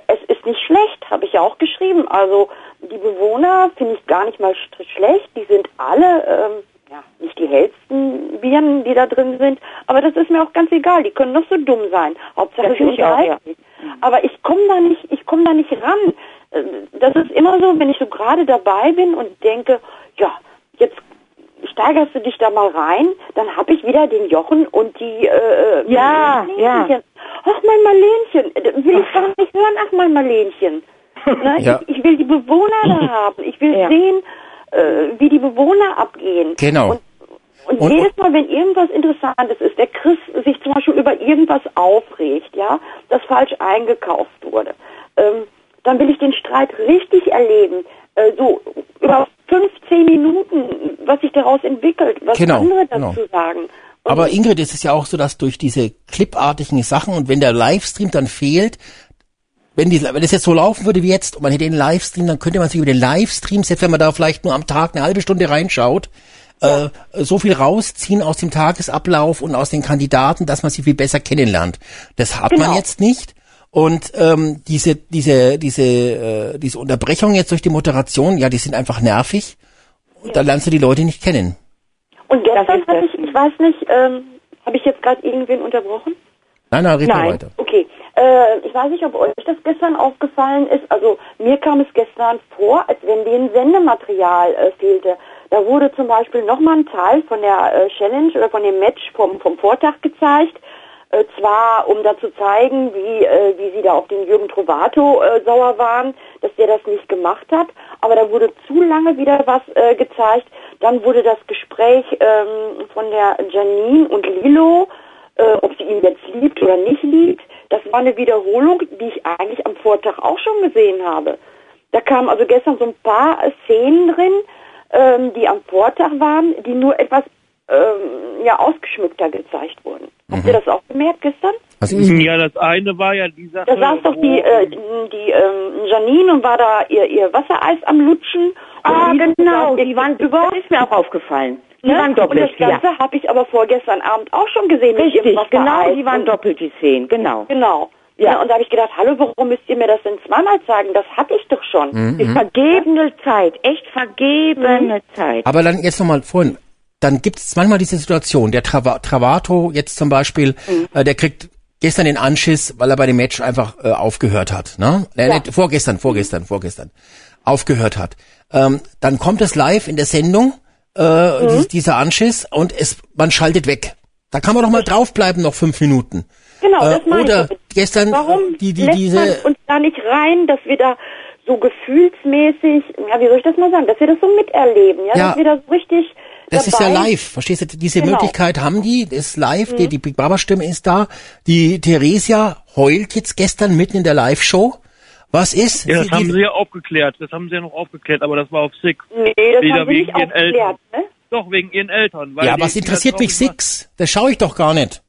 Es ist nicht schlecht, habe ich ja auch geschrieben. Also die Bewohner finde ich gar nicht mal schlecht. Die sind alle, ähm, ja, nicht die hellsten Viren, die da drin sind. Aber das ist mir auch ganz egal. Die können noch so dumm sein. Hauptsache sie unterhalten. Ja. Aber ich komme da nicht, ich komme da nicht ran. Äh, das ist immer so, wenn ich so gerade dabei bin und denke, ja, jetzt steigerst du dich da mal rein, dann habe ich wieder den Jochen und die äh, äh ja, ja. Ach mein Marlenchen, will ich gar nicht hören, ach mein Marlenchen. [laughs] Ne? Ja. Ich, ich, will die Bewohner da [laughs] haben. Ich will ja. sehen, äh, wie die Bewohner abgehen. Genau. Und, und, und jedes Mal, wenn irgendwas Interessantes ist, der Chris sich zum Beispiel über irgendwas aufregt, ja, das falsch eingekauft wurde, ähm, dann will ich den Streit richtig erleben. Äh, so über 15 Minuten, was sich daraus entwickelt, was genau, andere dazu genau. sagen. Und Aber Ingrid, es ist ja auch so, dass durch diese clipartigen Sachen und wenn der Livestream dann fehlt, wenn, die, wenn es jetzt so laufen würde wie jetzt und man hätte den Livestream, dann könnte man sich über den Livestream, selbst wenn man da vielleicht nur am Tag eine halbe Stunde reinschaut, ja. äh, so viel rausziehen aus dem Tagesablauf und aus den Kandidaten, dass man sie viel besser kennenlernt. Das hat genau. man jetzt nicht. Und ähm, diese, diese, diese, äh, diese Unterbrechung jetzt durch die Moderation, ja, die sind einfach nervig. Und da lernst du die Leute nicht kennen. Und gestern hatte ich, ich weiß nicht, ähm, habe ich jetzt gerade irgendwen unterbrochen? Nein, nein, red nein. weiter. Okay. Äh, ich weiß nicht, ob euch das gestern aufgefallen ist. Also mir kam es gestern vor, als wenn denen Sendematerial äh, fehlte. Da wurde zum Beispiel nochmal ein Teil von der äh, Challenge oder von dem Match vom, vom Vortag gezeigt Äh, zwar, um da zu zeigen, wie, äh, wie sie da auf den Jürgen Trovato äh, sauer waren, dass der das nicht gemacht hat, aber da wurde zu lange wieder was äh, gezeigt. Dann wurde das Gespräch ähm, von der Janine und Lilo, äh, ob sie ihn jetzt liebt oder nicht liebt, das war eine Wiederholung, die ich eigentlich am Vortag auch schon gesehen habe. Da kamen also gestern so ein paar Szenen drin, ähm, die am Vortag waren, die nur etwas ähm, ja ausgeschmückter gezeigt wurden. Mhm. Habt ihr das auch gemerkt gestern? Also ja, das eine war ja dieser. Da saß doch die, äh, die ähm, Janine und war da ihr, ihr Wassereis am Lutschen. Ah, genau, die waren über. Das ist mir auch aufgefallen. Die ne? waren doppelt. Und das Ganze ja. habe ich aber vorgestern Abend auch schon gesehen. Richtig, genau, die waren doppelt die Szenen, genau. Genau. Ja. ja. und da habe ich gedacht, hallo, warum müsst ihr mir das denn zweimal zeigen? Das hatte ich doch schon. Mhm. Ist vergebene Zeit, echt vergebene mhm. Zeit. Aber dann jetzt nochmal vorhin, dann gibt es manchmal diese Situation, der Trava Travato jetzt zum Beispiel, mhm. äh, der kriegt gestern den Anschiss, weil er bei dem Match einfach äh, aufgehört hat. Ne? Äh, ja. Nicht, vorgestern, vorgestern, vorgestern aufgehört hat. Ähm, dann kommt es live in der Sendung, äh, mhm. dieser Anschiss, und es, man schaltet weg. Da kann man doch mal draufbleiben, noch fünf Minuten. Genau, äh, das meine Oder ich. gestern Warum die, die, diese... man uns da nicht rein, dass wir da so gefühlsmäßig, ja, wie soll ich das mal sagen, dass wir das so miterleben, ja, ja. dass wir da so richtig das dabei. ist ja live, verstehst du? Diese genau. Möglichkeit haben die, das ist live, mhm. die, die Big Brother Stimme ist da. Die Theresia heult jetzt gestern mitten in der Live-Show. Was ist? Ja, das sie, haben sie ja aufgeklärt. Das haben sie ja noch aufgeklärt, aber das war auf Six. Nee, das Wieder haben sie nicht aufgeklärt, ne? Doch, wegen ihren Eltern. ja, was interessiert mich Six? Das schaue ich doch gar nicht.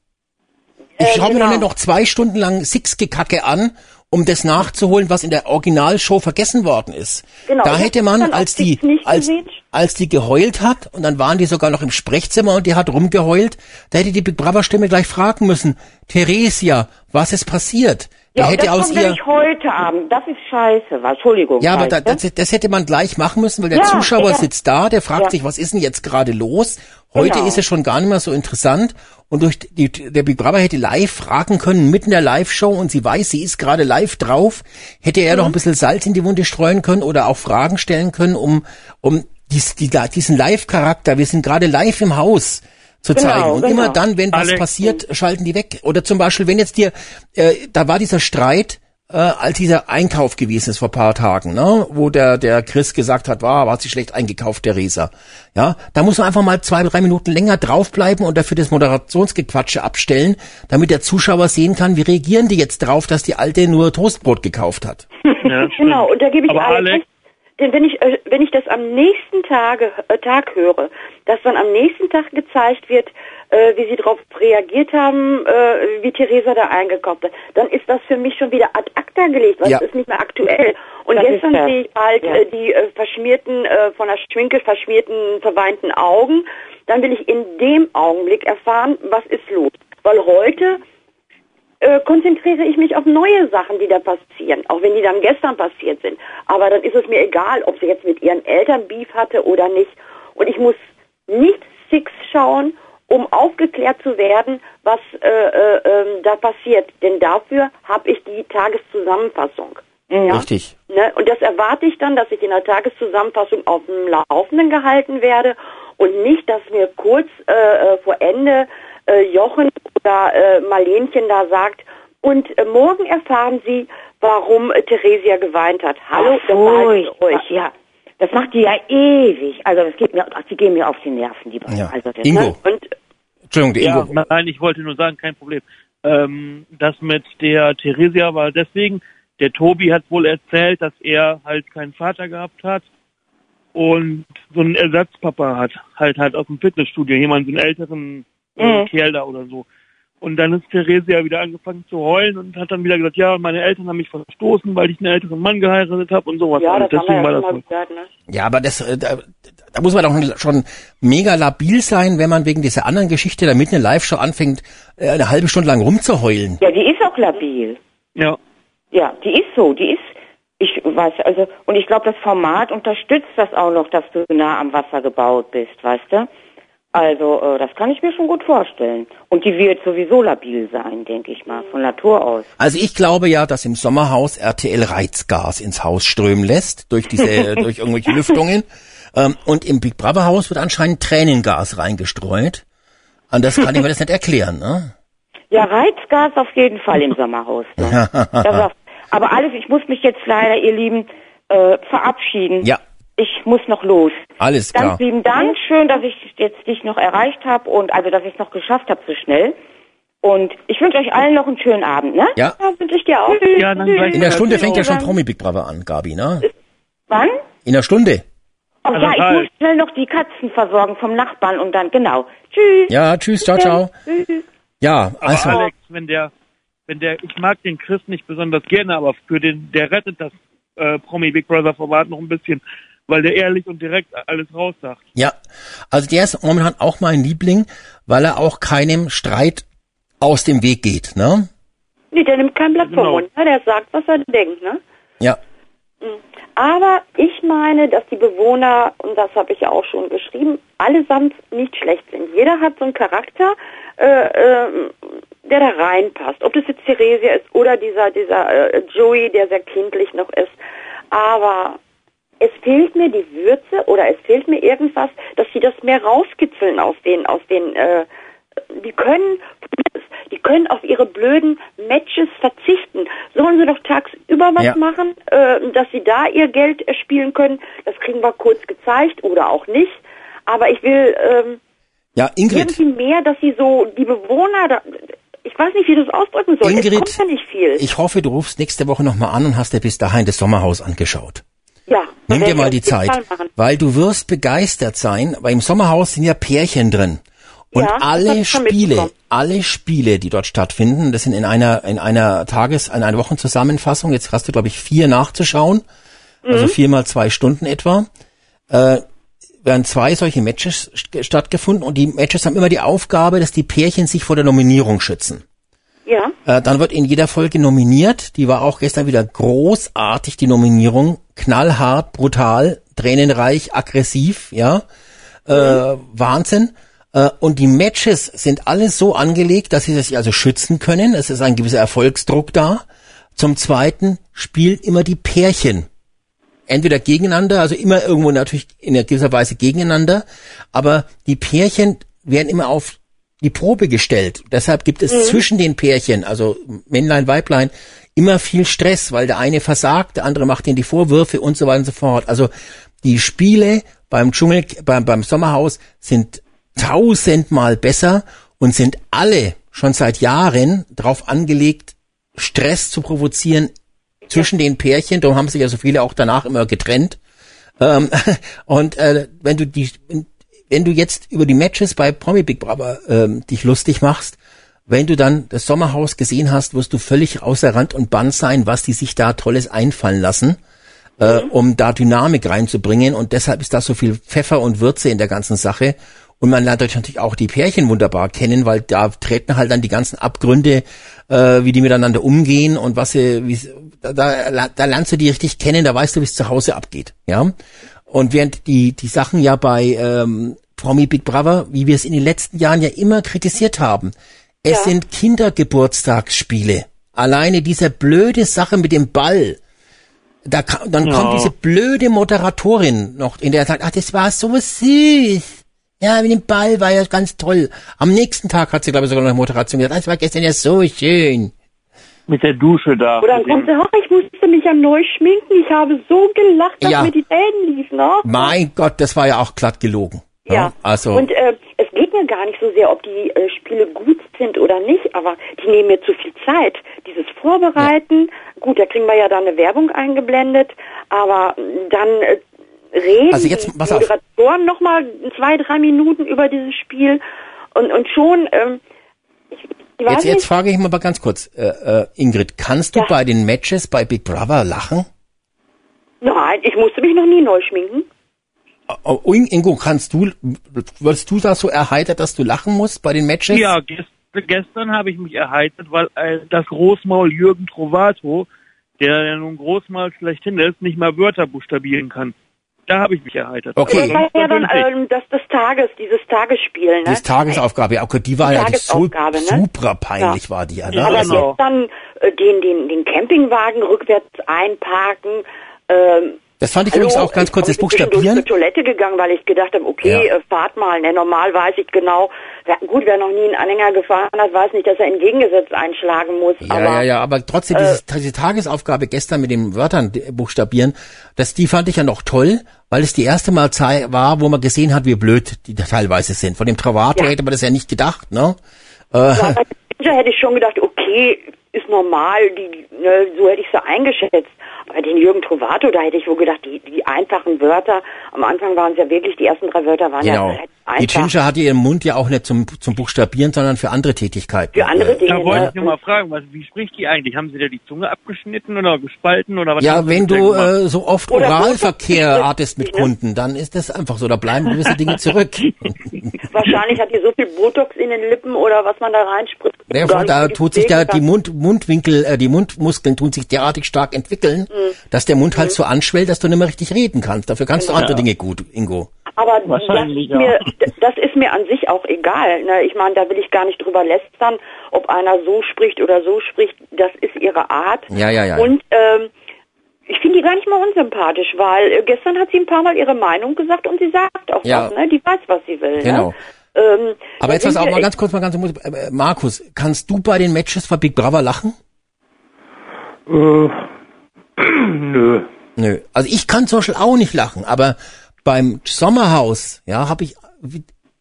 Ich äh, schaue genau. mir doch nicht noch zwei Stunden lang Six-Gekacke an um das nachzuholen, was in der Originalshow vergessen worden ist. Genau, da hätte man, als die, als, als die geheult hat, und dann waren die sogar noch im Sprechzimmer und die hat rumgeheult, da hätte die Big Brother Stimme gleich fragen müssen, Theresia, was ist passiert? Der ja, hätte das aus ihr heute Abend. Das ist scheiße. Entschuldigung. Ja, aber da, das, das, hätte man gleich machen müssen, weil der ja, Zuschauer ja. sitzt da, der fragt sich, was ist denn jetzt gerade los? Heute genau. ist es schon gar nicht mehr so interessant. Und durch die, der Big Brother hätte live fragen können, mitten in der Live-Show, und sie weiß, sie ist gerade live drauf, hätte er mhm. noch ein bisschen Salz in die Wunde streuen können oder auch Fragen stellen können, um, um dies, die, diesen Live-Charakter, wir sind gerade live im Haus, zu genau, zeigen. Und genau. immer dann, wenn was Alex. passiert, schalten die weg. Oder zum Beispiel, wenn jetzt dir, äh, da war dieser Streit, äh, als dieser Einkauf gewesen ist vor paar Tagen, ne, wo der der Chris gesagt hat, war, war sie schlecht eingekauft, Theresa. Ja, da muss man einfach mal zwei, drei Minuten länger draufbleiben und dafür das Moderationsgequatsche abstellen, damit der Zuschauer sehen kann, wie reagieren die jetzt drauf, dass die Alte nur Toastbrot gekauft hat. [laughs] Ja, genau, und da gebe ich Alex, denn wenn ich, äh, wenn ich das am nächsten Tage, äh, Tag höre, dass dann am nächsten Tag gezeigt wird, äh, wie sie darauf reagiert haben, äh, wie Theresa da eingekauft hat, dann ist das für mich schon wieder ad acta gelegt, weil ja. es ist nicht mehr aktuell. Und das gestern sehe ich bald ja. äh, die äh, verschmierten, äh, von der Schminke verschmierten, verweinten Augen. Dann will ich in dem Augenblick erfahren, was ist los. Weil heute äh, konzentriere ich mich auf neue Sachen, die da passieren, auch wenn die dann gestern passiert sind. Aber dann ist es mir egal, ob sie jetzt mit ihren Eltern Beef hatte oder nicht. Und ich muss nicht Six schauen, um aufgeklärt zu werden, was äh, äh, äh, da passiert. Denn dafür habe ich die Tageszusammenfassung. Ja? Richtig. Ne? Und das erwarte ich dann, dass ich in der Tageszusammenfassung auf dem Laufenden gehalten werde und nicht, dass mir kurz äh, äh vor Ende äh, Jochen oder äh, Marlenchen da sagt, und äh, morgen erfahren Sie, warum äh, Theresia geweint hat. Hallo, Ach, das euch. Ja, das macht die ja ewig. Also das geht mir, ach, die gehen mir auf die Nerven, die beiden. Ja. Also, Ingo. Ne? Und, Entschuldigung, die ja, Ingo. Nein, ich wollte nur sagen, kein Problem. Ähm, das mit der Theresia war deswegen, der Tobi hat wohl erzählt, dass er halt keinen Vater gehabt hat und so einen Ersatzpapa hat, halt halt aus dem Fitnessstudio, jemand, so einen älteren äh, mhm. Kerl da oder so. Und dann ist Theresia wieder angefangen zu heulen und hat dann wieder gesagt, ja, meine Eltern haben mich verstoßen, weil ich einen älteren Mann geheiratet habe und sowas. Ja, das Deswegen ja war das gehört, ne? Ja, aber das, äh, da, da muss man doch schon mega labil sein, wenn man wegen dieser anderen Geschichte da mitten in der Live-Show anfängt, äh, eine halbe Stunde lang rumzuheulen. Ja, die ist auch labil. Ja. Ja, die ist so, die ist, ich weiß, also, und ich glaube, das Format unterstützt das auch noch, dass du nah am Wasser gebaut bist, weißt du? Also äh, das kann ich mir schon gut vorstellen. Und die wird sowieso labil sein, denke ich mal, von Natur aus. Also ich glaube ja, dass im Sommerhaus RTL Reizgas ins Haus strömen lässt, durch diese, [laughs] durch irgendwelche Lüftungen. Ähm, und im Big Brother Haus wird anscheinend Tränengas reingestreut. Und das kann ich mir das nicht erklären, ne? Ja, Reizgas auf jeden Fall im Sommerhaus. Ne? [laughs] aber alles, ich muss mich jetzt leider, ihr Lieben, äh, verabschieden. Ja. Ich muss noch los. Alles klar. Ganz lieben Dank. Schön, dass ich jetzt dich noch erreicht habe und also, dass ich es noch geschafft habe so schnell. Und ich wünsche euch allen noch einen schönen Abend, ne? Ja. ja wünsche ich dir auch. Ja, dann gleich In der Stunde fängt ja schon Promi Big Brother an, Gabi, ne? Wann? In der Stunde. Oh Also ja, ich halt. muss schnell noch die Katzen versorgen vom Nachbarn und dann, genau. Tschüss. Ja, tschüss, ciao, ciao. Tschüss. Ja, Aber also, Alex, wenn der, wenn der, ich mag den Chris nicht besonders gerne, aber für den, der rettet das äh, Promi Big Brother Format noch ein bisschen, weil der ehrlich und direkt alles raussagt. ja. Also der ist momentan auch mein Liebling, weil er auch keinem Streit aus dem Weg geht, ne? Nee, der nimmt kein Blatt vom Genau. Mund. Ne? Der sagt, was er denkt, ne? Ja. Aber ich meine, dass die Bewohner, und das habe ich ja auch schon geschrieben, allesamt nicht schlecht sind. Jeder hat so einen Charakter, äh, äh, der da reinpasst. Ob das jetzt Theresia ist oder dieser, dieser äh, Joey, der sehr kindlich noch ist. Aber es fehlt mir die Würze oder es fehlt mir irgendwas, dass sie das mehr rauskitzeln aus den, aus den, äh, die können, die können auf ihre blöden Matches verzichten. Sollen sie doch tagsüber was Ja. machen, äh, dass sie da ihr Geld spielen können. Das kriegen wir kurz gezeigt oder auch nicht. Aber ich will ähm, Ja, Ingrid, irgendwie mehr, dass sie so die Bewohner, da, ich weiß nicht, wie du es ausdrücken soll. Ingrid, es kommt ja nicht viel. ich hoffe, du rufst nächste Woche nochmal an und hast dir bis dahin das Sommerhaus angeschaut. Ja, Nimm dir mal die Zeit, weil du wirst begeistert sein, weil im Sommerhaus sind ja Pärchen drin. Und Ja, alle Spiele, alle Spiele, die dort stattfinden, das sind in einer, in einer Tages-, in einer Wochenzusammenfassung, jetzt hast du, glaube ich, vier nachzuschauen, Mhm. also vier mal zwei Stunden etwa, äh, werden zwei solche Matches st- stattgefunden und die Matches haben immer die Aufgabe, dass die Pärchen sich vor der Nominierung schützen. Ja, Äh, dann wird in jeder Folge nominiert. Die war auch gestern wieder großartig, die Nominierung. Knallhart, brutal, tränenreich, aggressiv, ja. Äh, Wahnsinn. Äh, und die Matches sind alle so angelegt, dass sie sich also schützen können. Es ist ein gewisser Erfolgsdruck da. Zum Zweiten spielen immer die Pärchen. Entweder gegeneinander, also immer irgendwo natürlich in einer gewisser Weise gegeneinander, aber die Pärchen werden immer auf die Probe gestellt. Deshalb gibt es zwischen den Pärchen, also Männlein, Weiblein, immer viel Stress, weil der eine versagt, der andere macht ihnen die Vorwürfe und so weiter und so fort. Also die Spiele beim Dschungel, beim, beim Sommerhaus sind tausendmal besser und sind alle schon seit Jahren darauf angelegt, Stress zu provozieren zwischen den Pärchen. Darum haben sich ja so viele auch danach immer getrennt. Ähm, [laughs] und äh, wenn du die, wenn du jetzt über die Matches bei Promi Big Brother ähm, dich lustig machst, wenn du dann das Sommerhaus gesehen hast, wirst du völlig außer Rand und Band sein, was die sich da Tolles einfallen lassen, äh, um da Dynamik reinzubringen. Und deshalb ist da so viel Pfeffer und Würze in der ganzen Sache. Und man lernt natürlich auch die Pärchen wunderbar kennen, weil da treten halt dann die ganzen Abgründe, äh, wie die miteinander umgehen und was sie, wie, da, da, da lernst du die richtig kennen, da weißt du, wie es zu Hause abgeht, ja. Und während die die Sachen ja bei ähm, Promi Big Brother, wie wir es in den letzten Jahren ja immer kritisiert haben, es Ja. sind Kindergeburtstagsspiele. Alleine diese blöde Sache mit dem Ball. Da kam, dann Ja. kommt diese blöde Moderatorin noch, in der sagt, ach, das war so süß. Ja, mit dem Ball war ja ganz toll. Am nächsten Tag hat sie, glaube ich, sogar noch eine Moderation gesagt, das war gestern ja so schön. Mit der Dusche da. Oder kommt sie, ach, ich musste mich ja neu schminken. Ich habe so gelacht, dass Ja. mir die Tränen liefen. Ne? Mein Gott, das war ja auch glatt gelogen. Ja. Also, Und äh, geht mir gar nicht so sehr, ob die äh, Spiele gut sind oder nicht, aber die nehmen mir zu viel Zeit. Dieses Vorbereiten, gut, da kriegen wir ja dann eine Werbung eingeblendet, aber dann äh, reden Also jetzt, die. Moderatoren nochmal zwei, drei Minuten über dieses Spiel und, und schon, ähm, ich, ich weiß jetzt, jetzt frage ich mal ganz kurz, äh, äh, Ingrid, kannst du Ja. bei den Matches bei Big Brother lachen? nein, ich musste mich noch nie neu schminken. Oh, oh, Ingo, kannst du, wirst du da so erheitert, dass du lachen musst bei den Matches? Ja, gest gestern habe ich mich erheitert, weil äh, das Großmaul Jürgen Trovato, der ja nun Großmaul schlechthin ist, nicht mal Wörter buchstabieren kann. Da habe ich mich erheitert. Okay. Das war ja dann ähm, das, das Tages, dieses Tagesspiel, ne? Das Tagesaufgabe, ja, okay, die war Die ja so Tagesaufgabe, ne? super peinlich, war die ja. Ne? Ja, Aber Also, jetzt dann äh, den, den, den Campingwagen rückwärts einparken, ähm, Das fand ich Hallo, übrigens auch ganz kurz, das Buchstabieren. Ich bin zur Toilette gegangen, weil ich gedacht habe, okay, ja. äh, fahrt mal. Ne, normal weiß ich genau, ja, gut, wer noch nie einen Anhänger gefahren hat, weiß nicht, dass er entgegengesetzt einschlagen muss. Ja, aber, ja, ja, aber trotzdem, äh, dieses, diese Tagesaufgabe gestern mit den Wörtern buchstabieren, das, die fand ich ja noch toll, weil es die erste Mal war, wo man gesehen hat, wie blöd die teilweise sind. Von dem Travato ja. hätte man das ja nicht gedacht, ne? Äh, ja, [laughs] hätte ich schon gedacht, okay, ist normal, die, ne, so hätte ich sie eingeschätzt. Bei den Jürgen Trovato, da hätte ich wohl gedacht, die, die einfachen Wörter, am Anfang waren es ja wirklich, die ersten drei Wörter waren genau. ja einfach. Die Ginger hatte ihren Mund ja auch nicht zum, zum Buchstabieren, sondern für andere Tätigkeiten. Für andere Dinge. Da wollte ich nur mal fragen, was, wie spricht die eigentlich? Haben Sie da die Zunge abgeschnitten oder gespalten oder was? Ja, wenn du äh, so oft Oralverkehr hattest mit ne? Kunden, dann ist das einfach so, da bleiben gewisse Dinge zurück. [laughs] Wahrscheinlich hat die so viel Botox in den Lippen oder was man da reinspritzt. Ja, da tut sich da die Mund, Mundwinkel, äh, die Mundmuskeln tun sich derartig stark entwickeln. Mhm dass der Mund halt so anschwellt, dass du nicht mehr richtig reden kannst. Dafür kannst du andere Dinge gut, Ingo. Aber das ist, mir, das ist mir an sich auch egal. Ne? Ich meine, da will ich gar nicht drüber lästern, ob einer so spricht oder so spricht. Das ist ihre Art. Ja, ja, ja. Und ähm, ich finde die gar nicht mal unsympathisch, weil äh, gestern hat sie ein paar Mal ihre Meinung gesagt und sie sagt auch ja. was. Ne? Die weiß, was sie will. Ne? Genau. Ne? Ähm, Aber jetzt was auch mal ganz kurz, mal ganz kurz. Äh, Markus, kannst du bei den Matches von Big Brother lachen? Äh, [clears throat] Nö. Nö. Also ich kann zum Beispiel auch nicht lachen, aber beim Sommerhaus, ja, habe ich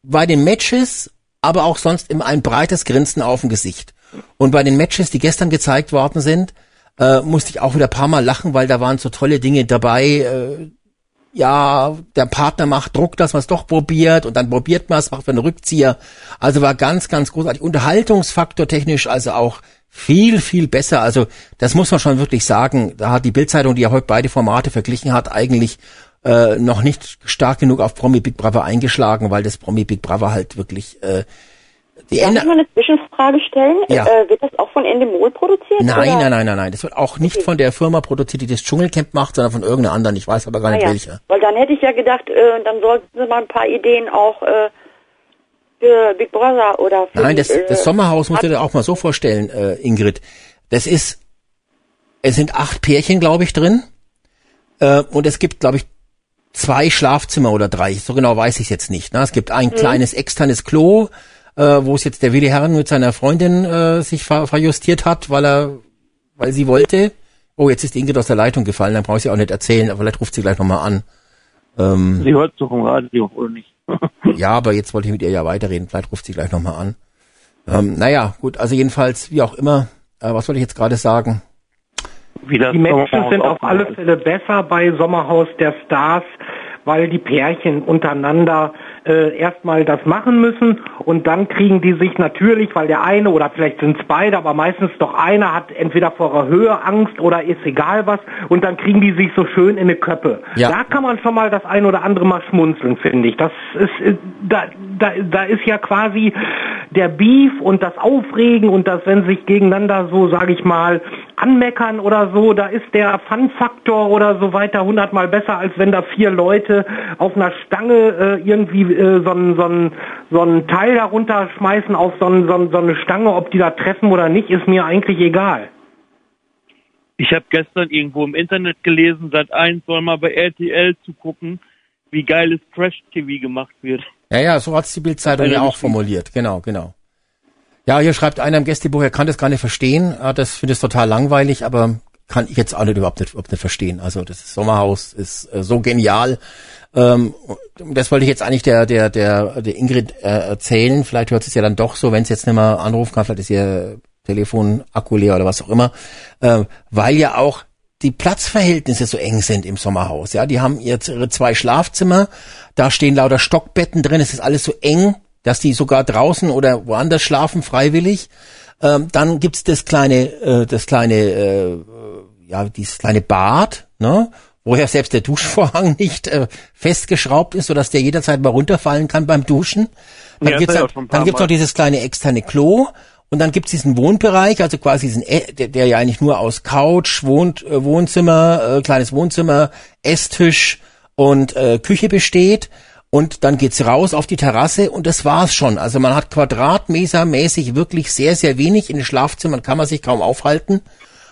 bei den Matches, aber auch sonst immer ein breites Grinsen auf dem Gesicht. Und bei den Matches, die gestern gezeigt worden sind, äh, musste ich auch wieder ein paar Mal lachen, weil da waren so tolle Dinge dabei. Äh, ja, der Partner macht Druck, dass man es doch probiert und dann probiert man es, macht einen Rückzieher. Also war ganz, ganz großartig. Unterhaltungsfaktor technisch, also auch viel, viel besser. Also das muss man schon wirklich sagen. Da hat die Bildzeitung, die ja heute beide Formate verglichen hat, eigentlich äh, noch nicht stark genug auf Promi Big Brother eingeschlagen, weil das Promi Big Brother halt wirklich äh, die Darf ich mal eine Zwischenfrage stellen? Ja. Äh, wird das auch von Endemol produziert? Nein, oder? nein, nein, nein, nein. Das wird auch nicht okay. von der Firma produziert, die das Dschungelcamp macht, sondern von irgendeiner anderen. Ich weiß aber gar nicht ah, ja. welche. Weil dann hätte ich ja gedacht, äh, dann sollten Sie mal ein paar Ideen auch äh, Big Brother oder für Nein, das, die, das Sommerhaus musst du dir auch mal so vorstellen, äh, Ingrid. Das ist, es sind acht Pärchen, glaube ich, drin. Äh, und es gibt, glaube ich, zwei Schlafzimmer oder drei. So genau weiß ich jetzt nicht. Ne? Es gibt ein mhm. kleines externes Klo, äh, wo es jetzt der Willi Herren mit seiner Freundin äh, sich ver verjustiert hat, weil er, weil sie wollte. Oh, jetzt ist Ingrid aus der Leitung gefallen, dann brauche ich sie auch nicht erzählen, aber vielleicht ruft sie gleich nochmal an. Ähm, sie hört doch im Radio, oder nicht? Ja, aber jetzt wollte ich mit ihr ja weiterreden. Vielleicht ruft sie gleich nochmal an. Ähm, naja, gut, also jedenfalls, wie auch immer, äh, was wollte ich jetzt gerade sagen? die Menschen sind auf alle Fälle besser bei Sommerhaus der Stars, weil die Pärchen untereinander äh, erstmal das machen müssen und dann kriegen die sich natürlich, weil der eine oder vielleicht sind es beide, aber meistens doch einer hat entweder vor der Höhe Angst oder ist egal was und dann kriegen die sich so schön in eine Köppe. Ja. Da kann man schon mal das ein oder andere mal schmunzeln, finde ich. Das ist äh, da, da, da ist ja quasi der Beef und das Aufregen und das, wenn sich gegeneinander so, sage ich mal, anmeckern oder so, da ist der Fun-Faktor oder so weiter hundertmal besser, als wenn da vier Leute auf einer Stange äh, irgendwie äh, so, ein, so, so ein Teil darunter schmeißen auf so, ein, so, so eine Stange, ob die da treffen oder nicht, ist mir eigentlich egal. Ich habe gestern irgendwo im Internet gelesen, seit eins soll mal bei RTL zu gucken, wie geiles Trash-TV gemacht wird. Ja, ja, so hat's die Bildzeitung ja auch formuliert. Genau, genau. Ja, hier schreibt einer im Gästebuch, er kann das gar nicht verstehen. Das finde ich total langweilig, aber kann ich jetzt auch nicht überhaupt nicht, überhaupt nicht verstehen. Also das Sommerhaus ist äh, so genial. Ähm, das wollte ich jetzt eigentlich der der der der Ingrid äh, erzählen. Vielleicht hört es ja dann doch so, wenn es jetzt nicht mehr anrufen kann. Vielleicht ist ihr Telefon Akku leer oder was auch immer, äh, weil ja auch die Platzverhältnisse so eng sind im Sommerhaus. Ja, die haben jetzt ihre zwei Schlafzimmer, da stehen lauter Stockbetten drin. Es ist alles so eng, dass die sogar draußen oder woanders schlafen freiwillig. Ähm, dann gibt's das kleine, äh, das kleine, äh, ja, dieses kleine Bad, ne? wo ja selbst der Duschvorhang [laughs] nicht äh, festgeschraubt ist, sodass der jederzeit mal runterfallen kann beim Duschen. Dann ja, gibt's, halt, dann gibt's noch dieses kleine externe Klo und dann gibt's diesen Wohnbereich, also quasi diesen, e, der, der ja eigentlich nur aus Couch, Wohn, äh, Wohnzimmer, äh, kleines Wohnzimmer, Esstisch und äh, Küche besteht. Und dann geht's raus auf die Terrasse und das war's schon. Also man hat quadratmetermäßig wirklich sehr, sehr wenig. In den Schlafzimmern kann man sich kaum aufhalten.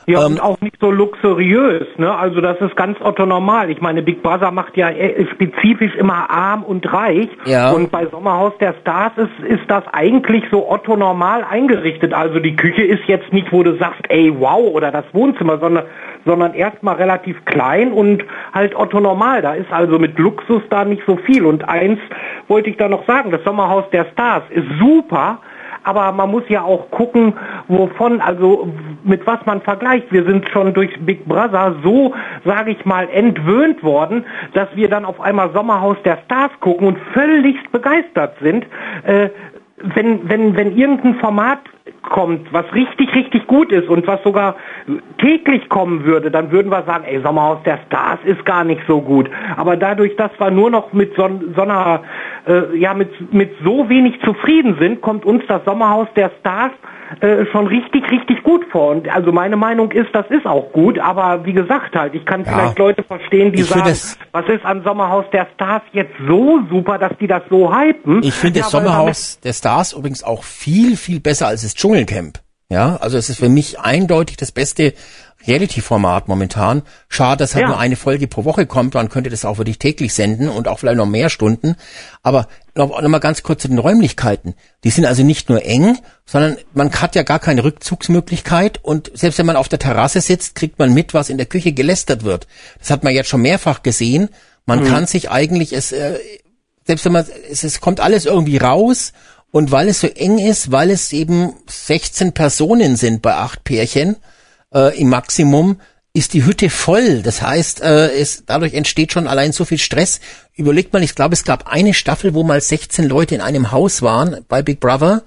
Ja, ähm, und auch nicht so luxuriös, ne? Also das ist ganz Otto normal. Ich meine, Big Brother macht ja äh, spezifisch immer arm und reich. Ja. Und bei Sommerhaus der Stars ist, ist das eigentlich so Otto normal eingerichtet. Also die Küche ist jetzt nicht, wo du sagst, ey, wow, oder das Wohnzimmer, sondern, sondern erstmal relativ klein und halt Otto normal. Da ist also mit Luxus da nicht so viel. Und eins wollte ich da noch sagen, das Sommerhaus der Stars ist super aber man muss ja auch gucken, wovon, also mit was man vergleicht. Wir sind schon durch Big Brother so, sage ich mal, entwöhnt worden, dass wir dann auf einmal Sommerhaus der Stars gucken und völlig begeistert sind. Äh, wenn, wenn, wenn irgendein Format kommt, was richtig, richtig gut ist und was sogar täglich kommen würde, dann würden wir sagen, ey, Sommerhaus der Stars ist gar nicht so gut. Aber dadurch, dass wir nur noch mit so, so einer, äh, ja, mit, mit so wenig zufrieden sind, kommt uns das Sommerhaus der Stars äh, schon richtig, richtig gut vor. Und also meine Meinung ist, das ist auch gut, aber wie gesagt halt, ich kann ja. vielleicht Leute verstehen, die ich sagen, was ist an Sommerhaus der Stars jetzt so super, dass die das so hypen. Ich finde ja, das Sommerhaus der Stars übrigens auch viel, viel besser als das Dschungelcamp. Ja, also es ist für mich eindeutig das beste Reality-Format momentan. Schade, dass halt ja. nur eine Folge pro Woche kommt. Man könnte das auch wirklich täglich senden und auch vielleicht noch mehr Stunden. Aber noch, noch mal ganz kurz zu den Räumlichkeiten. Die sind also nicht nur eng, sondern man hat ja gar keine Rückzugsmöglichkeit. Und selbst wenn man auf der Terrasse sitzt, kriegt man mit, was in der Küche gelästert wird. Das hat man jetzt schon mehrfach gesehen. Man mhm. kann sich eigentlich es, äh, selbst wenn man, es, es kommt alles irgendwie raus. Und weil es so eng ist, weil es eben 16 Personen sind bei acht Pärchen, äh, im Maximum ist die Hütte voll. Das heißt, äh, es, dadurch entsteht schon allein so viel Stress. Überlegt mal, ich glaube, es gab eine Staffel, wo mal 16 Leute in einem Haus waren bei Big Brother,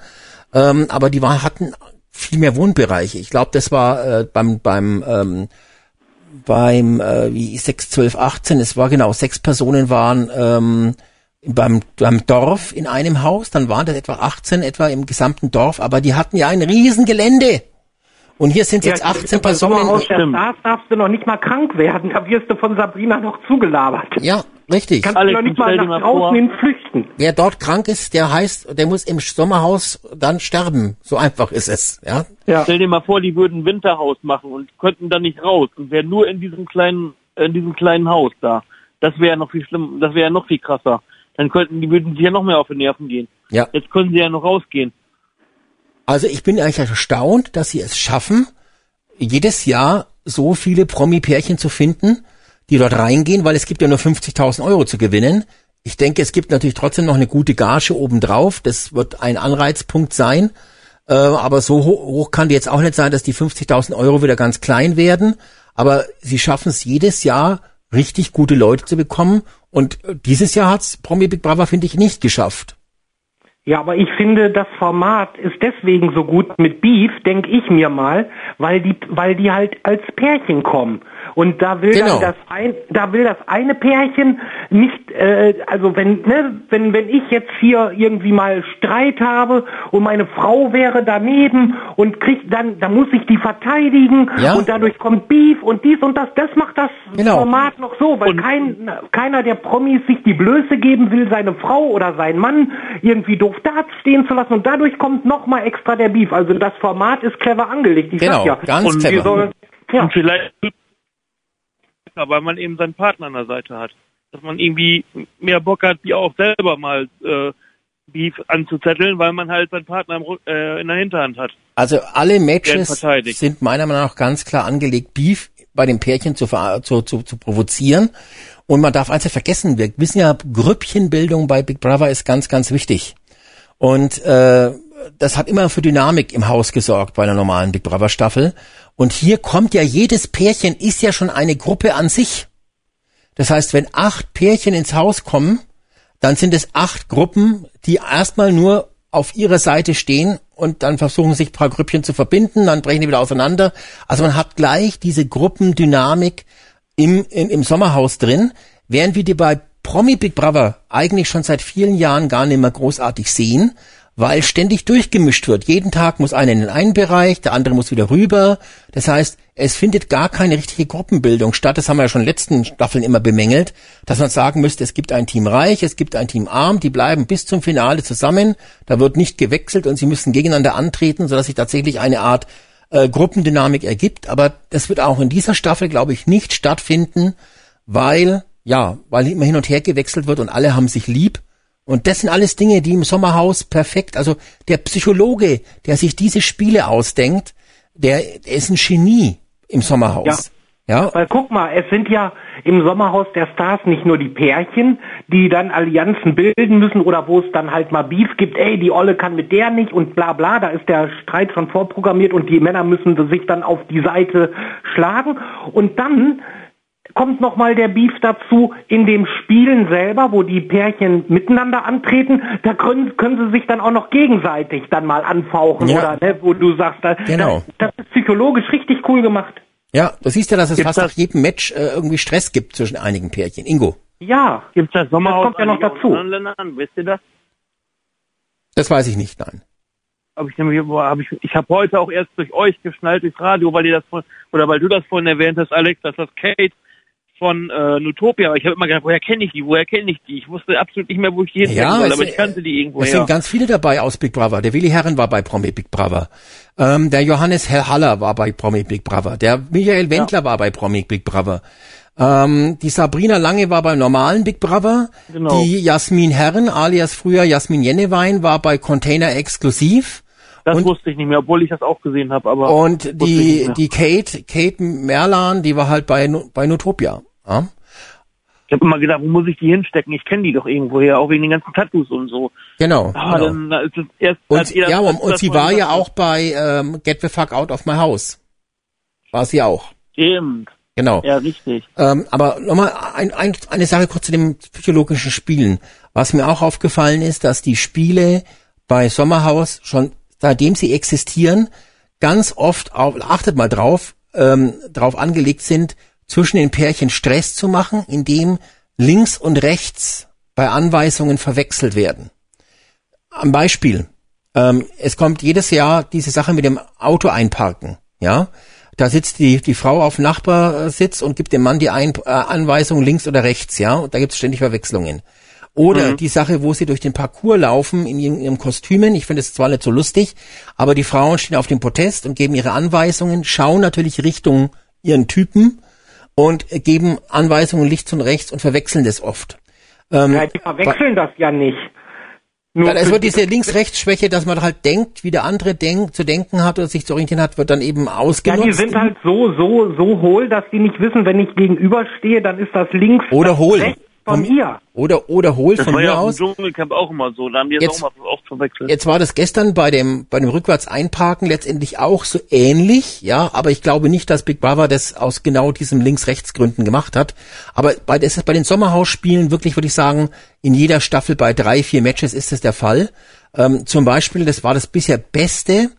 ähm, aber die war, hatten viel mehr Wohnbereiche. Ich glaube, das war äh, beim beim ähm, beim äh, wie 6, 12, 18, es war genau, sechs Personen waren ähm, beim, beim Dorf in einem Haus, dann waren das etwa 18 etwa im gesamten Dorf, aber die hatten ja ein Riesengelände. Und hier sind ja, jetzt 18 Personen. Aus der Stars darfst du noch nicht mal krank werden. Da wirst du von Sabrina noch zugelabert. Ja, richtig. Kannst Alex, du noch nicht mal nach draußen hin flüchten. Wer dort krank ist, der heißt, der muss im Sommerhaus dann sterben. So einfach ist es. Ja. ja. Stell dir mal vor, die würden ein Winterhaus machen und könnten dann nicht raus und wären nur in diesem kleinen, in diesem kleinen Haus da. Das wäre noch viel schlimm, das wäre noch viel krasser. Dann könnten die würden sich ja noch mehr auf die Nerven gehen. Ja. Jetzt können sie ja noch rausgehen. Also ich bin eigentlich erstaunt, dass sie es schaffen, jedes Jahr so viele Promi-Pärchen zu finden, die dort reingehen, weil es gibt ja nur 50.000 Euro zu gewinnen. Ich denke, es gibt natürlich trotzdem noch eine gute Gage obendrauf. Das wird ein Anreizpunkt sein. Äh, aber so hoch, hoch kann die jetzt auch nicht sein, dass die 50.000 Euro wieder ganz klein werden. Aber sie schaffen es jedes Jahr, richtig gute Leute zu bekommen. Und dieses Jahr hat's Promi Big Brother, finde ich, nicht geschafft. Ja, aber ich finde, das Format ist deswegen so gut mit Beef, denke ich mir mal, weil die, weil die halt als Pärchen kommen. Und da will genau. dann das ein, da will das eine Pärchen nicht, äh, also wenn, ne, wenn, wenn ich jetzt hier irgendwie mal Streit habe und meine Frau wäre daneben und kriegt dann, dann muss ich die verteidigen ja. und dadurch kommt Beef und dies und das, das macht das genau. Format noch so, weil kein, keiner der Promis sich die Blöße geben will, seine Frau oder seinen Mann irgendwie doof dastehen zu lassen und dadurch kommt nochmal extra der Beef. Also das Format ist clever angelegt. Ich genau, ja, ganz und clever. Soll, ja. Und vielleicht weil man eben seinen Partner an der Seite hat. Dass man irgendwie mehr Bock hat, wie auch selber mal äh, Beef anzuzetteln, weil man halt seinen Partner im, äh, in der Hinterhand hat. Also alle Matches sind meiner Meinung nach ganz klar angelegt, Beef bei den Pärchen zu, zu, zu, zu provozieren. Und man darf eins ja vergessen, wir wissen ja, Grüppchenbildung bei Big Brother ist ganz, ganz wichtig. Und äh, das hat immer für Dynamik im Haus gesorgt bei einer normalen Big Brother Staffel. Und hier kommt ja jedes Pärchen ist ja schon eine Gruppe an sich. Das heißt, wenn acht Pärchen ins Haus kommen, dann sind es acht Gruppen, die erstmal nur auf ihrer Seite stehen und dann versuchen sich ein paar Grüppchen zu verbinden, dann brechen die wieder auseinander. Also man hat gleich diese Gruppendynamik im, im, im Sommerhaus drin, während wir die bei Promi Big Brother eigentlich schon seit vielen Jahren gar nicht mehr großartig sehen, weil ständig durchgemischt wird. Jeden Tag muss einer in den einen Bereich, der andere muss wieder rüber. Das heißt, es findet gar keine richtige Gruppenbildung statt. Das haben wir ja schon in den letzten Staffeln immer bemängelt, dass man sagen müsste, es gibt ein Team reich, es gibt ein Team arm, die bleiben bis zum Finale zusammen. Da wird nicht gewechselt und sie müssen gegeneinander antreten, sodass sich tatsächlich eine Art äh, Gruppendynamik ergibt. Aber das wird auch in dieser Staffel, glaube ich, nicht stattfinden, weil, ja, weil immer hin und her gewechselt wird und alle haben sich lieb. Und das sind alles Dinge, die im Sommerhaus perfekt, also der Psychologe, der sich diese Spiele ausdenkt, der, der ist ein Genie im Sommerhaus. Ja. Ja. Weil guck mal, es sind ja im Sommerhaus der Stars nicht nur die Pärchen, die dann Allianzen bilden müssen oder wo es dann halt mal Beef gibt, ey, die Olle kann mit der nicht und bla bla, da ist der Streit schon vorprogrammiert und die Männer müssen sich dann auf die Seite schlagen. Und dann kommt nochmal der Beef dazu in dem Spielen selber, wo die Pärchen miteinander antreten, da können, können sie sich dann auch noch gegenseitig dann mal anfauchen ja. oder ne, wo du sagst, da, genau. das, das ist psychologisch richtig cool gemacht. Ja, du siehst ja, dass es Gibt's fast nach jedem Match äh, irgendwie Stress gibt zwischen einigen Pärchen. Ingo. Ja. Gibt's das Sommerhaus das kommt ja noch dazu. Wisst ihr das? Das weiß ich nicht, nein. Hab ich nämlich, hab ich, ich habe heute auch erst durch euch geschnallt durchs Radio, weil ihr das oder weil du das vorhin erwähnt hast, Alex, dass das Kate von äh, Nutopia, aber ich habe immer gedacht, woher kenne ich die, woher kenne ich die? Ich wusste absolut nicht mehr, wo ich die hin ja, soll, aber ich kannte die irgendwo. Es sind ganz viele dabei aus Big Brother. Der Willi Herren war bei Promi Big Brother. Ähm, der Johannes Herr Haller war bei Promi Big Brother. Der Michael Wendler ja. war bei Promi Big Brother. Ähm, die Sabrina Lange war beim normalen Big Brother. Genau. Die Jasmin Herren, alias früher Jasmin Jennewein, war bei Container Exklusiv. Das und, wusste ich nicht mehr, obwohl ich das auch gesehen habe. Aber und die die Kate Kate Merlan, die war halt bei bei Nutopia. Ja? Ich habe immer gedacht, wo muss ich die hinstecken? Ich kenne die doch irgendwoher, auch wegen den ganzen Tattoos und so. Genau. Ah, genau. Dann, ist es erst, und, ja, und, und sie war ja auch bei ähm, Get the Fuck Out of My House. War sie auch. Stimmt. Genau. Ja, richtig. Ähm, aber nochmal ein, ein, eine Sache kurz zu den psychologischen Spielen. Was mir auch aufgefallen ist, dass die Spiele bei Sommerhaus schon, seitdem sie existieren, ganz oft, auf, achtet mal drauf, ähm, drauf angelegt sind, zwischen den Pärchen Stress zu machen, indem links und rechts bei Anweisungen verwechselt werden. Am Beispiel, ähm, es kommt jedes Jahr diese Sache mit dem Auto einparken, ja. Da sitzt die, die Frau auf dem Nachbarsitz und gibt dem Mann die Ein äh, Anweisung links oder rechts, ja. Und da gibt es ständig Verwechslungen. Oder mhm. die Sache, wo sie durch den Parcours laufen in ihren, ihren Kostümen. Ich finde es zwar nicht so lustig, aber die Frauen stehen auf dem Protest und geben ihre Anweisungen, schauen natürlich Richtung ihren Typen und geben Anweisungen links und rechts und verwechseln das oft. Ähm, ja, die verwechseln das ja nicht. Nur es wird diese Links-Rechts-Schwäche, dass man halt denkt, wie der andere denkt, zu denken hat oder sich zu orientieren hat, wird dann eben ausgenutzt. Ja, die sind halt so, so, so hohl, dass die nicht wissen, wenn ich gegenüberstehe, dann ist das links oder hohl. Rechts von ihr. Oder, oder holt das von mir ja aus. War im Dschungelcamp auch immer so. Da haben die jetzt, auch mal oft verwechselt. Jetzt war das gestern bei dem, bei dem Rückwärts-Einparken letztendlich auch so ähnlich, ja, aber ich glaube nicht, dass Big Brother das aus genau diesem Links-Rechts-Gründen gemacht hat. Aber bei, das ist bei den Sommerhausspielen wirklich, würde ich sagen, in jeder Staffel bei drei, vier Matches ist das der Fall. Ähm, zum Beispiel, das war das bisher beste,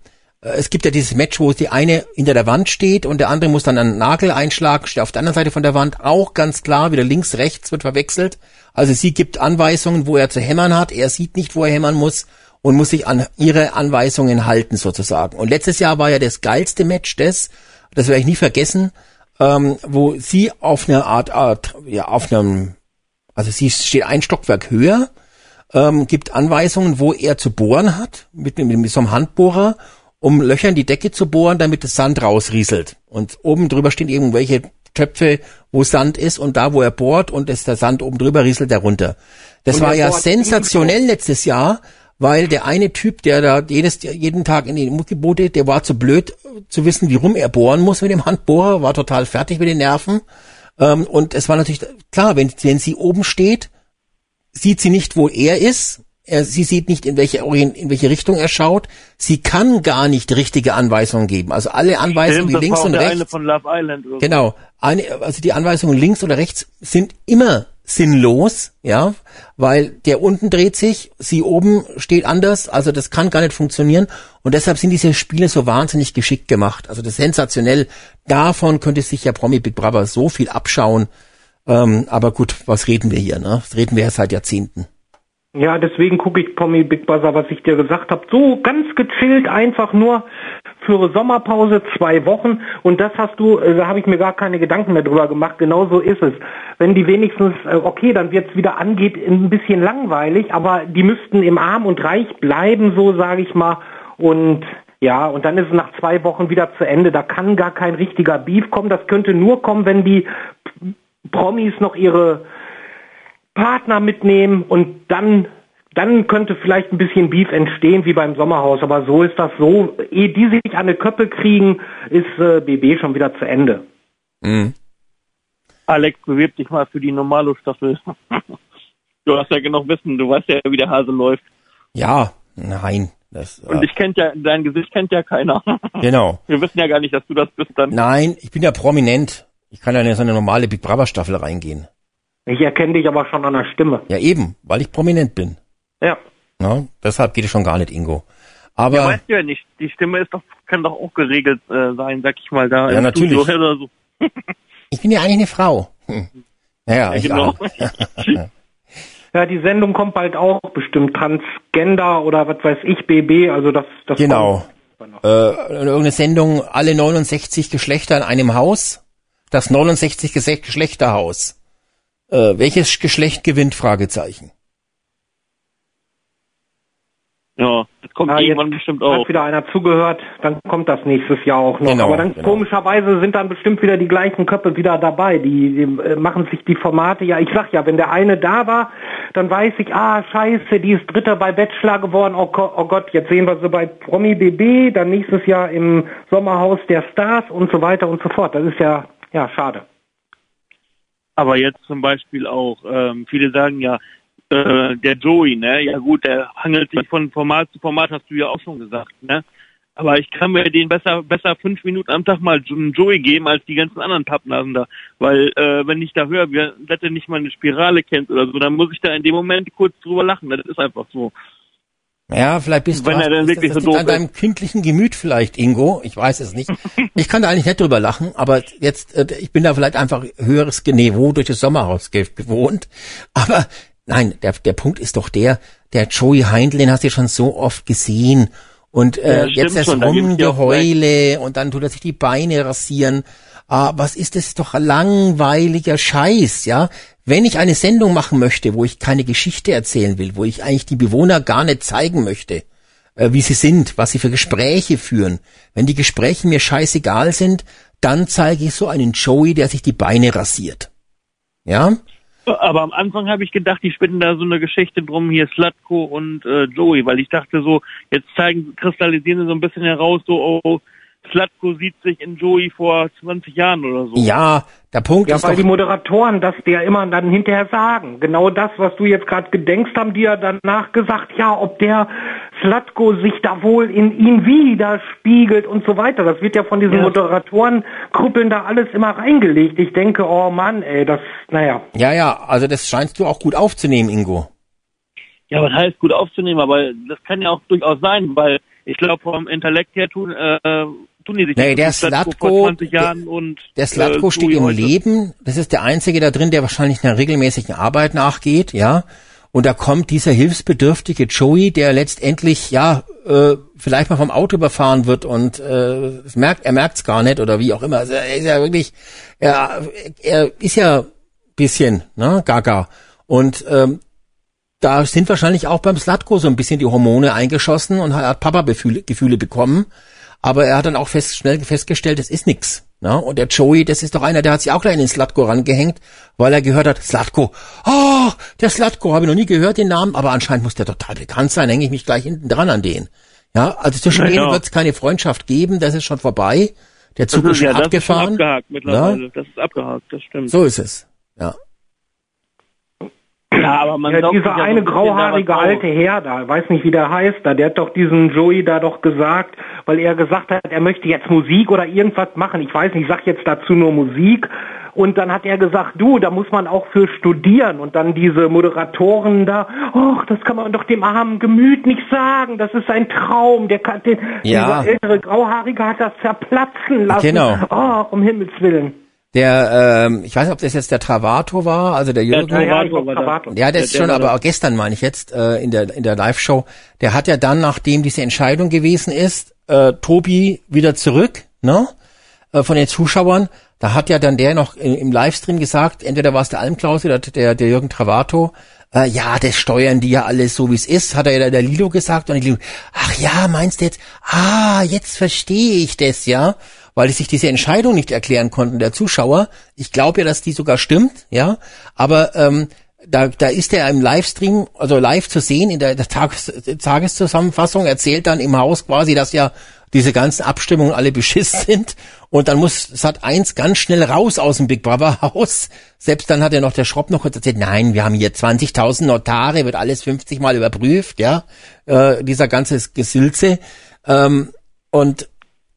es gibt ja dieses Match, wo die eine hinter der Wand steht und der andere muss dann einen Nagel einschlagen, steht auf der anderen Seite von der Wand, auch ganz klar, wieder links, rechts wird verwechselt. Also sie gibt Anweisungen, wo er zu hämmern hat, er sieht nicht, wo er hämmern muss und muss sich an ihre Anweisungen halten sozusagen. Und letztes Jahr war ja das geilste Match das, das werde ich nie vergessen, ähm, wo sie auf einer Art, Art, ja, auf einem, also sie steht ein Stockwerk höher, ähm, gibt Anweisungen, wo er zu bohren hat, mit, mit, mit so einem Handbohrer um Löcher in die Decke zu bohren, damit das Sand rausrieselt. Und oben drüber stehen irgendwelche Töpfe, wo Sand ist und da, wo er bohrt und ist der Sand oben drüber rieselt er runter. Das und war ja sensationell letztes Jahr, weil der eine Typ, der da jedes, jeden Tag in die Muckgebote, der war zu blöd zu wissen, wie rum er bohren muss mit dem Handbohrer, war total fertig mit den Nerven. Ähm, und es war natürlich klar, wenn, wenn sie oben steht, sieht sie nicht, wo er ist er, sie sieht nicht, in welche, in welche Richtung er schaut. Sie kann gar nicht richtige Anweisungen geben. Also alle Anweisungen, Stimmt, die links und rechts. Genau. Eine, also die Anweisungen links oder rechts sind immer sinnlos, ja, weil der unten dreht sich, sie oben steht anders, also das kann gar nicht funktionieren und deshalb sind diese Spiele so wahnsinnig geschickt gemacht. Also das ist sensationell. Davon könnte sich ja Promi Big Brother so viel abschauen. Ähm, aber gut, was reden wir hier, ne? Das reden wir ja seit Jahrzehnten. Ja, deswegen gucke ich Pommy Big Buzzer, was ich dir gesagt habe. So ganz gechillt, einfach nur für Sommerpause zwei Wochen. Und das hast du, äh, da habe ich mir gar keine Gedanken mehr drüber gemacht. Genau so ist es. Wenn die wenigstens, äh, okay, dann wird's wieder angeht, ein bisschen langweilig, aber die müssten im Arm und Reich bleiben, so sage ich mal. Und Ja, und dann ist es nach zwei Wochen wieder zu Ende. Da kann gar kein richtiger Beef kommen. Das könnte nur kommen, wenn die Promis noch ihre Partner mitnehmen und dann dann könnte vielleicht ein bisschen Beef entstehen wie beim Sommerhaus, aber so ist das so. Ehe die sich an eine Köppe kriegen, ist äh, BB schon wieder zu Ende. Mhm. Alex, bewirb dich mal für die normale Staffel. [laughs] du hast ja genug Wissen, du weißt ja, wie der Hase läuft. Ja, nein. Das, Und ich kennt ja, dein Gesicht kennt ja keiner. [laughs] Genau. Wir wissen ja gar nicht, dass du das bist dann. Nein, ich bin ja prominent. Ich kann ja in so eine normale Big Brother Staffel reingehen. Ich erkenne dich aber schon an der Stimme. Ja, eben, weil ich prominent bin. Ja. ja deshalb geht es schon gar nicht, Ingo. Aber. Ja, weißt du ja nicht. Die Stimme ist doch, kann doch auch geregelt äh, sein, sag ich mal, da. Ja, natürlich. Oder so. [laughs] ich bin ja eigentlich eine Frau. Hm. Naja, ja, ich genau. [laughs] [laughs] ja, die Sendung kommt bald auch bestimmt Transgender oder was weiß ich, BB, also das, das Genau. Äh, irgendeine Sendung, alle 69 Geschlechter in einem Haus. Das 69 Geschlechterhaus. Äh, welches Geschlecht gewinnt? Fragezeichen. Ja, das kommt ja, irgendwann bestimmt auch. Hat wieder einer zugehört, dann kommt das nächstes Jahr auch noch. Genau, Aber dann genau. komischerweise sind dann bestimmt wieder die gleichen Köpfe wieder dabei. Die, die äh, machen sich die Formate. Ja, ich sag ja, wenn der eine da war, dann weiß ich, ah, scheiße, die ist Dritter bei Bachelor geworden. Oh, oh Gott, jetzt sehen wir sie bei Promi BB, dann nächstes Jahr im Sommerhaus der Stars und so weiter und so fort. Das ist ja, ja, schade. Aber jetzt zum Beispiel auch, ähm, viele sagen ja, äh, der Joey, ne? Ja gut, der hangelt sich von Format zu Format, hast du ja auch schon gesagt, ne? Aber ich kann mir den besser, besser fünf Minuten am Tag mal Joey geben als die ganzen anderen Pappnasen da. Weil, äh, wenn ich da höre, wie er nicht mal eine Spirale kennt oder so, dann muss ich da in dem Moment kurz drüber lachen. Das ist einfach so. Ja, vielleicht bist Wenn du er dann wirklich das so doof an deinem kindlichen Gemüt vielleicht, Ingo. Ich weiß es nicht. [laughs] Ich kann da eigentlich nicht drüber lachen, aber jetzt, äh, ich bin da vielleicht einfach höheres Niveau durch das Sommerhaus gewohnt. [laughs] Aber Nein, der, der Punkt ist doch der, der Joey Heindl, den hast du ja schon so oft gesehen. Und äh, ja, jetzt das schon, Rumgeheule und dann tut er sich die Beine rasieren. Ah, was ist das doch langweiliger Scheiß, ja? Wenn ich eine Sendung machen möchte, wo ich keine Geschichte erzählen will, wo ich eigentlich die Bewohner gar nicht zeigen möchte, äh, wie sie sind, was sie für Gespräche führen, wenn die Gespräche mir scheißegal sind, dann zeige ich so einen Joey, der sich die Beine rasiert. Ja? Aber am Anfang habe ich gedacht, die spinnen da so eine Geschichte drum, hier Slatko und äh, Joey, weil ich dachte so, jetzt zeigen, kristallisieren sie so ein bisschen heraus, so, oh, Slatko sieht sich in Joey vor 20 Jahren oder so. Ja, der Punkt ja, ist weil doch, die Moderatoren das der immer dann hinterher sagen. Genau das, was du jetzt gerade gedenkst, haben die ja danach gesagt, ja, ob der Slatko sich da wohl in ihn widerspiegelt und so weiter. Das wird ja von diesen ja. Moderatoren Krüppeln da alles immer reingelegt. Ich denke, oh Mann, ey, das, naja. Ja, ja, also das scheinst du auch gut aufzunehmen, Ingo. Ja, was heißt gut aufzunehmen, aber das kann ja auch durchaus sein, weil ich glaube, vom Intellekt her tun, äh, tun die sich nee, der Slatko, der, und, der Slatko äh, steht im heute. Leben. Das ist der einzige da drin, der wahrscheinlich einer regelmäßigen Arbeit nachgeht, ja. Und da kommt dieser hilfsbedürftige Joey, der letztendlich ja äh, vielleicht mal vom Auto überfahren wird und äh, merkt, er merkt's gar nicht oder wie auch immer. Also er ist ja wirklich, er, er ist ja bisschen, ne, Gaga. Und ähm, da sind wahrscheinlich auch beim Slatko so ein bisschen die Hormone eingeschossen und hat Papa-Gefühle bekommen. Aber er hat dann auch fest, schnell festgestellt, das ist nix. Ne? Und der Joey, das ist doch einer, der hat sich auch gleich in den Slatko rangehängt, weil er gehört hat, Slatko, oh, der Slatko, habe ich noch nie gehört, den Namen, aber anscheinend muss der total bekannt sein, hänge ich mich gleich hinten dran an den. Ja, also zwischen denen ja. wird es keine Freundschaft geben, das ist schon vorbei. Der Zug ist, ist, schon ja, abgefahren. Das ist abgehakt mittlerweile, das ist abgehakt, das stimmt. So ist es, ja. Ja, aber man ja, dieser eine grauhaarige alte Herr da, weiß nicht wie der heißt da, der hat doch diesen Joey da doch gesagt, weil er gesagt hat, er möchte jetzt Musik oder irgendwas machen. Ich weiß nicht, ich sag jetzt dazu nur Musik. Und dann hat er gesagt, du, da muss man auch für studieren. Und dann diese Moderatoren da, ach, das kann man doch dem armen Gemüt nicht sagen. Das ist ein Traum. Der kann den, ja. dieser ältere Grauhaarige hat das zerplatzen lassen. Genau. Oh, um Himmels Willen. Der, ähm, ich weiß nicht, ob das jetzt der Travato war, also der Jürgen. Der Travato war Travato. Ja, der ist schon, aber auch gestern meine ich jetzt äh, in der in der Live-Show. Der hat ja dann, nachdem diese Entscheidung gewesen ist, äh, Tobi wieder zurück, ne, äh, von den Zuschauern. Da hat ja dann der noch im Livestream gesagt, entweder war es der Almklaus oder der der Jürgen Travato, äh, ja, das steuern die ja alles so wie es ist, hat er ja der Lilo gesagt und Lilo, ach ja, meinst du jetzt, ah, jetzt verstehe ich das, ja, weil die sich diese Entscheidung nicht erklären konnten, der Zuschauer. Ich glaube ja, dass die sogar stimmt, ja, aber ähm, da, da ist er im Livestream, also live zu sehen in der, der Tages, Tageszusammenfassung, erzählt dann im Haus quasi, dass ja diese ganzen Abstimmungen alle beschiss [laughs] sind. Und dann muss Sat 1 ganz schnell raus aus dem Big Brother Haus. Selbst dann hat er noch der Schropp noch kurz erzählt, nein, wir haben hier 20.000 Notare, wird alles 50 Mal überprüft, ja, äh, dieser ganze Gesülze. Ähm, und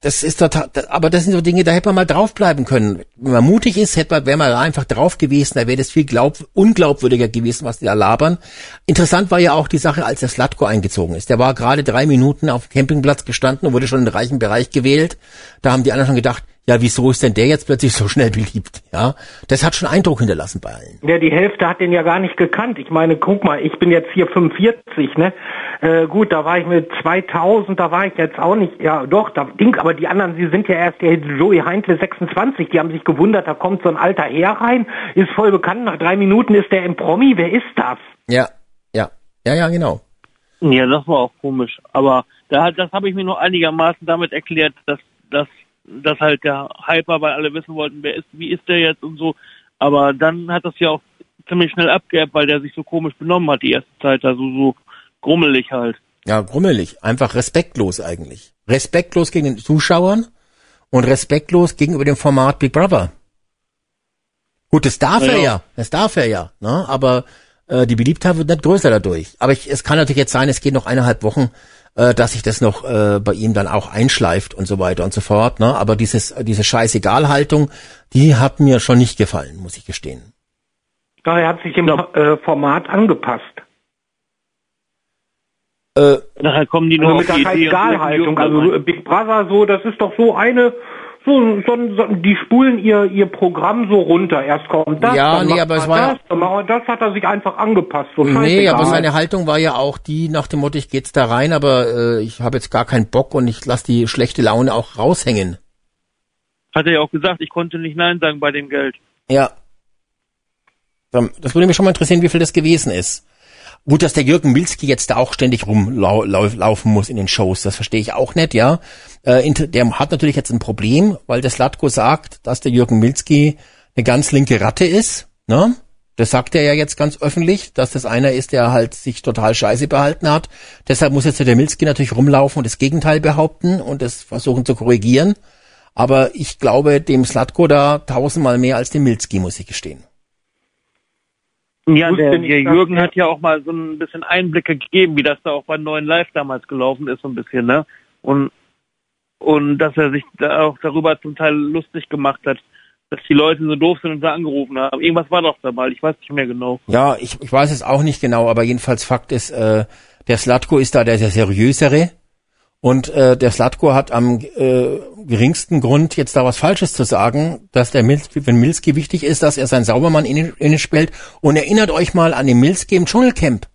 das ist total, aber das sind so Dinge, da hätte man mal draufbleiben können. Wenn man mutig ist, hätte man, wäre man da einfach drauf gewesen, da wäre das viel glaub, unglaubwürdiger gewesen, was die da labern. Interessant war ja auch die Sache, als der Slatko eingezogen ist. Der war gerade drei Minuten auf dem Campingplatz gestanden und wurde schon in den reichen Bereich gewählt. Da haben die anderen schon gedacht, ja, wieso ist denn der jetzt plötzlich so schnell beliebt? Ja, das hat schon Eindruck hinterlassen bei allen. Ja, die Hälfte hat den ja gar nicht gekannt. Ich meine, guck mal, ich bin jetzt hier 45, ne? Äh, gut, da war ich mit 2000, da war ich jetzt auch nicht, ja doch, da Ding, aber die anderen, sie sind ja erst, der Joey Heintle 26, die haben sich gewundert, da kommt so ein alter Herr rein, ist voll bekannt, nach drei Minuten ist der im Promi, wer ist das? Ja, ja, ja, ja, genau. Ja, das war auch komisch, aber da, das habe ich mir nur einigermaßen damit erklärt, dass, dass dass halt der Hyper, weil alle wissen wollten, wer ist, wie ist der jetzt und so. Aber dann hat das ja auch ziemlich schnell abgeerbt, weil der sich so komisch benommen hat die erste Zeit, also so grummelig halt. Ja, grummelig, einfach respektlos eigentlich. Respektlos gegen den Zuschauern und respektlos gegenüber dem Format Big Brother. Gut, das darf ja, er ja, das darf er ja, ne? aber äh, die Beliebtheit wird nicht größer dadurch. Aber ich, es kann natürlich jetzt sein, es geht noch eineinhalb Wochen, äh, dass sich das noch äh, bei ihm dann auch einschleift und so weiter und so fort. Ne? Aber dieses, diese Scheißegal-Haltung, die hat mir schon nicht gefallen, muss ich gestehen. Ja, er hat sich im äh, Format angepasst. Äh, Nachher kommen die nur also mit der Scheißegal-Haltung. Also Big Brother so, das ist doch so eine so, so, so, die spulen ihr ihr Programm so runter. Erst kommt das, ja, dann nee, aber es war das, ja, das hat er sich einfach angepasst. So nee, aber seine Haltung war ja auch die nach dem Motto, ich gehe jetzt da rein, aber äh, ich habe jetzt gar keinen Bock und ich lasse die schlechte Laune auch raushängen. Hat er ja auch gesagt, ich konnte nicht Nein sagen bei dem Geld. Ja. Das würde mich schon mal interessieren, wie viel das gewesen ist. Gut, dass der Jürgen Milski jetzt da auch ständig rumlaufen muss in den Shows, das verstehe ich auch nicht, ja. Äh, der hat natürlich jetzt ein Problem, weil der Slatko sagt, dass der Jürgen Milski eine ganz linke Ratte ist, ne? Das sagt er ja jetzt ganz öffentlich, dass das einer ist, der halt sich total scheiße behalten hat. Deshalb muss jetzt der Milski natürlich rumlaufen und das Gegenteil behaupten und das versuchen zu korrigieren. Aber ich glaube dem Slatko da tausendmal mehr als dem Milski, muss ich gestehen. Ja, der, der Jürgen hat ja auch mal so ein bisschen Einblicke gegeben, wie das da auch bei neuen Live damals gelaufen ist, so ein bisschen, ne? Und, und dass er sich da auch darüber zum Teil lustig gemacht hat, dass die Leute so doof sind und da angerufen haben. Irgendwas war doch dabei, ich weiß nicht mehr genau. Ja, ich, ich weiß es auch nicht genau, aber jedenfalls Fakt ist, äh, der Slatko ist da der sehr seriösere und äh, der Slatko hat am äh, geringsten Grund, jetzt da was Falsches zu sagen, dass der Milski, wenn Milski wichtig ist, dass er seinen Saubermann innen, innen spielt. Und erinnert euch mal an den Milski im Dschungelcamp.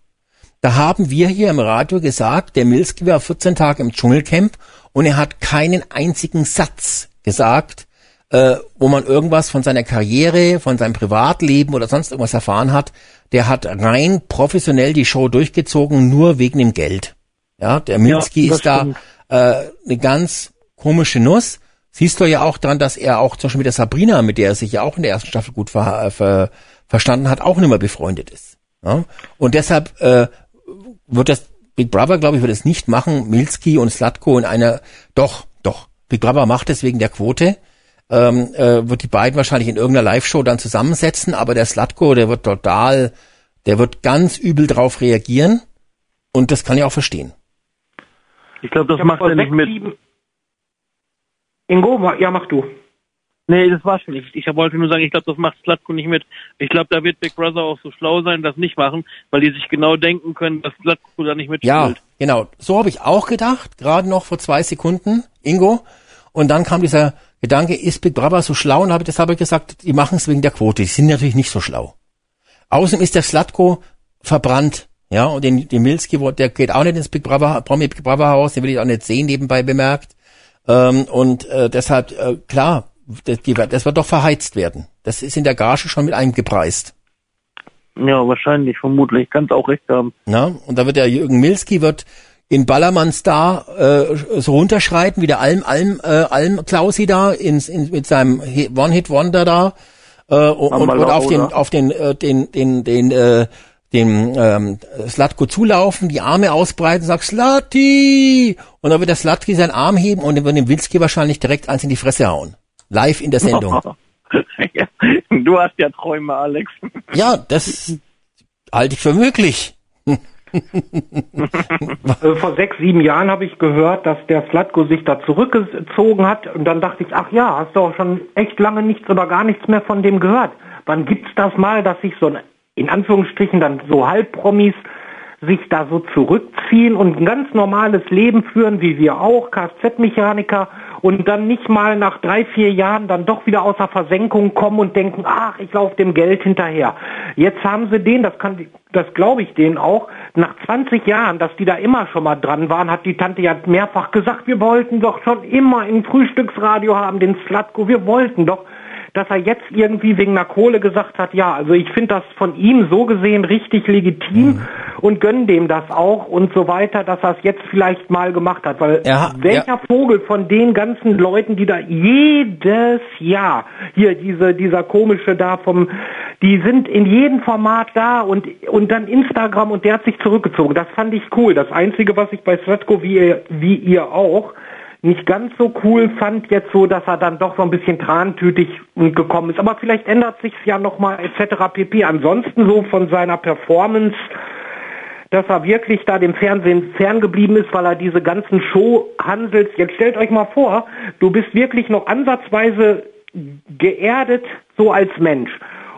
Da haben wir hier im Radio gesagt, der Milski war 14 Tage im Dschungelcamp und er hat keinen einzigen Satz gesagt, äh, wo man irgendwas von seiner Karriere, von seinem Privatleben oder sonst irgendwas erfahren hat. Der hat rein professionell die Show durchgezogen, nur wegen dem Geld. Ja, der Minsky ja, ist da äh, eine ganz komische Nuss. Siehst du ja auch dran, dass er auch zum Beispiel mit der Sabrina, mit der er sich ja auch in der ersten Staffel gut ver, äh, ver, verstanden hat, auch nicht mehr befreundet ist. Ja? Und deshalb äh, wird das Big Brother, glaube ich, wird es nicht machen, Milski und Slatko in einer, doch, doch, Big Brother macht es wegen der Quote, ähm, äh, wird die beiden wahrscheinlich in irgendeiner Live-Show dann zusammensetzen, aber der Slatko, der wird total, der wird ganz übel drauf reagieren und das kann ich auch verstehen. Ich glaube, das ich macht er nicht mit. Sieben... Ingo, ja, mach du. Nee, das war schon nicht. Ich wollte nur sagen, ich glaube, das macht Slatko nicht mit. Ich glaube, da wird Big Brother auch so schlau sein, das nicht machen, weil die sich genau denken können, dass Slatko da nicht mitspielt. Ja, genau. So habe ich auch gedacht, gerade noch vor zwei Sekunden, Ingo. Und dann kam dieser Gedanke, ist Big Brother so schlau? Und habe ich deshalb gesagt, die machen es wegen der Quote. Die sind natürlich nicht so schlau. Außerdem ist der Slatko verbrannt. Ja, und den, den Milski, der geht auch nicht ins Big Brother, Promi Big Brother Haus, den will ich auch nicht sehen, nebenbei bemerkt. Ähm, und äh, deshalb, äh, klar, das, die, das wird doch verheizt werden. Das ist in der Gage schon mit eingepreist. Ja, wahrscheinlich, vermutlich. Kannst auch recht haben. Na, und da wird der Jürgen Milski wird in Ballermann Star äh, so runterschreiten, wie der Alm, Alm, äh, Alm Klausi da ins, in, mit seinem One-Hit-Wonder da äh, und, und, und auf den, auf den, äh, den, den, den, äh, dem ähm, Slatko zulaufen, die Arme ausbreiten, sagt Slati! Und dann wird der Slatki seinen Arm heben und dann wird dem Wilski wahrscheinlich direkt eins in die Fresse hauen. Live in der Sendung. [laughs] ja, du hast ja Träume, Alex. Ja, das halte ich für möglich. [laughs] Äh, vor sechs, sieben Jahren habe ich gehört, dass der Slatko sich da zurückgezogen hat und dann dachte ich, ach ja, hast du auch schon echt lange nichts oder gar nichts mehr von dem gehört. Wann gibt's das mal, dass sich so ein, in Anführungsstrichen dann so Halbpromis sich da so zurückziehen und ein ganz normales Leben führen, wie wir auch, Kfz-Mechaniker, und dann nicht mal nach drei, vier Jahren dann doch wieder außer Versenkung kommen und denken, ach, ich laufe dem Geld hinterher. Jetzt haben sie den, das kann, das glaube ich denen auch, nach 20 Jahren, dass die da immer schon mal dran waren, hat die Tante ja mehrfach gesagt, wir wollten doch schon immer ein Frühstücksradio haben, den Slatko, wir wollten doch dass er jetzt irgendwie wegen einer Kohle gesagt hat, ja, also ich finde das von ihm so gesehen richtig legitim mhm. und gönn dem das auch und so weiter, dass er es jetzt vielleicht mal gemacht hat. Weil ja, welcher ja. Vogel von den ganzen Leuten, die da jedes Jahr hier diese, dieser komische da vom, die sind in jedem Format da und, und dann Instagram und der hat sich zurückgezogen. Das fand ich cool. Das Einzige, was ich bei Svetko wie ihr, wie ihr auch, nicht ganz so cool fand jetzt so, dass er dann doch so ein bisschen trantütig gekommen ist. Aber vielleicht ändert sich's ja nochmal etc. pp. Ansonsten so von seiner Performance, dass er wirklich da dem Fernsehen ferngeblieben ist, weil er diese ganzen Show-Handels, jetzt stellt euch mal vor, du bist wirklich noch ansatzweise geerdet so als Mensch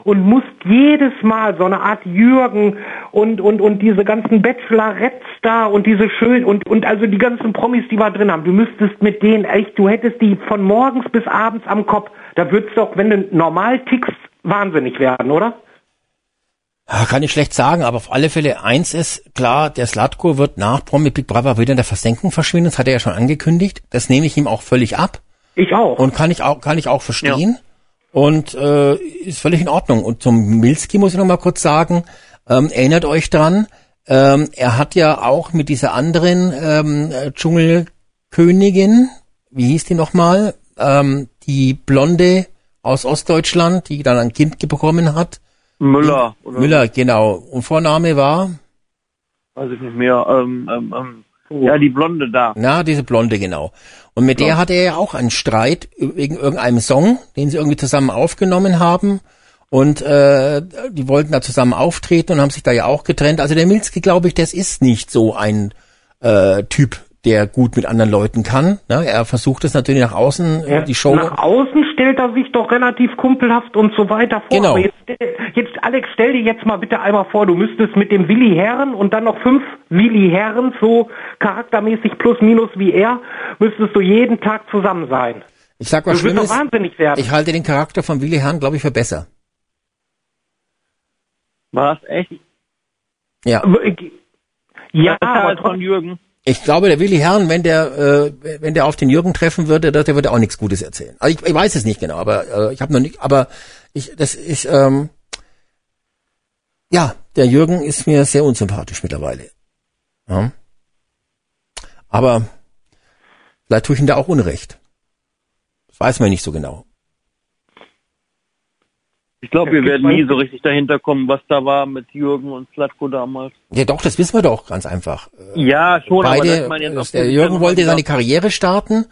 und musst jedes Mal so eine Art Jürgen und, und, und diese ganzen Bachelorettes da und diese schön und, und also die ganzen Promis, die wir drin haben. Du müsstest mit denen echt, du hättest die von morgens bis abends am Kopf. Da würdest du doch, wenn du normal tickst, wahnsinnig werden, oder? Kann ich schlecht sagen, aber auf alle Fälle eins ist klar, der Slatko wird nach Promi Big Brother wieder in der Versenkung verschwinden. Das hat er ja schon angekündigt. Das nehme ich ihm auch völlig ab. Ich auch. Und kann ich auch, kann ich auch verstehen. Ja. Und äh, ist völlig in Ordnung. Und zum Milski muss ich noch mal kurz sagen, ähm, erinnert euch dran, ähm, er hat ja auch mit dieser anderen ähm, Dschungelkönigin, wie hieß die nochmal, ähm, die Blonde aus Ostdeutschland, die dann ein Kind bekommen hat. Müller. Oder? Müller, genau. Und Vorname war? Weiß ich nicht mehr. Ähm, ähm, ähm, ja, die Blonde da. Na, diese Blonde, genau. Und mit ja. der hatte er ja auch einen Streit wegen irgendeinem Song, den sie irgendwie zusammen aufgenommen haben. Und äh, die wollten da zusammen auftreten und haben sich da ja auch getrennt. Also der Milski, glaube ich, das ist nicht so ein äh, Typ, der gut mit anderen Leuten kann. Ne? Er versucht es natürlich nach außen, ja, die Show. Nach außen stellt er sich doch relativ kumpelhaft und so weiter vor. Genau. Jetzt, jetzt, Alex, stell dir jetzt mal bitte einmal vor, du müsstest mit dem Willi Herren und dann noch fünf Willi Herren, so charaktermäßig plus minus wie er, müsstest du jeden Tag zusammen sein. Ich sag was du Schlimmes. wahnsinnig werden. Ich halte den Charakter von Willi Herren, glaube ich, für besser. Was? Echt? Ja. Ja, aber von Jürgen. Ich glaube, der Willi Herrn, wenn der, äh, wenn der auf den Jürgen treffen würde, der, der würde auch nichts Gutes erzählen. Also ich, ich weiß es nicht genau, aber äh, ich habe noch nicht, aber ich, das ist, ähm, ja, der Jürgen ist mir sehr unsympathisch mittlerweile. Ja. Aber vielleicht tue ich ihm da auch Unrecht. Das weiß man nicht so genau. Ich glaube, wir werden nie so richtig dahinter kommen, was da war mit Jürgen und Slatko damals. Ja, doch, das wissen wir doch ganz einfach. Ja, schon. Beide, aber das der Jürgen wollte seine Karriere starten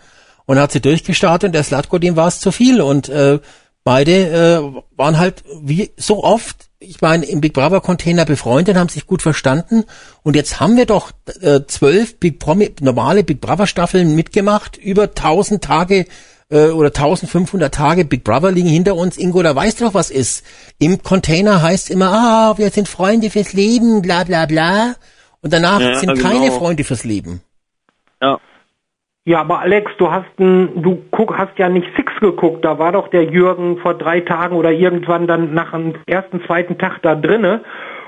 und hat sie durchgestartet und der Slatko, dem war es zu viel und äh, beide äh, waren halt wie so oft, ich meine, im Big Brother Container befreundet, haben sich gut verstanden und jetzt haben wir doch äh, zwölf Big Promi, normale Big Brother Staffeln mitgemacht, über tausend Tage äh, oder 1500 Tage Big Brother liegen hinter uns. Ingo, da weißt du doch, was ist. Im Container heißt immer, ah, wir sind Freunde fürs Leben, bla bla bla. Und danach ja, sind genau. keine Freunde fürs Leben. Ja. Ja, aber Alex, du hast ein, du guck, hast ja nicht Six geguckt. Da war doch der Jürgen vor drei Tagen oder irgendwann dann nach dem ersten, zweiten Tag da drinne.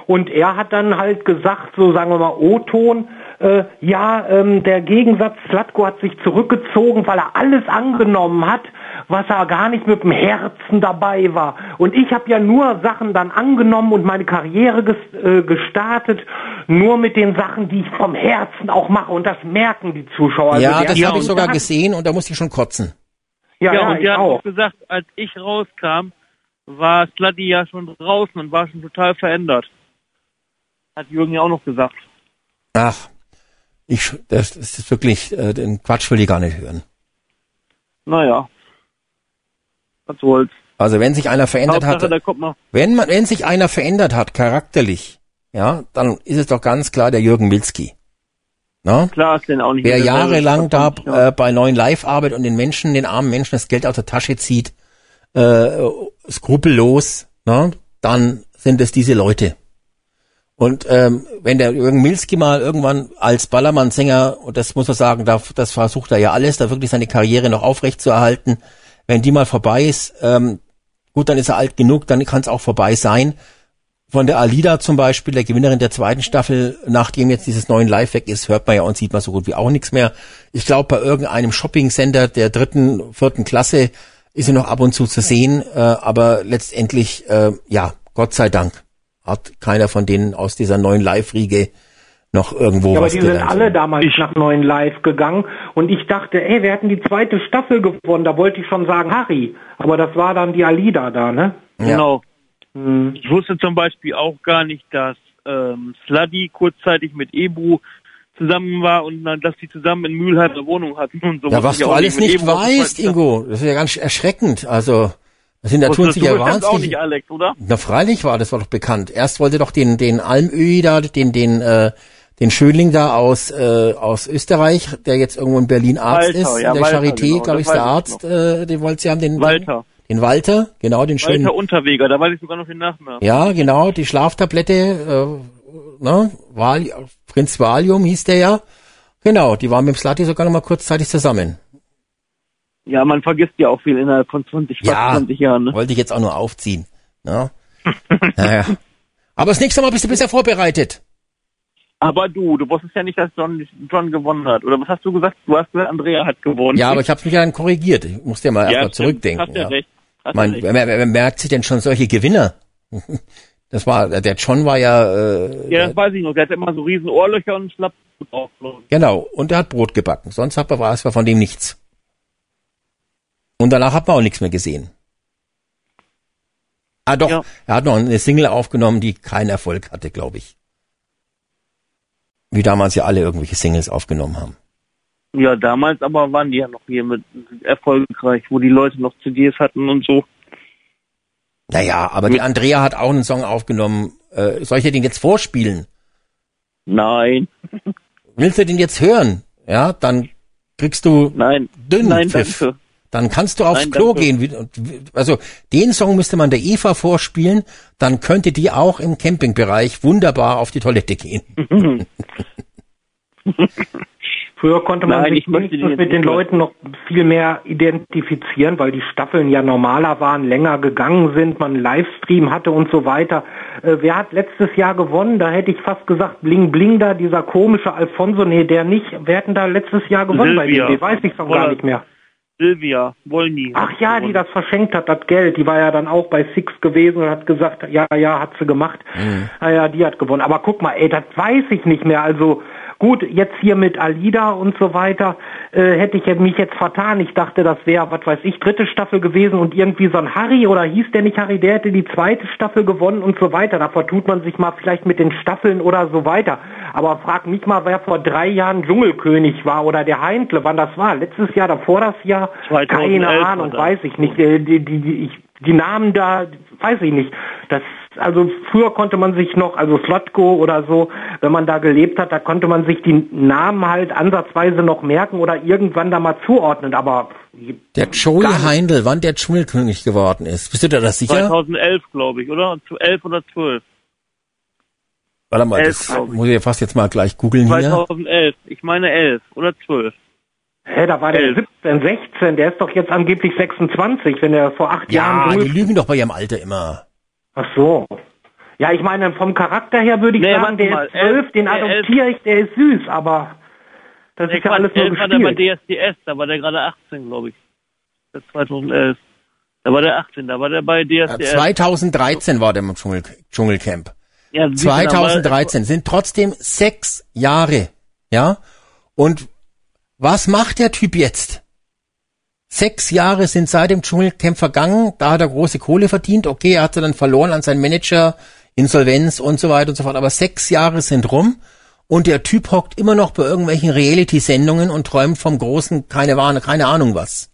Und er hat dann halt gesagt, so sagen wir mal O-Ton, äh, ja, ähm, der Gegensatz, Slatko hat sich zurückgezogen, weil er alles angenommen hat, was er gar nicht mit dem Herzen dabei war. Und ich habe ja nur Sachen dann angenommen und meine Karriere ges äh, gestartet, nur mit den Sachen, die ich vom Herzen auch mache. Und das merken die Zuschauer. Ja, also das habe ich sogar gesehen und da musste ich schon kotzen. Ja, ja, ja und die haben auch gesagt, als ich rauskam, war Sluddy ja schon draußen und war schon total verändert. Hat Jürgen ja auch noch gesagt. Ach, ich, das, das ist wirklich, äh, den Quatsch will ich gar nicht hören. Naja. Was soll's. Also wenn sich einer verändert hat, wenn man, wenn sich einer verändert hat, charakterlich, ja, dann ist es doch ganz klar der Jürgen Milski. Na? Klar ist denn auch nicht. Wer jahrelang da ja. äh, bei neuen Live arbeitet und den Menschen, den armen Menschen das Geld aus der Tasche zieht, äh, skrupellos, na, dann sind es diese Leute. Und ähm, wenn der Jürgen Milski mal irgendwann als Ballermann-Sänger, und das muss man sagen, da, das versucht er ja alles, da wirklich seine Karriere noch aufrecht zu erhalten, wenn die mal vorbei ist, ähm, gut, dann ist er alt genug, dann kann es auch vorbei sein. Von der Alida zum Beispiel, der Gewinnerin der zweiten Staffel, nachdem jetzt dieses neuen Live weg ist, hört man ja und sieht man so gut wie auch nichts mehr. Ich glaube, bei irgendeinem Shopping-Center der dritten, vierten Klasse ist sie noch ab und zu zu sehen, äh, aber letztendlich, äh, ja, Gott sei Dank hat keiner von denen aus dieser neuen Live-Riege noch irgendwo ja, was Aber die sind alle damals nach neuen Live gegangen und ich dachte, ey, wir hätten die zweite Staffel gewonnen, da wollte ich schon sagen Harry, aber das war dann die Alida da, ne? Ja. Genau. Hm. Ich wusste zum Beispiel auch gar nicht, dass ähm, Sluddy kurzzeitig mit Ebu zusammen war und dann, dass die zusammen in Mülheim eine Wohnung hatten und so. Ja, was du alles nicht Ebu weißt, Ingo, das ist ja ganz erschreckend. Also das sind, da tun sich ja wahnsinnig. Auch nicht, Alex, oder? Na freilich war, das war doch bekannt. Erst wollte doch den den Almöhi da, den den äh, den Schönling da aus äh, aus Österreich, der jetzt irgendwo in Berlin Arzt Walter, ist, ja, in der Walter, Charité, genau, glaube ich, ist der Arzt, äh, den wollte sie haben, den Walter. Den, den Walter, genau, den schönen. Walter Unterweger, da weiß ich sogar noch den Nachnamen. Ja, genau, die Schlaftablette, äh, ne, Val Prinz Valium hieß der ja. Genau, die waren mit dem Slati sogar noch mal kurzzeitig zusammen. Ja, man vergisst ja auch viel innerhalb von 20, ja, 20 Jahren. Ne? wollte ich jetzt auch nur aufziehen. [laughs] Ja. naja. Aber das nächste Mal bist du besser vorbereitet. Aber du, du wusstest ja nicht, dass John, John gewonnen hat. Oder was hast du gesagt? Du hast gesagt, Andrea hat gewonnen. Ja, aber ich habe mich ja dann korrigiert. Ich musste ja mal ja, erstmal zurückdenken. Hast ja, ja. recht. Hast Man, recht. Wer, wer, merkt sich denn schon solche Gewinner? [laughs] Das war, der John war ja... Äh, ja, das weiß ich noch. Der hatte immer so riesen Ohrlöcher und schlapp drauf. Genau, und er hat Brot gebacken. Sonst hat, war es von dem nichts. Und danach hat man auch nichts mehr gesehen. Ah doch, ja. er hat noch eine Single aufgenommen, die keinen Erfolg hatte, glaube ich. Wie damals ja alle irgendwelche Singles aufgenommen haben. Ja, damals aber waren die ja noch hier mit erfolgreich, wo die Leute noch CDs hatten und so. Naja, aber die Andrea hat auch einen Song aufgenommen. Äh, soll ich dir den jetzt vorspielen? Nein. Willst du den jetzt hören? Ja, dann kriegst du Nein. dünn Nein, Pfiff. Danke. Dann kannst du aufs Nein, Klo gehen. Also den Song müsste man der Eva vorspielen, dann könnte die auch im Campingbereich wunderbar auf die Toilette gehen. [laughs] Früher konnte man Nein, sich mit den Leuten noch viel mehr identifizieren, weil die Staffeln ja normaler waren, länger gegangen sind, man einen Livestream hatte und so weiter. Äh, wer hat letztes Jahr gewonnen? Da hätte ich fast gesagt, Bling Bling da, dieser komische Alfonso, nee, der nicht. Wer hat denn da letztes Jahr gewonnen Silvia. bei dem? Weiß ich schon gar nicht mehr. Silvia Wolny. Ach ja, die das verschenkt hat, das Geld. Die war ja dann auch bei Six gewesen und hat gesagt, ja, ja, hat sie gemacht. Mhm. Naja, die hat gewonnen. Aber guck mal, ey, das weiß ich nicht mehr. Also Gut, jetzt hier mit Alida und so weiter äh, hätte ich mich jetzt vertan. Ich dachte, das wäre, was weiß ich, dritte Staffel gewesen und irgendwie so ein Harry oder hieß der nicht Harry, der hätte die zweite Staffel gewonnen und so weiter. Da vertut man sich mal vielleicht mit den Staffeln oder so weiter. Aber frag mich mal, wer vor drei Jahren Dschungelkönig war oder der Heintle, wann das war. Letztes Jahr, davor das Jahr, 2011, keine Ahnung, weiß ich nicht. Die, die, die, ich, die Namen da, weiß ich nicht. Das also früher konnte man sich noch, also Slotko oder so, wenn man da gelebt hat, da konnte man sich die Namen halt ansatzweise noch merken oder irgendwann da mal zuordnen, aber der Joey Heindl, wann der Dschungelkönig geworden ist. Bist du da das sicher? 2011, glaube ich, oder? 11 oder 12. Warte mal, 11, das muss ich ja fast jetzt mal gleich googeln hier. 2011, ich meine 11 oder 12. Hä, da war der 17, 16, der ist doch jetzt angeblich 26, wenn er vor acht ja, Jahren... Ja, die lügen doch bei ihrem Alter immer. Ach so. Ja, ich meine, vom Charakter her würde ich nee, sagen, der mal, ist zwölf, den adoptiere ich, der ist süß, aber das ist ja alles nur gespielt. war der bei DSDS, da war der gerade 18, glaube ich. Das 2011. Da war der 18, da war der bei DSDS. 2013 war der im Dschungel, Dschungelcamp. Ja, 2013 sind trotzdem sechs Jahre, ja. Und was macht der Typ jetzt? Sechs Jahre sind seit dem Dschungelcamp vergangen, da hat er große Kohle verdient, okay, er hat dann verloren an seinen Manager, Insolvenz und so weiter und so fort, aber sechs Jahre sind rum und der Typ hockt immer noch bei irgendwelchen Reality-Sendungen und träumt vom großen, keine Warne, keine Ahnung was.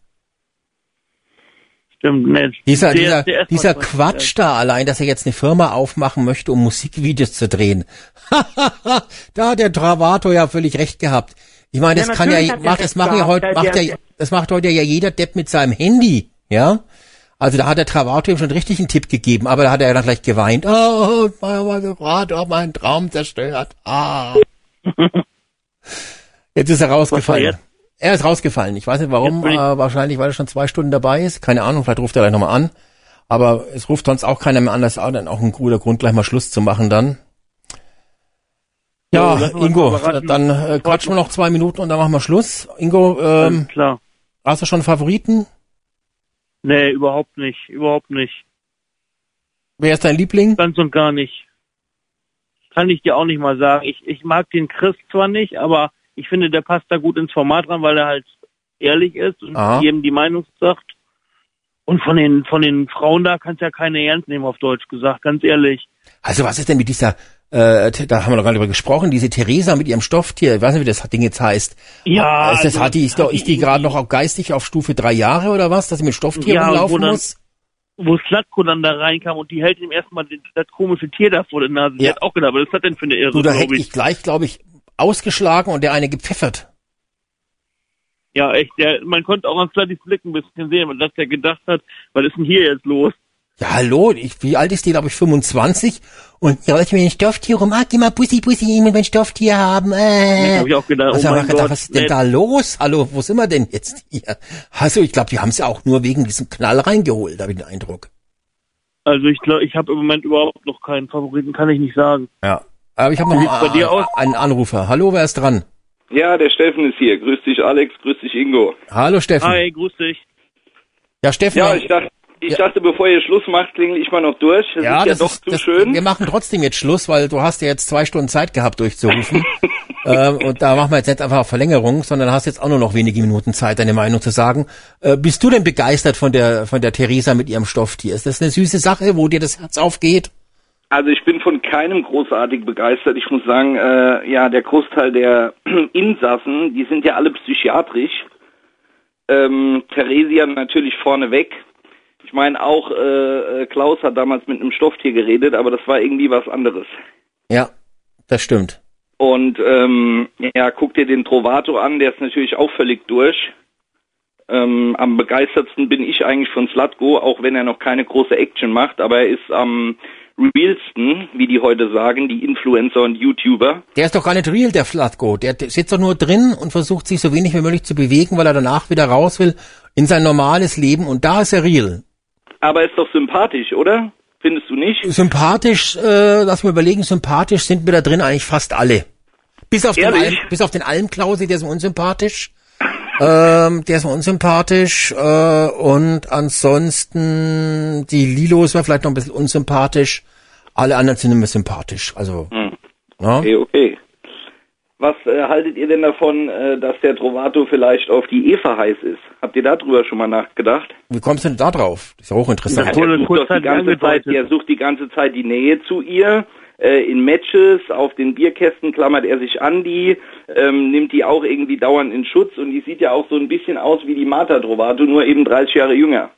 Stimmt nicht. Dieser, der, dieser, der dieser Quatsch da allein, dass er jetzt eine Firma aufmachen möchte, um Musikvideos zu drehen. [laughs] da hat der Travato ja völlig recht gehabt. Ich meine, das ja, kann ja, macht, das machen ja heute, macht ja, das macht heute ja jeder Depp mit seinem Handy, ja. Also da hat der Travato ihm schon richtig einen Tipp gegeben, aber da hat er dann gleich geweint. Oh, mein Travato hat meinen Traum zerstört. Ah. [laughs] jetzt ist er rausgefallen. Er ist rausgefallen. Ich weiß nicht warum, äh, wahrscheinlich, weil er schon zwei Stunden dabei ist. Keine Ahnung, vielleicht ruft er gleich nochmal an. Aber es ruft sonst auch keiner mehr an. Das ist auch, dann auch ein guter Grund, gleich mal Schluss zu machen dann. Ja, Ingo, dann äh, quatschen wir noch zwei Minuten und dann machen wir Schluss. Ingo, ähm, klar. Hast du schon Favoriten? Nee, überhaupt nicht, überhaupt nicht. Wer ist dein Liebling? Ganz und gar nicht. Kann ich dir auch nicht mal sagen. Ich, ich mag den Chris zwar nicht, aber ich finde, der passt da gut ins Format ran, weil er halt ehrlich ist und Aha. jedem die Meinung sagt. Und von den, von den Frauen da kannst du ja keine ernst nehmen, auf Deutsch gesagt, ganz ehrlich. Also was ist denn mit dieser äh, da haben wir noch gar nicht drüber gesprochen, diese Theresa mit ihrem Stofftier, ich weiß nicht, wie das Ding jetzt heißt. Ja. Ist, das, also, hat die, ist, doch, ist die gerade noch auch geistig auf Stufe drei Jahre oder was, dass sie mit Stofftier ja, dann, muss? Wo Slatko dann da reinkam und die hält ihm erstmal das komische Tier da vor der Nase. Ja. Die hat auch gedacht, was ist das denn für eine Irre? Du, da hätte ich. ich gleich, glaube ich, ausgeschlagen und der eine gepfeffert. Ja, echt, der, man konnte auch an Slattys Blick ein bisschen sehen, dass der gedacht hat, was ist denn hier jetzt los? Ja, hallo, ich, wie alt ist die, glaube ich, 25? Und ihr wollt mir ein Stofftier rum, ah, geh mal Pussy, Pussy, ich will ein Stofftier haben, äh. Ja, hab ich auch gedacht, was, oh mein gedacht, Gott, was ist denn da los? Hallo, wo sind wir denn jetzt hier? Also, ich glaube, die haben es ja auch nur wegen diesem Knall reingeholt, habe ich den Eindruck. Also, ich glaube, ich habe im Moment überhaupt noch keinen Favoriten, kann ich nicht sagen. Ja, aber ich habe noch mal einen Anrufer. Hallo, wer ist dran? Ja, der Steffen ist hier. Grüß dich, Alex. Grüß dich, Ingo. Hallo, Steffen. Hi, grüß dich. Ja, Steffen. Ja, ich dachte, ich ja. dachte, bevor ihr Schluss macht, klingel ich mal noch durch. Das ja, ist ja das doch ist, zu das, schön. Wir machen trotzdem jetzt Schluss, weil du hast ja jetzt zwei Stunden Zeit gehabt, durchzurufen. [laughs] ähm, und da machen wir jetzt nicht einfach Verlängerung, sondern hast jetzt auch nur noch wenige Minuten Zeit, deine Meinung zu sagen. Äh, bist du denn begeistert von der von der Theresa mit ihrem Stofftier? Ist das eine süße Sache, wo dir das Herz aufgeht? Also ich bin von keinem großartig begeistert. Ich muss sagen, äh, ja, der Großteil der [clears throat] Insassen, die sind ja alle psychiatrisch. Ähm, Theresia natürlich vorneweg. Ich meine, auch äh, äh, Klaus hat damals mit einem Stofftier geredet, aber das war irgendwie was anderes. Ja, das stimmt. Und ähm, ja, guck dir den Trovato an, der ist natürlich auch völlig durch. Ähm, am begeistertsten bin ich eigentlich von Slatko, auch wenn er noch keine große Action macht, aber er ist am realsten, wie die heute sagen, die Influencer und YouTuber. Der ist doch gar nicht real, der Slatko. Der sitzt doch nur drin und versucht sich so wenig wie möglich zu bewegen, weil er danach wieder raus will in sein normales Leben und da ist er real aber ist doch sympathisch, oder? Findest du nicht? Sympathisch, äh, lass mal überlegen, sympathisch sind mir da drin eigentlich fast alle. Bis auf Ehrlich? den, Alm, bis auf den Almklause, der ist mir unsympathisch. [laughs] ähm, der ist mir unsympathisch. Äh, und ansonsten, die Lilo ist mir vielleicht noch ein bisschen unsympathisch. Alle anderen sind mir sympathisch. Also, hm. ja? Okay, okay. Was äh, haltet ihr denn davon, äh, dass der Trovato vielleicht auf die Eva heiß ist? Habt ihr darüber schon mal nachgedacht? Wie kommst du denn da drauf? Das ist ja hochinteressant. Ja, er, sucht die ganze Zeit, er sucht die ganze Zeit die Nähe zu ihr. Äh, in Matches, auf den Bierkästen klammert er sich an die, ähm, nimmt die auch irgendwie dauernd in Schutz und die sieht ja auch so ein bisschen aus wie die Marta Trovato, nur eben 30 Jahre jünger.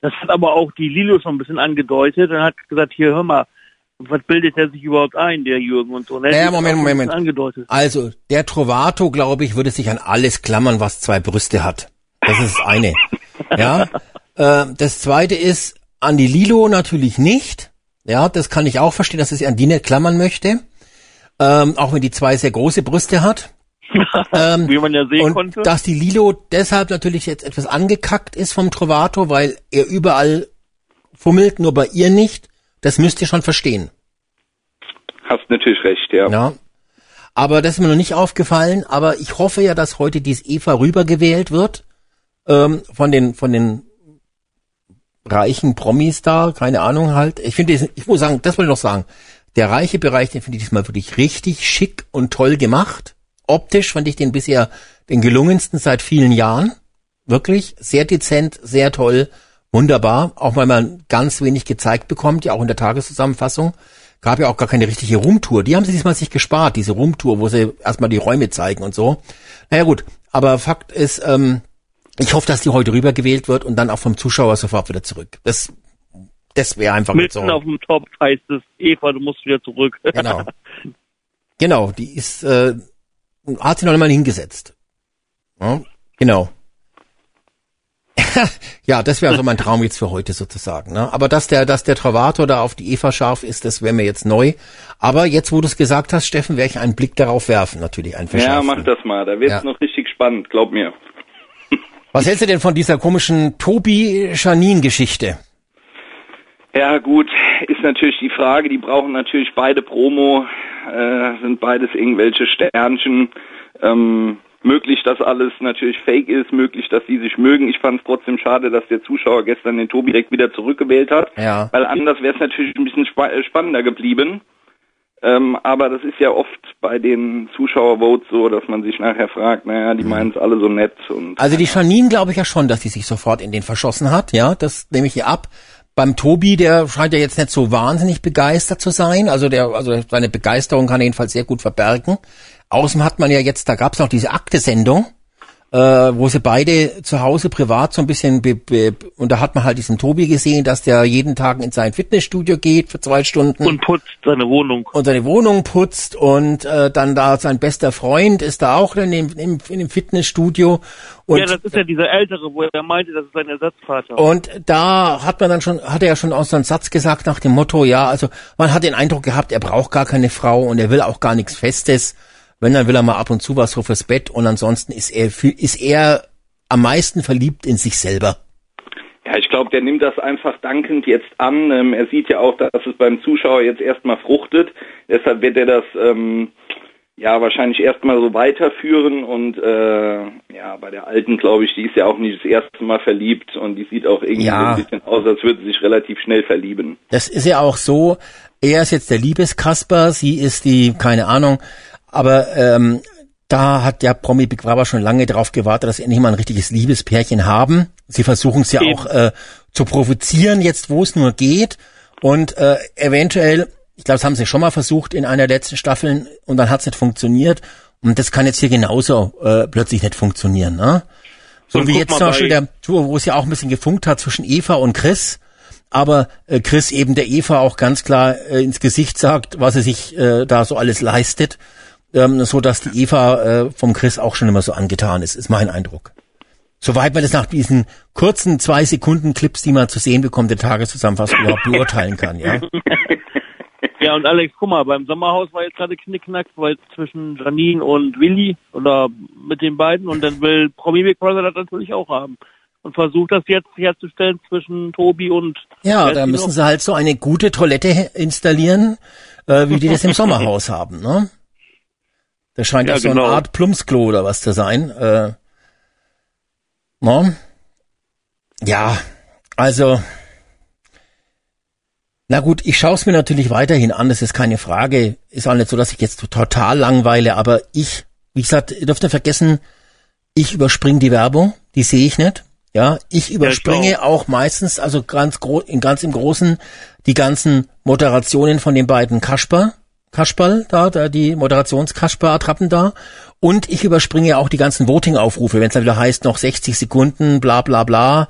Das hat aber auch die Lilo schon ein bisschen angedeutet und hat gesagt, hier hör mal, was bildet er sich überhaupt ein, der Jürgen und so? Ne? Naja, Moment, Moment, Moment. Angedeutet. Also, der Trovato, glaube ich, würde sich an alles klammern, was zwei Brüste hat. Das ist das eine. [laughs] ja. Äh, das zweite ist, an die Lilo natürlich nicht. Ja, das kann ich auch verstehen, dass er sich an die nicht klammern möchte. Ähm, auch wenn die zwei sehr große Brüste hat. [laughs] ähm, Wie man ja sehen und konnte. Dass die Lilo deshalb natürlich jetzt etwas angekackt ist vom Trovato, weil er überall fummelt, nur bei ihr nicht Das müsst ihr schon verstehen. Hast natürlich recht, ja. Ja. Aber das ist mir noch nicht aufgefallen. Aber ich hoffe ja, dass heute dies Eva rübergewählt wird ähm, von den von den reichen Promis da, keine Ahnung halt. Ich finde, ich muss sagen, das wollte ich noch sagen. Der reiche Bereich, den finde ich diesmal wirklich richtig schick und toll gemacht. Optisch fand ich den bisher den gelungensten seit vielen Jahren. Wirklich sehr dezent, sehr toll, wunderbar. Auch weil man ganz wenig gezeigt bekommt, ja auch in der Tageszusammenfassung. Gab ja auch gar keine richtige Roomtour. Die haben sie diesmal sich gespart, diese Roomtour, wo sie erstmal die Räume zeigen und so. Naja gut, aber Fakt ist, ähm, ich hoffe, dass die heute rübergewählt wird und dann auch vom Zuschauer sofort wieder zurück. Das, das wäre einfach Mitten so. auf dem Top heißt es, Eva, du musst wieder zurück. [laughs] Genau. Genau, die ist, äh, hat sie noch einmal hingesetzt. Ja, genau. [laughs] ja, das wäre so mein Traum jetzt für heute sozusagen. Ne? Aber dass der, dass der Travator da auf die Eva scharf ist, das wäre mir jetzt neu. Aber jetzt, wo du es gesagt hast, Steffen, werde ich einen Blick darauf werfen, natürlich einen Ja, mach das mal. Da wird's ja. noch richtig spannend, glaub mir. [laughs] Was hältst du denn von dieser komischen Tobi-Janin-Geschichte? Ja, gut, ist natürlich die Frage. Die brauchen natürlich beide Promo, äh, sind beides irgendwelche Sternchen. Ähm, möglich, dass alles natürlich fake ist, möglich, dass sie sich mögen. Ich fand es trotzdem schade, dass der Zuschauer gestern den Tobi direkt wieder zurückgewählt hat, ja. weil anders wäre es natürlich ein bisschen spa äh, spannender geblieben. Ähm, aber das ist ja oft bei den Zuschauervotes so, dass man sich nachher fragt, naja, die mhm. meinen es alle so nett. Und, also die Janine glaube ich ja schon, dass sie sich sofort in den verschossen hat, ja, das nehme ich ihr ab. Beim Tobi, der scheint ja jetzt nicht so wahnsinnig begeistert zu sein. Also der, also seine Begeisterung kann er jedenfalls sehr gut verbergen. Außerdem hat man ja jetzt, da gab es noch diese Aktesendung, äh, wo sie beide zu Hause privat so ein bisschen be, be, und da hat man halt diesen Tobi gesehen, dass der jeden Tag in sein Fitnessstudio geht für zwei Stunden. Und putzt seine Wohnung. Und seine Wohnung putzt und äh, dann da sein bester Freund ist da auch in dem, im, in dem Fitnessstudio. Und ja, das ist ja dieser ältere, wo er meinte, das ist sein Ersatzvater. Und da hat man dann schon, hat er ja schon aus so einen Satz gesagt nach dem Motto, ja, also man hat den Eindruck gehabt, er braucht gar keine Frau und er will auch gar nichts Festes wenn, dann will er mal ab und zu was so fürs Bett und ansonsten ist er, ist er am meisten verliebt in sich selber. Ja, ich glaube, der nimmt das einfach dankend jetzt an. Ähm, er sieht ja auch, dass es beim Zuschauer jetzt erstmal fruchtet. Deshalb wird er das ähm, ja wahrscheinlich erstmal so weiterführen und äh, ja, bei der Alten, glaube ich, die ist ja auch nicht das erste Mal verliebt und die sieht auch irgendwie ja. ein bisschen aus, als würde sie sich relativ schnell verlieben. Das ist ja auch so. Er ist jetzt der Liebeskasper, sie ist die, keine Ahnung, aber ähm, da hat der Promi Big Brother schon lange darauf gewartet, dass sie endlich mal ein richtiges Liebespärchen haben. Sie versuchen es ja Eben. auch äh, zu provozieren, jetzt wo es nur geht. Und äh, eventuell, ich glaube, das haben sie schon mal versucht in einer der letzten Staffeln und dann hat es nicht funktioniert. Und das kann jetzt hier genauso äh, plötzlich nicht funktionieren. Ne? So und wie jetzt zum Beispiel der Tour, wo es ja auch ein bisschen gefunkt hat zwischen Eva und Chris aber äh, Chris eben der Eva auch ganz klar äh, ins Gesicht sagt, was er sich äh, da so alles leistet ähm, so dass die Eva äh, vom Chris auch schon immer so angetan ist, ist mein Eindruck. Soweit man das nach diesen kurzen zwei Sekunden Clips, die man zu sehen bekommt, der Tageszusammenfassung überhaupt beurteilen kann, ja. [laughs] Ja, und Alex, guck mal, beim Sommerhaus war jetzt gerade Knickknack, weil zwischen Janine und Willi oder mit den beiden und dann will Promi Big Brother das natürlich auch haben und versucht das jetzt herzustellen zwischen Tobi und Ja, da müssen sie halt so eine gute Toilette installieren, äh, wie die das im [laughs] Sommerhaus haben, ne? Das scheint ja, so genau. eine Art Plumpsklo oder was zu sein. Äh, no? Ja, also, na gut, ich schaue es mir natürlich weiterhin an, das ist keine Frage. Ist auch nicht so, dass ich jetzt total langweile, aber ich, wie gesagt, ihr dürft nicht vergessen, ich überspringe die Werbung, die sehe ich nicht. Ja, ich überspringe ja, auch meistens, also ganz groß, ganz im Großen, die ganzen Moderationen von den beiden Kasper, Kasperl da, da die Moderationskasper-Attrappen da. Und ich überspringe auch die ganzen Voting-Aufrufe, wenn es dann wieder heißt, noch 60 Sekunden, bla bla bla.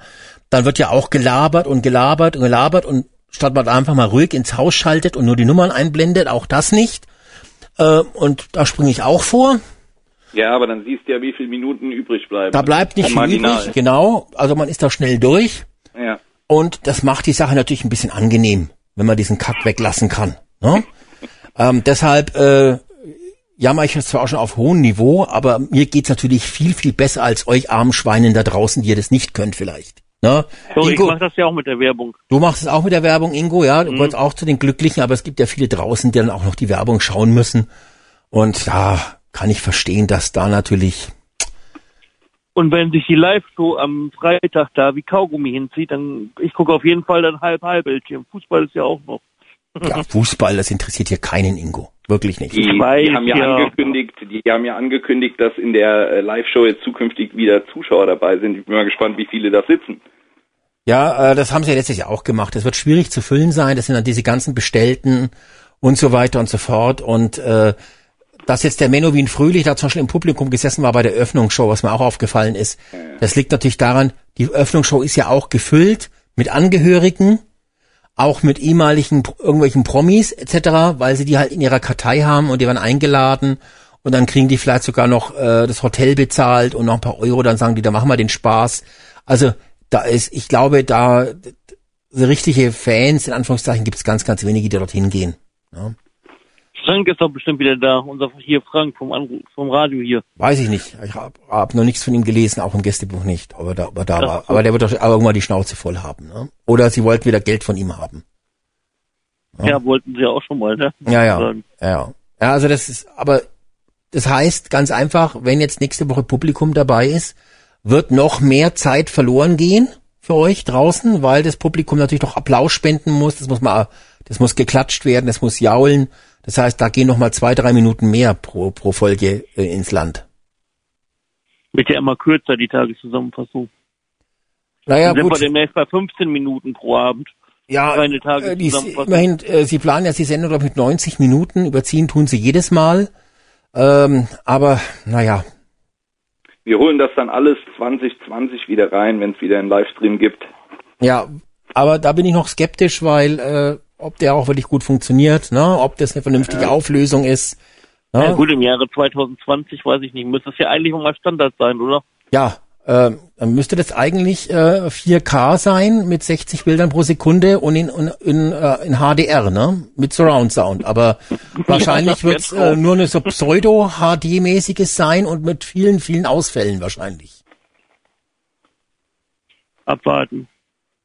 Dann wird ja auch gelabert und gelabert und gelabert und statt man einfach mal ruhig ins Haus schaltet und nur die Nummern einblendet, auch das nicht. Äh, und da springe ich auch vor. Ja, aber dann siehst du ja, wie viele Minuten übrig bleiben. Da bleibt nicht viel übrig, genau. Also man ist da schnell durch. Ja. Und das macht die Sache natürlich ein bisschen angenehm, wenn man diesen Kack weglassen kann. Ne? Ähm, deshalb äh, jammer ich jetzt zwar auch schon auf hohem Niveau, aber mir geht's natürlich viel, viel besser als euch armen Schweinen da draußen, die ihr das nicht könnt vielleicht. Ne? So, Ingo, ich mach das ja auch mit der Werbung. Du machst es auch mit der Werbung, Ingo, ja. Du mhm. gehörst auch zu den Glücklichen, aber es gibt ja viele draußen, die dann auch noch die Werbung schauen müssen. Und da kann ich verstehen, dass da natürlich. Und wenn sich die Live-Show am Freitag da wie Kaugummi hinzieht, dann ich gucke auf jeden Fall dann halb halb Bildschirm. Fußball ist ja auch noch. Ja, [laughs] Fußball, das interessiert hier keinen Ingo. Wirklich nicht. Die, die haben ja, ja, angekündigt, die haben ja angekündigt, dass in der äh, Live-Show jetzt zukünftig wieder Zuschauer dabei sind. Ich bin mal gespannt, wie viele da sitzen. Ja, äh, das haben sie ja letztes Jahr auch gemacht. Es wird schwierig zu füllen sein. Das sind dann diese ganzen Bestellten und so weiter und so fort. Und äh, dass jetzt der Menowin Fröhlich da zum Beispiel im Publikum gesessen war bei der Öffnungsshow, was mir auch aufgefallen ist, das liegt natürlich daran, die Öffnungsshow ist ja auch gefüllt mit Angehörigen, auch mit ehemaligen irgendwelchen Promis etc., weil sie die halt in ihrer Kartei haben und die werden eingeladen und dann kriegen die vielleicht sogar noch äh, das Hotel bezahlt und noch ein paar Euro, dann sagen die, da machen wir den Spaß. Also da ist, ich glaube, da so richtige Fans, in Anführungszeichen, gibt es ganz, ganz wenige, die dorthin gehen. Ja. Frank ist doch bestimmt wieder da, unser hier Frank vom, Anruf, vom Radio hier. Weiß ich nicht. Ich habe hab noch nichts von ihm gelesen, auch im Gästebuch nicht, ob er da, ob er da war. Aber der wird doch irgendwann die Schnauze voll haben. Ne? Oder sie wollten wieder Geld von ihm haben. Ja, ja wollten sie auch schon mal, ne? Ja, ja, ja. Ja, also das ist, aber das heißt ganz einfach, wenn jetzt nächste Woche Publikum dabei ist, wird noch mehr Zeit verloren gehen für euch draußen, weil das Publikum natürlich noch Applaus spenden muss. Das muss mal, das muss geklatscht werden, das muss jaulen. Das heißt, da gehen noch mal zwei, drei Minuten mehr pro, pro Folge äh, ins Land. Wird ja immer kürzer, die Tageszusammenfassung. Naja, Dann sind gut. wir demnächst bei 15 Minuten pro Abend. Ja, äh, die, immerhin, äh, Sie planen ja die Sendung doch mit 90 Minuten, überziehen tun Sie jedes Mal. Ähm, aber, naja, wir holen das dann alles 2020 wieder rein, wenn es wieder einen Livestream gibt. Ja, aber da bin ich noch skeptisch, weil äh, ob der auch wirklich gut funktioniert, ne? ob das eine vernünftige. Auflösung ist. Ne? Ja, gut, im Jahre 2020 weiß ich nicht, müsste das ja eigentlich mal Standard sein, oder? Ja, äh, dann müsste das eigentlich äh, 4K sein mit 60 Bildern pro Sekunde und in, in, in, äh, in HDR, ne? Mit Surround Sound. Aber [laughs] wahrscheinlich wird es äh, nur eine so Pseudo-HD-mäßiges sein und mit vielen, vielen Ausfällen wahrscheinlich. Abwarten.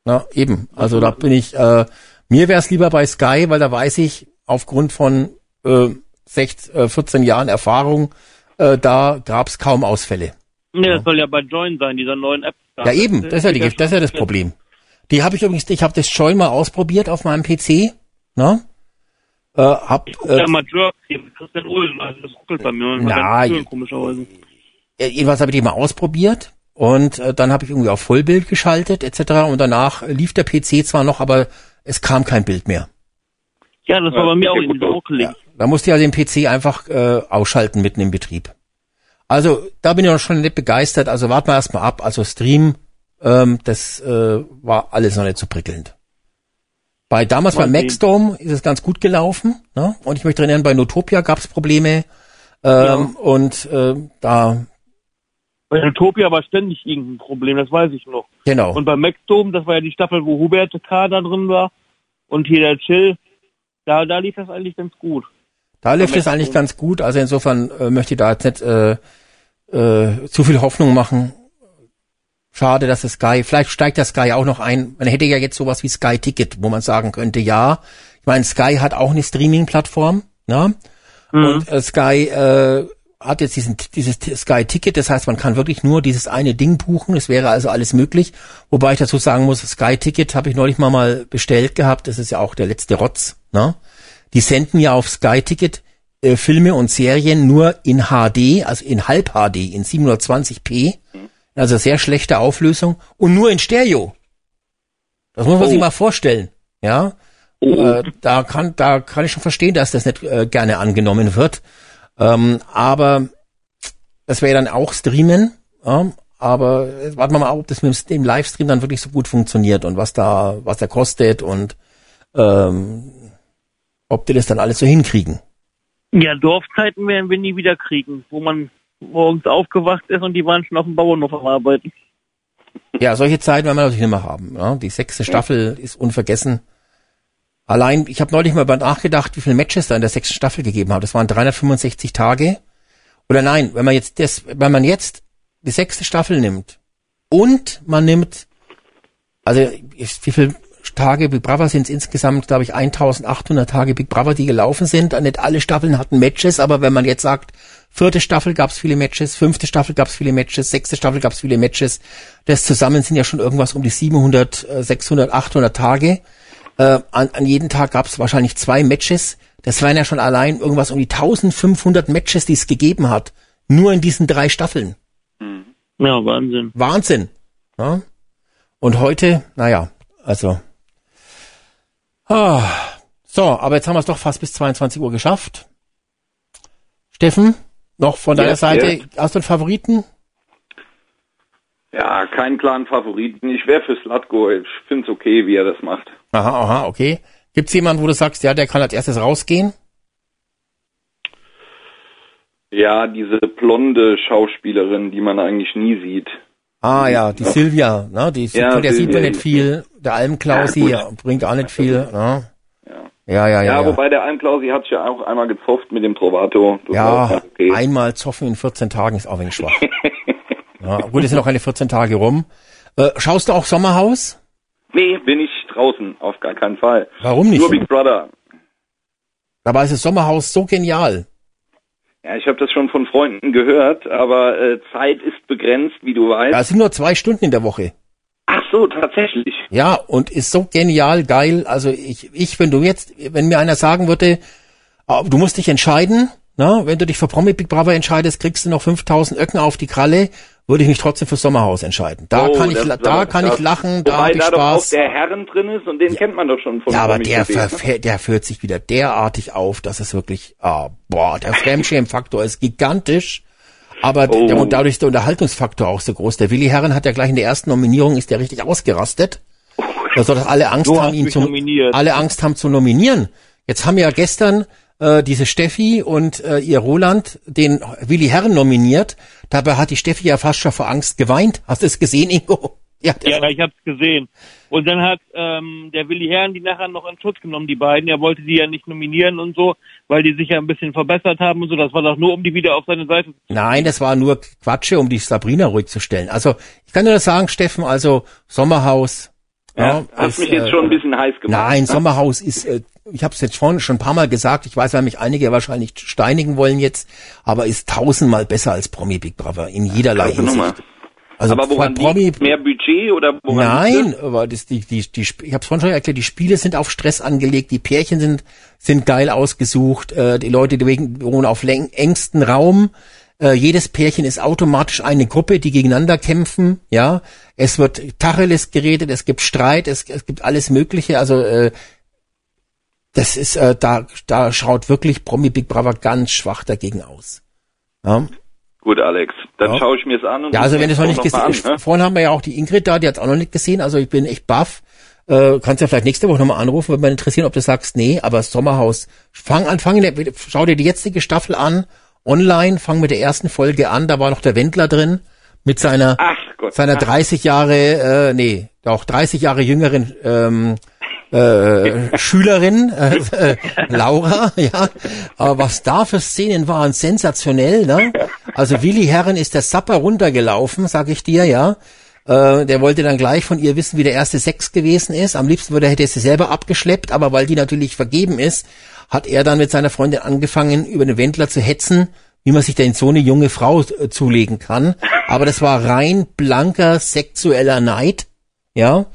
Na, eben. Also da bin ich, äh, mir wäre es lieber bei Sky, weil da weiß ich, aufgrund von äh, 16, äh, 14 Jahren Erfahrung, äh, da gab es kaum Ausfälle. Nee, das soll ja bei Join sein, dieser neuen App. Ja, eben, das ist ja, die, das, ist ja das Problem. Die habe ich übrigens, ich habe das Join mal ausprobiert auf meinem PC, ne? Äh, hab, ich äh, ja mal Jerks hier mit Christian Ulm, also das ruckelt bei mir. Na, je, komischerweise. Jedenfalls habe ich die mal ausprobiert und äh, dann habe ich irgendwie auf Vollbild geschaltet etc. Und danach lief der PC zwar noch, aber es kam kein Bild mehr. Ja, das war bei mir auch irgendwie ruckelig. Ja, da musste ich also den PC einfach äh, ausschalten mitten im Betrieb. Also da bin ich noch schon nicht begeistert. Also warten wir erstmal ab. Also Stream, ähm, das äh, war alles noch nicht so prickelnd. Bei damals Mal bei Maxdome ist es ganz gut gelaufen. Ne? Und ich möchte erinnern, bei Notopia gab es Probleme. Ähm, ja. Und äh, da bei Notopia war ständig irgendein Problem, das weiß ich noch. Genau. Und bei Maxdome, das war ja die Staffel, wo Hubert K. da drin war und hier der Chill, da, da lief das eigentlich ganz gut. Da lief es eigentlich ganz gut. Also insofern äh, möchte ich da jetzt nicht äh, äh, zu viel Hoffnung machen. Schade, dass das Sky, vielleicht steigt der Sky auch noch ein. Man hätte ja jetzt sowas wie Sky Ticket, wo man sagen könnte, ja. Ich meine, Sky hat auch eine Streaming-Plattform, ne? Mhm. Und äh, Sky äh, hat jetzt diesen, dieses Sky Ticket, das heißt, man kann wirklich nur dieses eine Ding buchen. Es wäre also alles möglich. Wobei ich dazu sagen muss, Sky Ticket habe ich neulich mal mal bestellt gehabt. Das ist ja auch der letzte Rotz, ne? Die senden ja auf Sky Ticket äh, Filme und Serien nur in HD, also in Halb HD, in 720p, also sehr schlechte Auflösung und nur in Stereo. Das muss man oh. sich mal vorstellen, ja. Oh. Äh, da kann, da kann ich schon verstehen, dass das nicht äh, gerne angenommen wird. Ähm, aber das wäre dann auch Streamen, ja, aber warten wir mal, ob das mit dem Livestream dann wirklich so gut funktioniert und was da, was der kostet und ähm, ob die das dann alles so hinkriegen. Ja, Dorfzeiten werden wir nie wieder kriegen, wo man morgens aufgewacht ist und die waren schon auf dem Bauernhof am Arbeiten. Ja, solche Zeiten werden wir natürlich nicht mehr haben. Ja, die sechste Staffel ist unvergessen. Allein, ich habe neulich mal nachgedacht, wie viele Matches da in der sechsten Staffel gegeben hat. Das waren 365 Tage. Oder nein, wenn man jetzt das, wenn man jetzt die sechste Staffel nimmt und man nimmt also wie viel Tage Big Brother sind es insgesamt, glaube ich, 1800 Tage Big Brother, die gelaufen sind. Nicht alle Staffeln hatten Matches, aber wenn man jetzt sagt, vierte Staffel gab es viele Matches, fünfte Staffel gab es viele Matches, sechste Staffel gab es viele Matches. Das zusammen sind ja schon irgendwas um die 700, 600, 800 Tage. Äh, an, an jeden Tag gab es wahrscheinlich zwei Matches. Das waren ja schon allein irgendwas um die 1500 Matches, die es gegeben hat. Nur in diesen drei Staffeln. Mhm. Ja, Wahnsinn. Wahnsinn. Ja? Und heute, naja, also. Ah, so, aber jetzt haben wir es doch fast bis 22 Uhr geschafft. Steffen, noch von deiner yes, Seite, yes. hast du einen Favoriten? Ja, keinen klaren Favoriten. Ich wäre für Slatko. Ich finde es okay, wie er das macht. Aha, aha, okay. Gibt es jemanden, wo du sagst, ja, der kann als erstes rausgehen? Ja, diese blonde Schauspielerin, die man eigentlich nie sieht. Ah ja, die ja. Silvia, ne? Die ja, der sieht man nicht viel. Der Almklausi ja, bringt auch nicht viel. Ne? Ja, ja, ja. Ja, wobei der Almklausi hat sich ja auch einmal gezofft mit dem Trovato. Das ja, okay. einmal zoffen in 14 Tagen ist auch wenig schwach. [laughs] ja, gut, es sind noch keine 14 Tage rum. Äh, schaust du auch Sommerhaus? Nee, bin ich draußen, auf gar keinen Fall. Warum nicht? Nur Big Brother. Dabei ist das Sommerhaus so genial. Ja, ich habe das schon von Freunden gehört, aber äh, Zeit ist begrenzt, wie du weißt. Ja, es sind nur zwei Stunden in der Woche. Ach so, tatsächlich. Ja, und ist so genial, geil. Also ich, ich, wenn du jetzt, wenn mir einer sagen würde, ah, du musst dich entscheiden, na, wenn du dich für Promi Big Brother entscheidest, kriegst du noch 5000 Öcken auf die Kralle, würde ich mich trotzdem fürs Sommerhaus entscheiden. Da oh, kann ich, da kann ich lachen, da habe ich da Spaß. Doch auch der Herren drin ist und den ja. kennt man doch schon von Ja, aber der, ver, der führt sich wieder derartig auf, dass es wirklich, ah, boah, der Fremdschämfaktor ist gigantisch. Aber oh. der, und dadurch der Unterhaltungsfaktor auch so groß. Der Willi Herren hat ja gleich in der ersten Nominierung ist der richtig ausgerastet. Also, dass alle Angst haben, ihn zu, nominiert. alle Angst haben zu nominieren. Jetzt haben wir ja gestern äh, diese Steffi und äh, ihr Roland den Willi Herren nominiert. Dabei hat die Steffi ja fast schon vor Angst geweint. Hast du es gesehen, Ingo? [laughs] Ja, ja ich habe es gesehen. Und dann hat ähm, der Willi Herren die nachher noch in Schutz genommen, die beiden. Er wollte die ja nicht nominieren und so, weil die sich ja ein bisschen verbessert haben und so. Das war doch nur, um die wieder auf seine Seite zu Nein, das war nur Quatsche, um die Sabrina ruhig zu stellen. Also ich kann nur sagen, Steffen, also Sommerhaus. Ja, ja hast ist, mich jetzt äh, schon ein bisschen heiß gemacht. Nein, Sommerhaus ist äh, ich habe es jetzt vorhin schon ein paar Mal gesagt, ich weiß, weil mich einige wahrscheinlich steinigen wollen jetzt, aber ist tausendmal besser als Promi Big Brother in jederlei Hinsicht. Also aber woran Promi, mehr Budget oder woran Nein, aber das, die, die, die, ich habe es vorhin schon erklärt, die Spiele sind auf Stress angelegt, die Pärchen sind sind geil ausgesucht, äh, die Leute die wohnen auf engsten Raum. Äh, jedes Pärchen ist automatisch eine Gruppe, die gegeneinander kämpfen. Ja, es wird Tacheles geredet, es gibt Streit, es, es gibt alles Mögliche. Also äh, das ist, äh, da, da schaut wirklich Promi Big Brother ganz schwach dagegen aus. Ja. Gut, Alex, dann ja. schaue ich mir es an. Und ja, also wenn du es noch nicht gesehen hast, ne? vorhin haben wir ja auch die Ingrid da, die hat es auch noch nicht gesehen, also ich bin echt baff. Äh, kannst ja vielleicht nächste Woche nochmal anrufen, würde mich interessieren, ob du sagst, nee, aber Sommerhaus, fang an, fang, schau dir die jetzige Staffel an, online, fang mit der ersten Folge an, da war noch der Wendler drin, mit seiner, Gott, seiner 30 Jahre, äh, nee, auch 30 Jahre jüngeren, ähm, äh, Schülerin, äh, äh, Laura, ja. Aber was da für Szenen waren, sensationell, ne? Also Willi Herren ist der Sapper runtergelaufen, sag ich dir, ja. Äh, der wollte dann gleich von ihr wissen, wie der erste Sex gewesen ist. Am liebsten würde er hätte sie selber abgeschleppt, aber weil die natürlich vergeben ist, hat er dann mit seiner Freundin angefangen, über den Wendler zu hetzen, wie man sich denn so eine junge Frau äh, zulegen kann. Aber das war rein blanker sexueller Neid, ja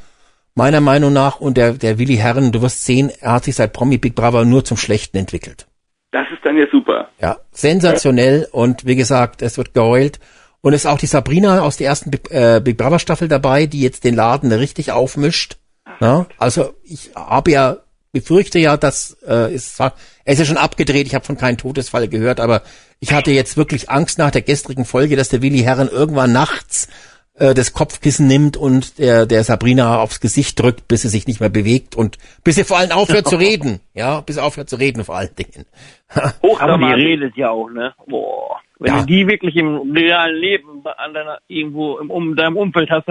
meiner Meinung nach. Und der, der Willi Herren, du wirst sehen, er hat sich seit Promi Big Brother nur zum Schlechten entwickelt. Das ist dann ja super. Ja, sensationell. Und wie gesagt, es wird geheult. Und es ist auch die Sabrina aus der ersten Big, äh, Big Brother Staffel dabei, die jetzt den Laden richtig aufmischt. Na? Also ich habe ja befürchte ja, dass äh, ist zwar, er ist ja schon abgedreht, ich habe von keinem Todesfall gehört, aber ich hatte jetzt wirklich Angst nach der gestrigen Folge, dass der Willi Herren irgendwann nachts äh, das Kopfkissen nimmt und der, der Sabrina aufs Gesicht drückt, bis sie sich nicht mehr bewegt und bis sie vor allem aufhört zu [laughs] reden. Ja, bis sie aufhört zu reden vor allen Dingen. [laughs] Aber die redet ja auch, ne? Boah. Wenn ja. du die wirklich im realen Leben an deiner, irgendwo im, um deinem Umfeld hast,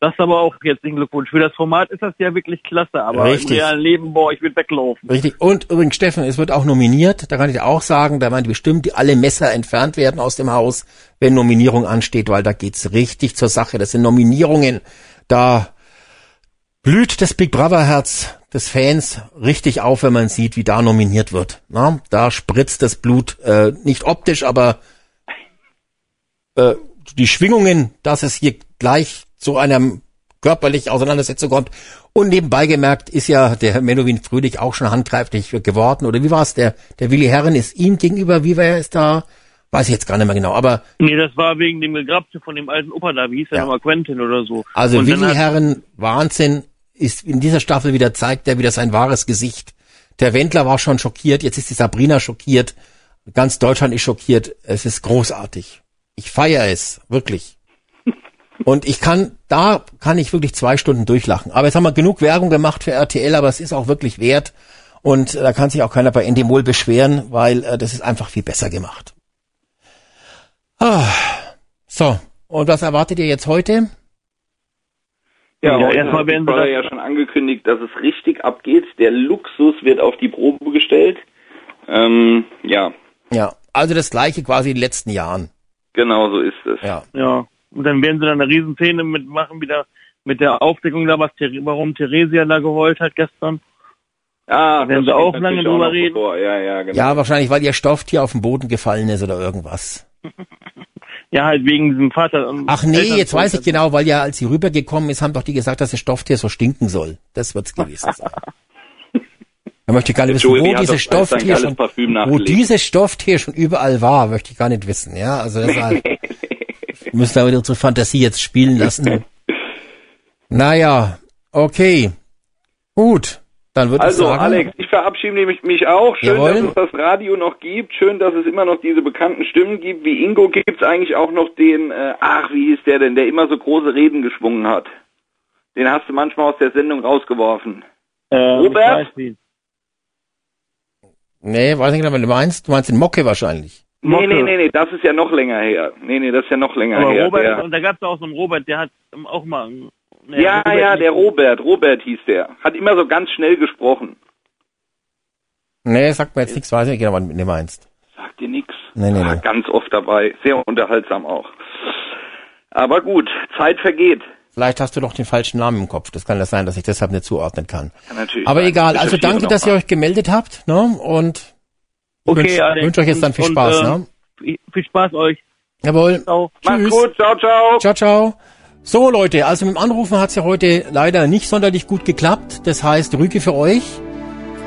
das ist aber auch jetzt ein Glückwunsch. Für das Format ist das ja wirklich klasse, aber Richtig. im realen Leben, boah, ich würde weglaufen. Richtig. Und übrigens, Steffen, es wird auch nominiert. Da kann ich auch sagen, da werden bestimmt die alle Messer entfernt werden aus dem Haus, wenn Nominierung ansteht, weil da geht's richtig zur Sache. Das sind Nominierungen. Da, blüht das Big Brother Herz des Fans richtig auf, wenn man sieht, wie da nominiert wird. Na, da spritzt das Blut äh, nicht optisch, aber äh, die Schwingungen, dass es hier gleich zu einer körperlichen Auseinandersetzung kommt. Und nebenbei gemerkt ist ja der Menowin Fröhlich auch schon handgreiflich geworden. Oder wie war es? Der, der Willi Herren ist ihm gegenüber, wie war er es da? Weiß ich jetzt gar nicht mehr genau, aber. Nee, das war wegen dem Gegrabte von dem alten Opa da, wie hieß der ja. nochmal, Quentin oder so. Also Willi Herren, Wahnsinn, ist in dieser Staffel wieder zeigt er wieder sein wahres Gesicht. Der Wendler war schon schockiert, jetzt ist die Sabrina schockiert. Ganz Deutschland ist schockiert. Es ist großartig. Ich feiere es, wirklich. Und ich kann, da kann ich wirklich zwei Stunden durchlachen. Aber jetzt haben wir genug Werbung gemacht für RTL, aber es ist auch wirklich wert. Und da kann sich auch keiner bei Endemol beschweren, weil äh, das ist einfach viel besser gemacht. Ah, so, und was erwartet ihr jetzt heute? Ja, ja erstmal werden wir ja schon angekündigt, dass es richtig abgeht. Der Luxus wird auf die Probe gestellt. Ähm, ja. Ja, also das gleiche quasi in den letzten Jahren. Genau so ist es. Ja. Ja. Und dann werden sie dann eine Riesenszene mitmachen, wieder mit der Aufdeckung da, was warum Theresia da geheult hat gestern. Ah, da werden sie auch lange drüber reden. Ja, ja, genau. Ja, wahrscheinlich, weil ihr Stofftier auf den Boden gefallen ist oder irgendwas. [laughs] ja, halt wegen diesem Vater. Ach nee, jetzt weiß ich genau, weil ja, als sie rübergekommen ist, haben doch die gesagt, dass das Stofftier so stinken soll. Das wird's gewesen sein. Da möchte ich gar nicht wissen, wo dieses Stofftier schon, wo dieses Stofftier schon überall war, möchte ich gar nicht wissen, ja. Also deshalb müssen wir unsere Fantasie jetzt spielen lassen. [laughs] Naja, okay. Gut. Dann würde also, ich sagen, Alex, ich verabschiede mich, mich auch. Schön, Jawohl. dass es das Radio noch gibt. Schön, dass es immer noch diese bekannten Stimmen gibt. Wie Ingo gibt es eigentlich auch noch den, äh, ach, wie hieß der denn, der immer so große Reden geschwungen hat. Den hast du manchmal aus der Sendung rausgeworfen. Äh, Robert? Nee, weiß nicht genau, was du meinst. Du meinst den Mocke wahrscheinlich. Nee, nee, nee, nee, das ist ja noch länger her. Nee, nee, das ist ja noch länger Aber her. Robert, der, und da gab es auch so einen Robert, der hat auch mal... Nee, ja, Robert ja, der Robert, Robert hieß der. Hat immer so ganz schnell gesprochen. Nee, sagt mir jetzt nichts, weiß ich nicht genau, was du meinst. Sagt dir nichts. Nee, nee, nee. Ganz oft dabei, sehr unterhaltsam auch. Aber gut, Zeit vergeht. Vielleicht hast du doch den falschen Namen im Kopf. Das kann das sein, dass ich deshalb nicht zuordnen kann. Ja, natürlich Aber egal. Also danke, dass ihr euch gemeldet habt. Ne? Und okay, wünsche wünsch euch jetzt dann viel und, Spaß. Äh, ne? Viel Spaß euch. Jawohl. Ciao. Macht's gut. Ciao, ciao. Ciao, ciao. So Leute, also mit dem Anrufen hat's ja heute leider nicht sonderlich gut geklappt. Das heißt, Rüge für euch.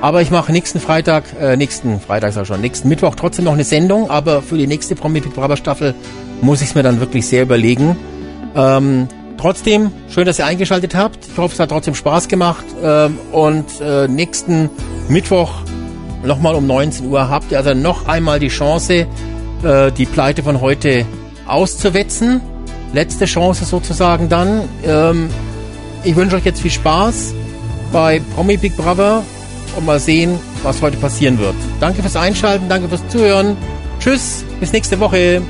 Aber ich mache nächsten Freitag, äh, nächsten Freitag sag ich schon, nächsten Mittwoch trotzdem noch eine Sendung. Aber für die nächste Promi Big Brother Staffel muss ich es mir dann wirklich sehr überlegen. Ähm, trotzdem, schön, dass ihr eingeschaltet habt. Ich hoffe, es hat trotzdem Spaß gemacht. Ähm, und äh, nächsten Mittwoch nochmal um 19 Uhr habt ihr also noch einmal die Chance, äh, die Pleite von heute auszuwetzen. Letzte Chance sozusagen dann. Ähm, ich wünsche euch jetzt viel Spaß bei Promi Big Brother und mal sehen, was heute passieren wird. Danke fürs Einschalten, danke fürs Zuhören. Tschüss, bis nächste Woche.